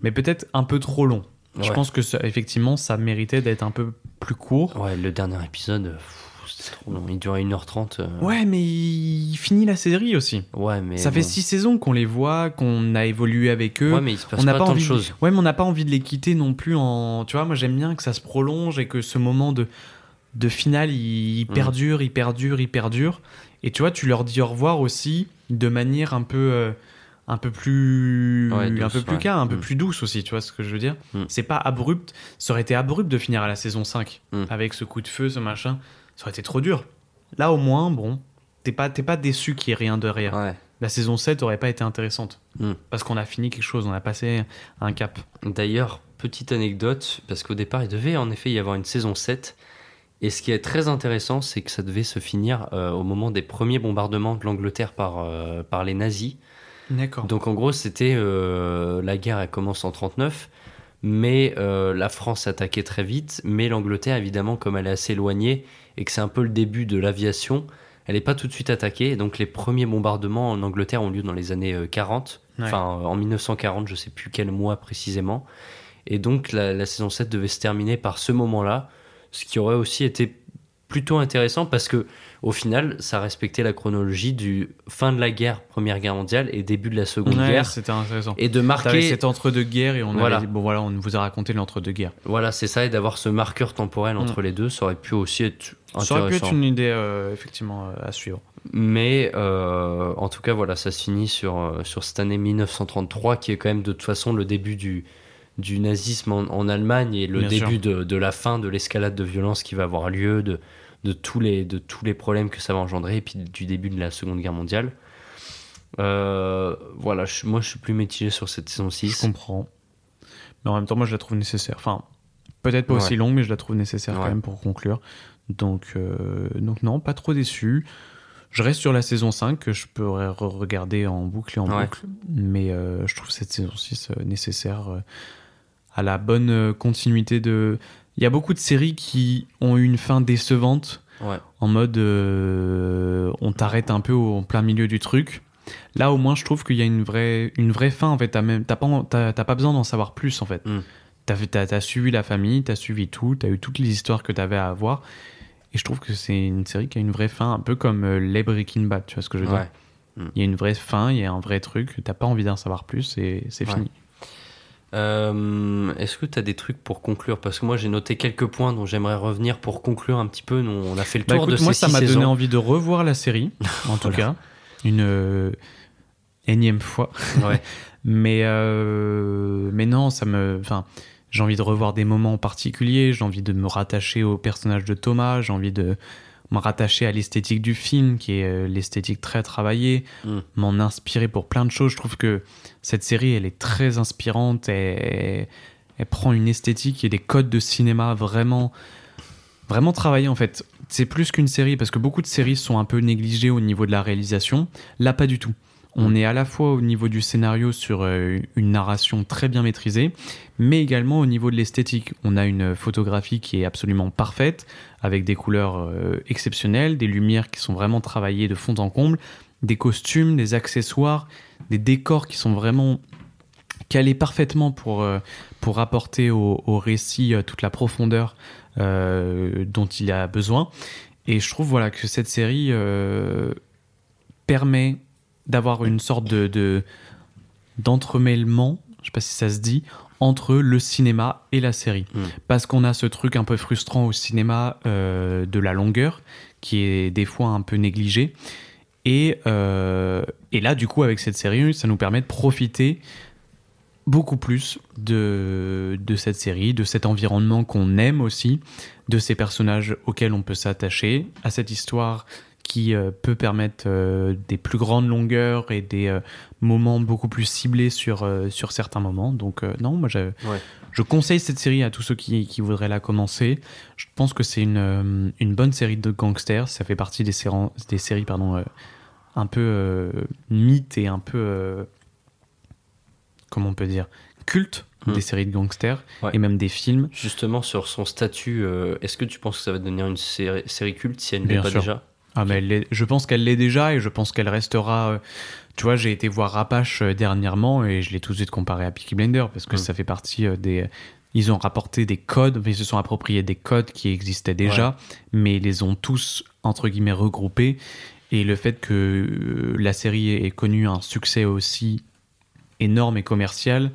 mais peut-être un peu trop long. Je pense que ça- effectivement, ça méritait d'être un peu plus court. Ouais, le dernier épisode, pff, c'était trop long. Il durait 1h30. euh, Ouais, mais il finit la série aussi. Ouais, mais. ça fait bon. six saisons qu'on les voit, qu'on a évolué avec eux. Ouais, mais il se passe on n'a pas pas, tant de envie choses. Ouais, mais on n'a pas envie de les quitter non plus en. Tu vois, moi j'aime bien que ça se prolonge et que ce moment de de finale, il, il Mm. perdure, il perdure, il perdure. Et tu vois, tu leur dis au revoir aussi de manière un peu. euh, un peu plus Ouais, un peu plus ouais. un peu Mm. plus douce aussi, tu vois ce que je veux dire Mm. C'est pas abrupt, ça aurait été abrupt de finir à la saison 5 Mm. avec ce coup de feu, ce machin, ça aurait été trop dur. Là au moins, bon, t'es pas t'es pas déçu qu'il y ait rien derrière. Ouais. La saison 7 aurait pas été intéressante. Parce qu'on a fini quelque chose, on a passé un cap. D'ailleurs, petite anecdote, parce qu'au départ, il devait en effet y avoir une saison 7. Et ce qui est très intéressant, c'est que ça devait se finir euh, au moment des premiers bombardements de l'Angleterre par, euh, par les nazis. D'accord. Donc en gros, c'était euh, la guerre, elle commence en 39, mais euh, la France attaquait très vite, mais l'Angleterre, évidemment, comme elle est assez éloignée et que c'est un peu le début de l'aviation, elle n'est pas tout de suite attaquée. Donc les premiers bombardements en Angleterre ont lieu dans les années euh, 40, Ouais. enfin euh, en 1940, je sais plus quel mois précisément. Et donc la, la saison 7 devait se terminer par ce moment-là, ce qui aurait aussi été plutôt intéressant parce que au final, ça respectait la chronologie du fin de la guerre, Première Guerre mondiale et début de la Seconde Ouais, Guerre. c'était intéressant. Et de marquer, cet entre-deux-guerres et on Voilà. avait dit, bon voilà, on vous a raconté l'entre-deux-guerres. voilà, c'est ça, et d'avoir ce marqueur temporel entre les deux, ça aurait pu aussi être Mm. Ça aurait pu intéressant. être une idée euh, effectivement euh, à suivre. Mais euh, en tout cas, voilà, ça se finit sur, sur cette année 1933, qui est quand même de toute façon le début du, du nazisme en, en Allemagne et le Bien début de, de la fin de l'escalade de violence qui va avoir lieu, de, de, tous les, de tous les problèmes que ça va engendrer, et puis du début de la Seconde Guerre mondiale. Euh, voilà, je- moi je suis plus mitigé sur cette saison 6. Je comprends. Mais en même temps, moi je la trouve nécessaire. Enfin, peut-être pas aussi longue, mais je la trouve nécessaire quand même pour conclure. Donc, euh, donc non, pas trop déçu. Je reste sur la saison 5 que je pourrais regarder en boucle et en Ouais. boucle. Mais euh, je trouve cette saison 6 euh, nécessaire à la bonne continuité de. Il y a beaucoup de séries qui ont eu une fin décevante Ouais. en mode euh, on t'arrête un peu au en plein milieu du truc. Là, au moins, je trouve qu'il y a une vraie, une vraie fin. En fait, t'as même, t'as pas, pas besoin d'en savoir plus. En fait, Mm. t'as, suivi la famille, t'as suivi tout, t'as eu toutes les histoires que t'avais à avoir. Et je trouve que c'est une série qui a une vraie fin, un peu comme euh, les Breaking Bad. Tu vois ce que je veux Ouais. dire Mm. Il y a une vraie fin, il y a un vrai truc. T'as pas envie d'en savoir plus et c'est Ouais. fini. Euh, Est-ce que tu as des trucs pour conclure? Parce que moi j'ai noté quelques points dont j'aimerais revenir pour conclure un petit peu. Nous, on a fait le Bah, tour écoute, de moi, ces ça m'a donné envie de revoir la série, en tout Voilà. cas. Une euh, énième fois. Ouais. mais, euh, mais non, ça me. Enfin, j'ai envie de revoir des moments en particulier, j'ai envie de me rattacher au personnage de Thomas, j'ai envie de me rattacher à l'esthétique du film, qui est euh, l'esthétique très travaillée, Mm. m'en inspirer pour plein de choses. Je trouve que cette série, elle est très inspirante, et elle prend une esthétique et des codes de cinéma vraiment, vraiment travaillés en fait. C'est plus qu'une série, parce que beaucoup de séries sont un peu négligées au niveau de la réalisation. Là, pas du tout. On est à la fois au niveau du scénario sur euh, une narration très bien maîtrisée, mais également au niveau de l'esthétique. On a une photographie qui est absolument parfaite, avec des couleurs euh, exceptionnelles, des lumières qui sont vraiment travaillées de fond en comble, des costumes, des accessoires, des décors qui sont vraiment calés parfaitement pour, euh, pour apporter au, récit toute la profondeur dont il a besoin. Et je trouve voilà, que cette série permet d'avoir une sorte de, de- d'entremêlement, je sais pas si ça se dit, entre le cinéma et la série. Mm. Parce qu'on a ce truc un peu frustrant au cinéma euh, de la longueur, qui est des fois un peu négligé. Et, euh, et là, du coup, avec cette série, ça nous permet de profiter beaucoup plus de, de cette série, de cet environnement qu'on aime aussi, de ces personnages auxquels on peut s'attacher, à cette histoire qui euh, peut permettre euh, des plus grandes longueurs et des euh, moments beaucoup plus ciblés sur, sur certains moments. Donc non, moi je, Ouais. je conseille cette série à tous ceux qui, qui voudraient la commencer. Je pense que c'est une, une bonne série de gangsters. Ça fait partie des, séran- des séries pardon, un peu mythes et un peu... comment on peut dire Culte Hmm. des séries de gangsters Ouais. et même des films. Justement, sur son statut, euh, est-ce que tu penses que ça va devenir une série, série culte si elle ne l'est pas sûr. déjà? Ah, mais elle je pense qu'elle l'est déjà et je pense qu'elle restera. euh, tu vois, j'ai été voir Apache euh, dernièrement et je l'ai tout de suite comparé à Peaky Blinder parce que ça fait partie euh, des. Ils ont rapporté des codes, enfin, ils se sont appropriés des codes qui existaient déjà, mais ils les ont tous, entre guillemets, regroupés. Et le fait que la série ait connu un succès aussi énorme et commercial,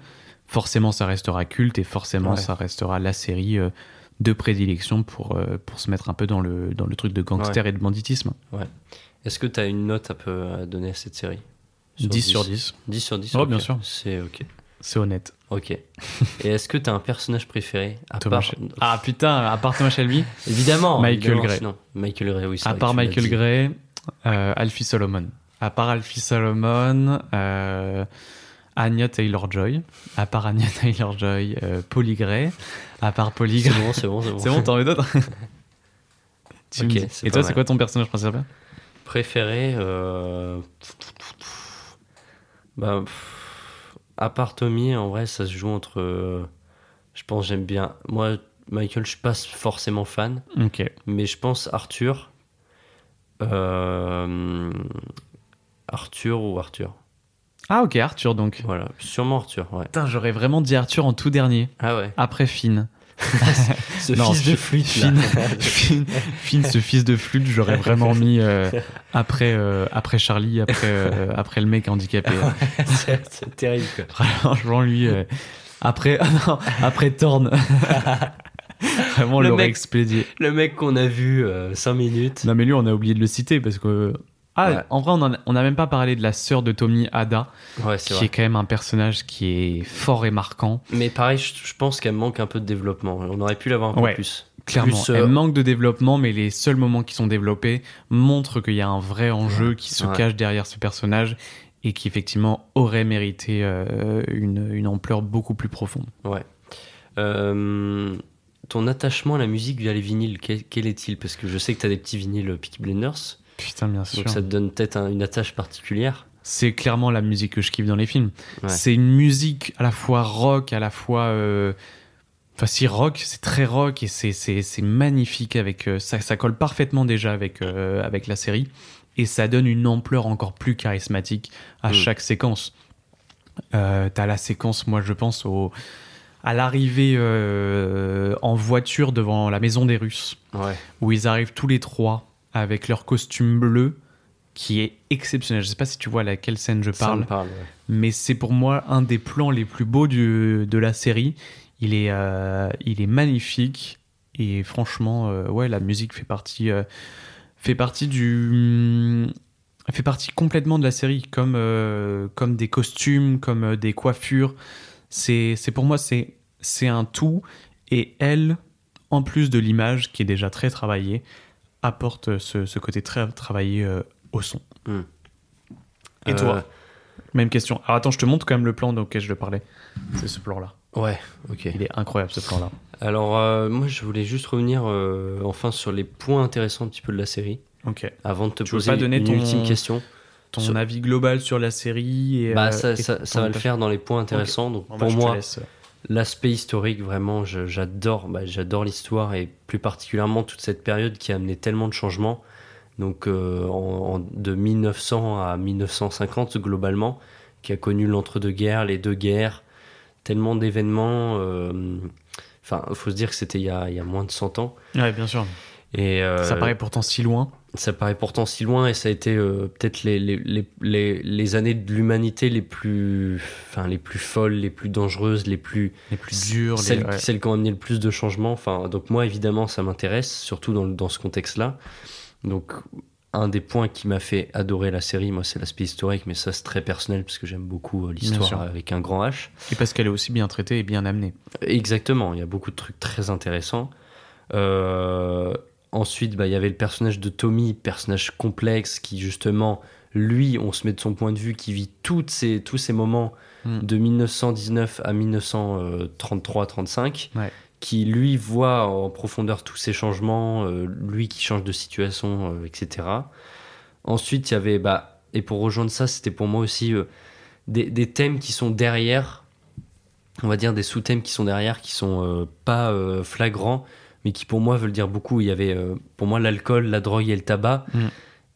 forcément ça restera culte et forcément Ouais. ça restera la série euh, de prédilection pour, euh, pour se mettre un peu dans le, dans le truc de gangster et de banditisme. Ouais. Est-ce que tu as une note à, peu, à donner à cette série? 10 sur 10. 10 sur 10 Oh, bien sûr. C'est ok. C'est honnête. Ok. Et est-ce que tu as un personnage préféré à Thomas part... Ah putain, à part Thomas Shelby, Évidemment Michael Gray. Michael Gray, oui. à part Michael. Gray, euh, Alfie Solomon. À part Alfie Solomon, euh, Anya Taylor-Joy. À part Anya Taylor-Joy, euh. À part Polly C'est bon, c'est bon, c'est bon. C'est bon, t'en veux d'autres Tu me Ok, dis. c'est Et toi, c'est quoi ton personnage principal? Préféré euh, bah, pff, À part Tommy, en vrai, ça se joue entre. euh, Je pense j'aime bien. Moi, Michael, je suis pas forcément fan, Ok. mais je pense Arthur. Euh, Arthur ou Arthur? Ah ok, Arthur donc. Voilà, sûrement Arthur, ouais. Putain, j'aurais vraiment dit Arthur en tout dernier. Ah ouais. Après Finn. Ce Non, fils de flûte, Finn. Finn, Finn, ce fils de flûte, j'aurais vraiment mis euh, après, euh, après Charlie, après, euh, après le mec handicapé. c'est c'est terrible, quoi. Franchement, lui, après, ah non, après Thorn. vraiment, Le l'aurait mec- expédié. Le mec qu'on a vu 5 minutes. Non, mais lui, on a oublié de le citer parce que. Ah, Ouais. en vrai, on n'a même pas parlé de la sœur de Tommy, Ada, Ouais, qui vrai. est quand même un personnage qui est fort et marquant. Mais pareil, je, je pense qu'elle manque un peu de développement. On aurait pu l'avoir un peu plus. Clairement, Plus, euh, elle manque de développement, mais les seuls moments qui sont développés montrent qu'il y a un vrai enjeu qui se cache derrière ce personnage et qui effectivement aurait mérité euh, une, une ampleur beaucoup plus profonde. Ouais. Euh, ton attachement à la musique via les vinyles, quel, est-il? Parce que je sais que tu as des petits vinyles Peaky Blinders, Putain, bien sûr. donc ça te donne peut-être un- une attache particulière. C'est clairement la musique que je kiffe dans les films. Ouais. C'est une musique à la fois rock, à la fois. euh, Enfin, si rock, c'est très rock et c'est- c'est c'est magnifique avec. euh, ça, ça colle parfaitement déjà avec, euh, avec la série et ça donne une ampleur encore plus charismatique à Mm. chaque séquence. T'as la séquence, moi je pense, au, à l'arrivée en voiture devant la maison des Russes Ouais. où ils arrivent tous les trois avec leurs costumes bleus qui est exceptionnel. Je sais pas si tu vois à laquelle scène je parle, me parle, ouais. mais c'est pour moi un des plans les plus beaux du- de la série. Il est, euh, il est magnifique et franchement, euh, ouais, la musique fait partie, euh, fait partie du, fait partie complètement de la série, comme, comme des costumes, comme des coiffures. C'est, c'est pour moi, c'est, c'est un tout. Et elle, en plus de l'image qui est déjà très travaillée, apporte ce, ce côté très travaillé euh, au son. Hmm. Et Euh, toi Même question. Alors attends, je te montre quand même le plan auquel je parlais. C'est ce plan-là. Ouais, ok. Il est incroyable ce plan-là. Alors, euh, moi, je voulais juste revenir euh, enfin sur les points intéressants un petit peu de la série. Ok. Avant de te Tu poser pas donner une ton- ultime question. Ton Sur- avis global sur la série et, Bah, euh, ça, et ça, va le faire dans les points intéressants. Donc, Bon, bah, pour moi, laisse. L'aspect historique, vraiment, j'adore. Bah, j'adore l'histoire et plus particulièrement toute cette période qui a amené tellement de changements. Donc, euh, en, en- de 1900 à 1950, globalement, qui a connu l'entre-deux-guerres, les deux guerres, tellement d'événements. euh, Enfin, il faut se dire que c'était il, y a- il y a moins de 100 ans. Ouais, bien sûr. Et, euh, Ça paraît pourtant si loin. Ça paraît pourtant si loin et ça a été euh, peut-être les, les, les, les, les années de l'humanité les plus, enfin, les plus folles, les plus dangereuses, les plus, Les plus dures. les- celles, ouais. celles qui ont amené le plus de changements. Enfin, donc moi évidemment ça m'intéresse, surtout dans, dans ce contexte-là. Donc un des points qui m'a fait adorer la série, moi c'est l'aspect historique, mais ça c'est très personnel parce que j'aime beaucoup euh, l'histoire avec un grand H. Et parce qu'elle est aussi bien traitée et bien amenée. Exactement, il y a beaucoup de trucs très intéressants. Euh, ensuite, bah, il y avait le personnage de Tommy, personnage complexe qui justement, lui, on se met de son point de vue, qui vit toutes ces, tous ces moments Mm. de 1919 à 1933-35, Ouais. qui lui voit en profondeur tous ces changements, euh, lui qui change de situation, euh, etc. Ensuite, il y avait, bah, et pour rejoindre ça, c'était pour moi aussi euh, des, des thèmes qui sont derrière, on va dire des sous-thèmes qui sont derrière, qui sont pas flagrants, mais qui pour moi veulent dire beaucoup. Il y avait euh, pour moi l'alcool, la drogue et le tabac. Mm.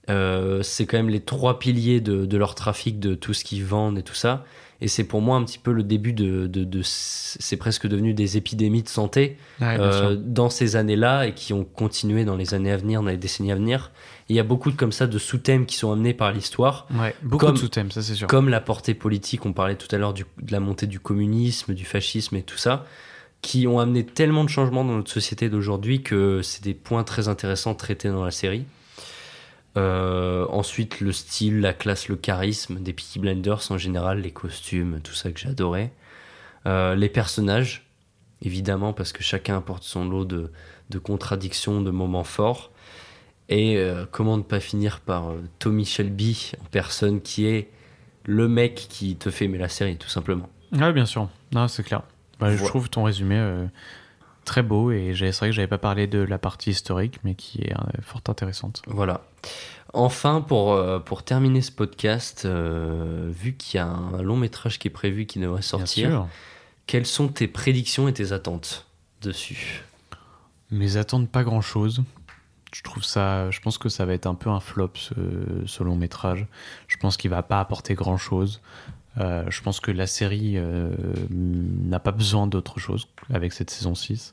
Euh, c'est quand même les trois piliers de, de leur trafic, de tout ce qu'ils vendent et tout ça. Et c'est pour moi un petit peu le début de. de, de- c'est presque devenu des épidémies de santé Ouais, euh, dans ces années-là et qui ont continué dans les années à venir, dans les décennies à venir. Et il y a beaucoup de comme ça de sous-thèmes qui sont amenés par l'histoire. Ouais, beaucoup comme- de sous-thèmes, ça c'est sûr. Comme la portée politique, on parlait tout à l'heure de la montée du communisme, du fascisme et tout ça, qui ont amené tellement de changements dans notre société d'aujourd'hui que c'est des points très intéressants traités dans la série. Euh, ensuite, le style, la classe, le charisme des Peaky Blinders en général, les costumes, tout ça que j'adorais. Euh, les personnages, évidemment, parce que chacun apporte son lot de, de contradictions, de moments forts. Et euh, comment ne pas finir par Tommy Shelby en personne qui est le mec qui te fait aimer la série, tout simplement. Ouais, bien sûr. C'est clair. Bah, Je Voilà. trouve ton résumé euh, très beau et c'est vrai que j'avais pas parlé de la partie historique, mais qui est euh, fort intéressante. Voilà. Enfin, pour, euh, pour terminer ce podcast, euh, vu qu'il y a un long métrage qui est prévu qui devrait sortir, quelles sont tes prédictions et tes attentes dessus? Mes attentes pas grand chose. Je trouve ça, je pense que ça va être un peu un flop ce, ce long métrage. Je pense qu'il va pas apporter grand chose. Je pense que la série euh, n'a pas besoin d'autre chose avec cette saison 6.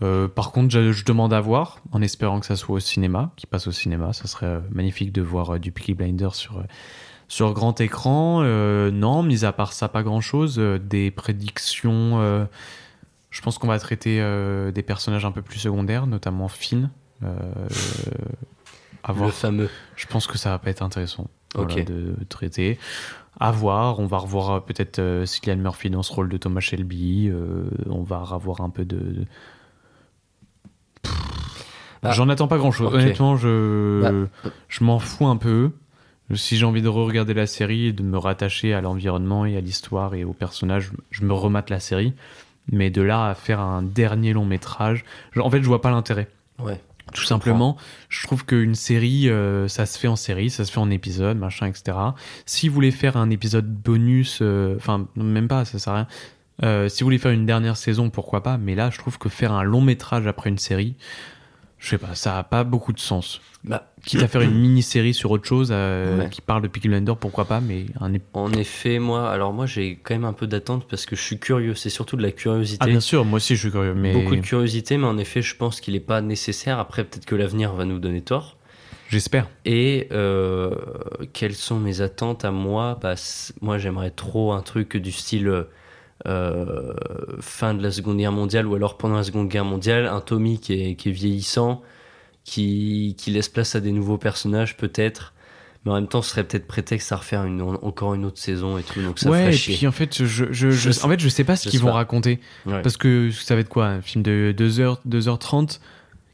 Euh, par contre, je, je demande à voir, en espérant que ça soit au cinéma, qu'il passe au cinéma. Ça serait euh, magnifique de voir euh, du Peaky Blinder sur, euh, sur grand écran. Euh, non, mis à part ça, pas grand chose. des prédictions. euh, je pense qu'on va traiter euh, des personnages un peu plus secondaires, notamment Finn. Euh, à voir. Le fameux. Je pense que ça va pas être intéressant voilà, de traiter. À voir. On va revoir euh, peut-être euh, Cillian Murphy dans ce rôle de Thomas Shelby. euh, on va revoir un peu de. de- Ah. J'en attends pas grand chose. Honnêtement, je, Bah. je m'en fous un peu. Si j'ai envie de re-regarder la série et de me rattacher à l'environnement et à l'histoire et aux personnages, je me remate la série. Mais de là à faire un dernier long métrage, en fait, je vois pas l'intérêt. Ouais. Tout simplement, je trouve qu'une série, euh, ça se fait en série, ça se fait en épisode, machin, etc. Si vous voulez faire un épisode bonus, euh, enfin, même pas, ça sert à rien. Euh, si vous voulez faire une dernière saison, pourquoi pas, mais là, je trouve que faire un long métrage après une série, je sais pas, ça a pas beaucoup de sens. Bah, Quitte à faire une mini-série sur autre chose euh, Ouais. qui parle de Peaky Blinders, pourquoi pas, mais un ép- En effet, moi, alors moi j'ai quand même un peu d'attente parce que je suis curieux. C'est surtout de la curiosité. Ah, bien sûr, moi aussi, je suis curieux, mais. Beaucoup de curiosité, mais en effet, je pense qu'il n'est pas nécessaire. Après, peut-être que l'avenir va nous donner tort. J'espère. Et euh, quelles sont mes attentes à moi? Bah, Moi, j'aimerais trop un truc du style euh, fin de la Seconde Guerre mondiale ou alors pendant la Seconde Guerre mondiale, un Tommy qui est, qui est vieillissant, qui, qui laisse place à des nouveaux personnages peut-être. Mais en même temps, ce serait peut-être prétexte à refaire une, encore une autre saison et tout, donc ça ouais, et puis en fait, je, je, en fait, je sais pas ce qu'ils vont raconter. Ouais. Parce que ça va être quoi Un film de 2h, 2h30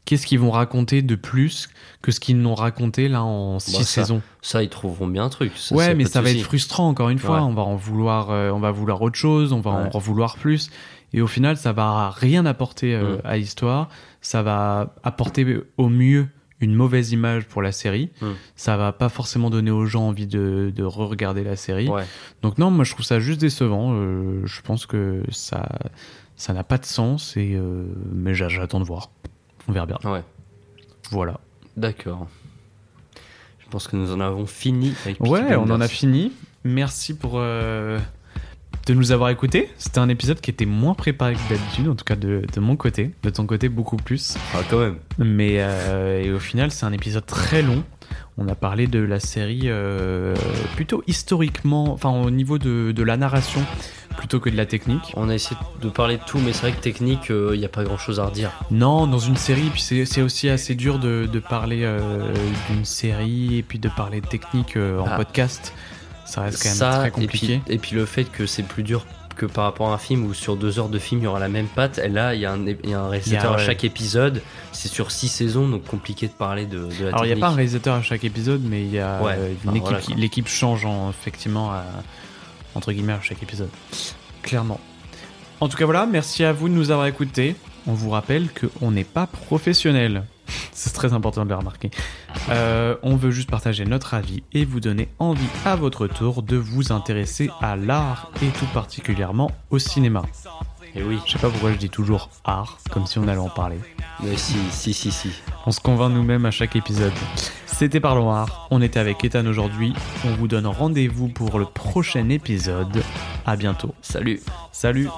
Qu'est-ce qu'ils vont raconter de plus que ce qu'ils n'ont raconté là en 6 Bah, ça, saisons? Ça, ils trouveront bien un truc. ça, Ouais, mais ça va être frustrant encore une fois. Ouais. On va en vouloir, euh, on va vouloir autre chose, on va Ouais. en vouloir plus. Et au final, ça va rien apporter euh, Mm. à l'histoire. Ça va apporter au mieux une mauvaise image pour la série. Mm. Ça va pas forcément donner aux gens envie de, de re-regarder la série. Ouais. Donc non, moi je trouve ça juste décevant. Euh, je pense que ça, ça n'a pas de sens. Et euh, mais j'a- j'attends de voir. On verra bien. Ouais. Voilà. D'accord. Je pense que nous en avons fini avec Peaky Ouais, on en a fini. Merci pour euh, de nous avoir écoutés. C'était un épisode qui était moins préparé que d'habitude, en tout cas de, de mon côté. De ton côté, beaucoup plus. Ah, quand même. Mais euh, et au final, c'est un épisode très long. On a parlé de la série euh, plutôt historiquement, enfin au niveau de, de la narration, plutôt que de la technique. On a essayé de parler de tout, mais c'est vrai que technique, il n'y a pas grand chose à redire. Non, dans une série, puis c'est aussi assez dur de, de parler euh, d'une série et puis de parler de technique euh, en Ah. podcast. Ça reste quand même Ça, très et compliqué. puis, et puis le fait que c'est plus dur que par rapport à un film où sur deux heures de film il y aura la même patte. Et là, il y, a un- y a un réalisateur a, à chaque épisode. C'est sur six saisons, donc compliqué de parler de, de la Alors il n'y a pas un réalisateur à chaque épisode, mais il y a Ouais, euh, enfin, voilà, l'équipe change en- effectivement à- entre guillemets à chaque épisode. Clairement. En tout cas voilà, merci à vous de nous avoir écoutés. On vous rappelle qu'on n'est pas professionnel. C'est très important de le remarquer. Euh, on veut juste partager notre avis et vous donner envie à votre tour de vous intéresser à l'art et tout particulièrement au cinéma. Et oui. Je sais pas pourquoi je dis toujours art, comme si on allait en parler. Mais si, si, si, si. On se convainc nous-mêmes à chaque épisode. C'était Parlons Art. On était avec Ethan aujourd'hui. On vous donne rendez-vous pour le prochain épisode. À bientôt. Salut. Salut.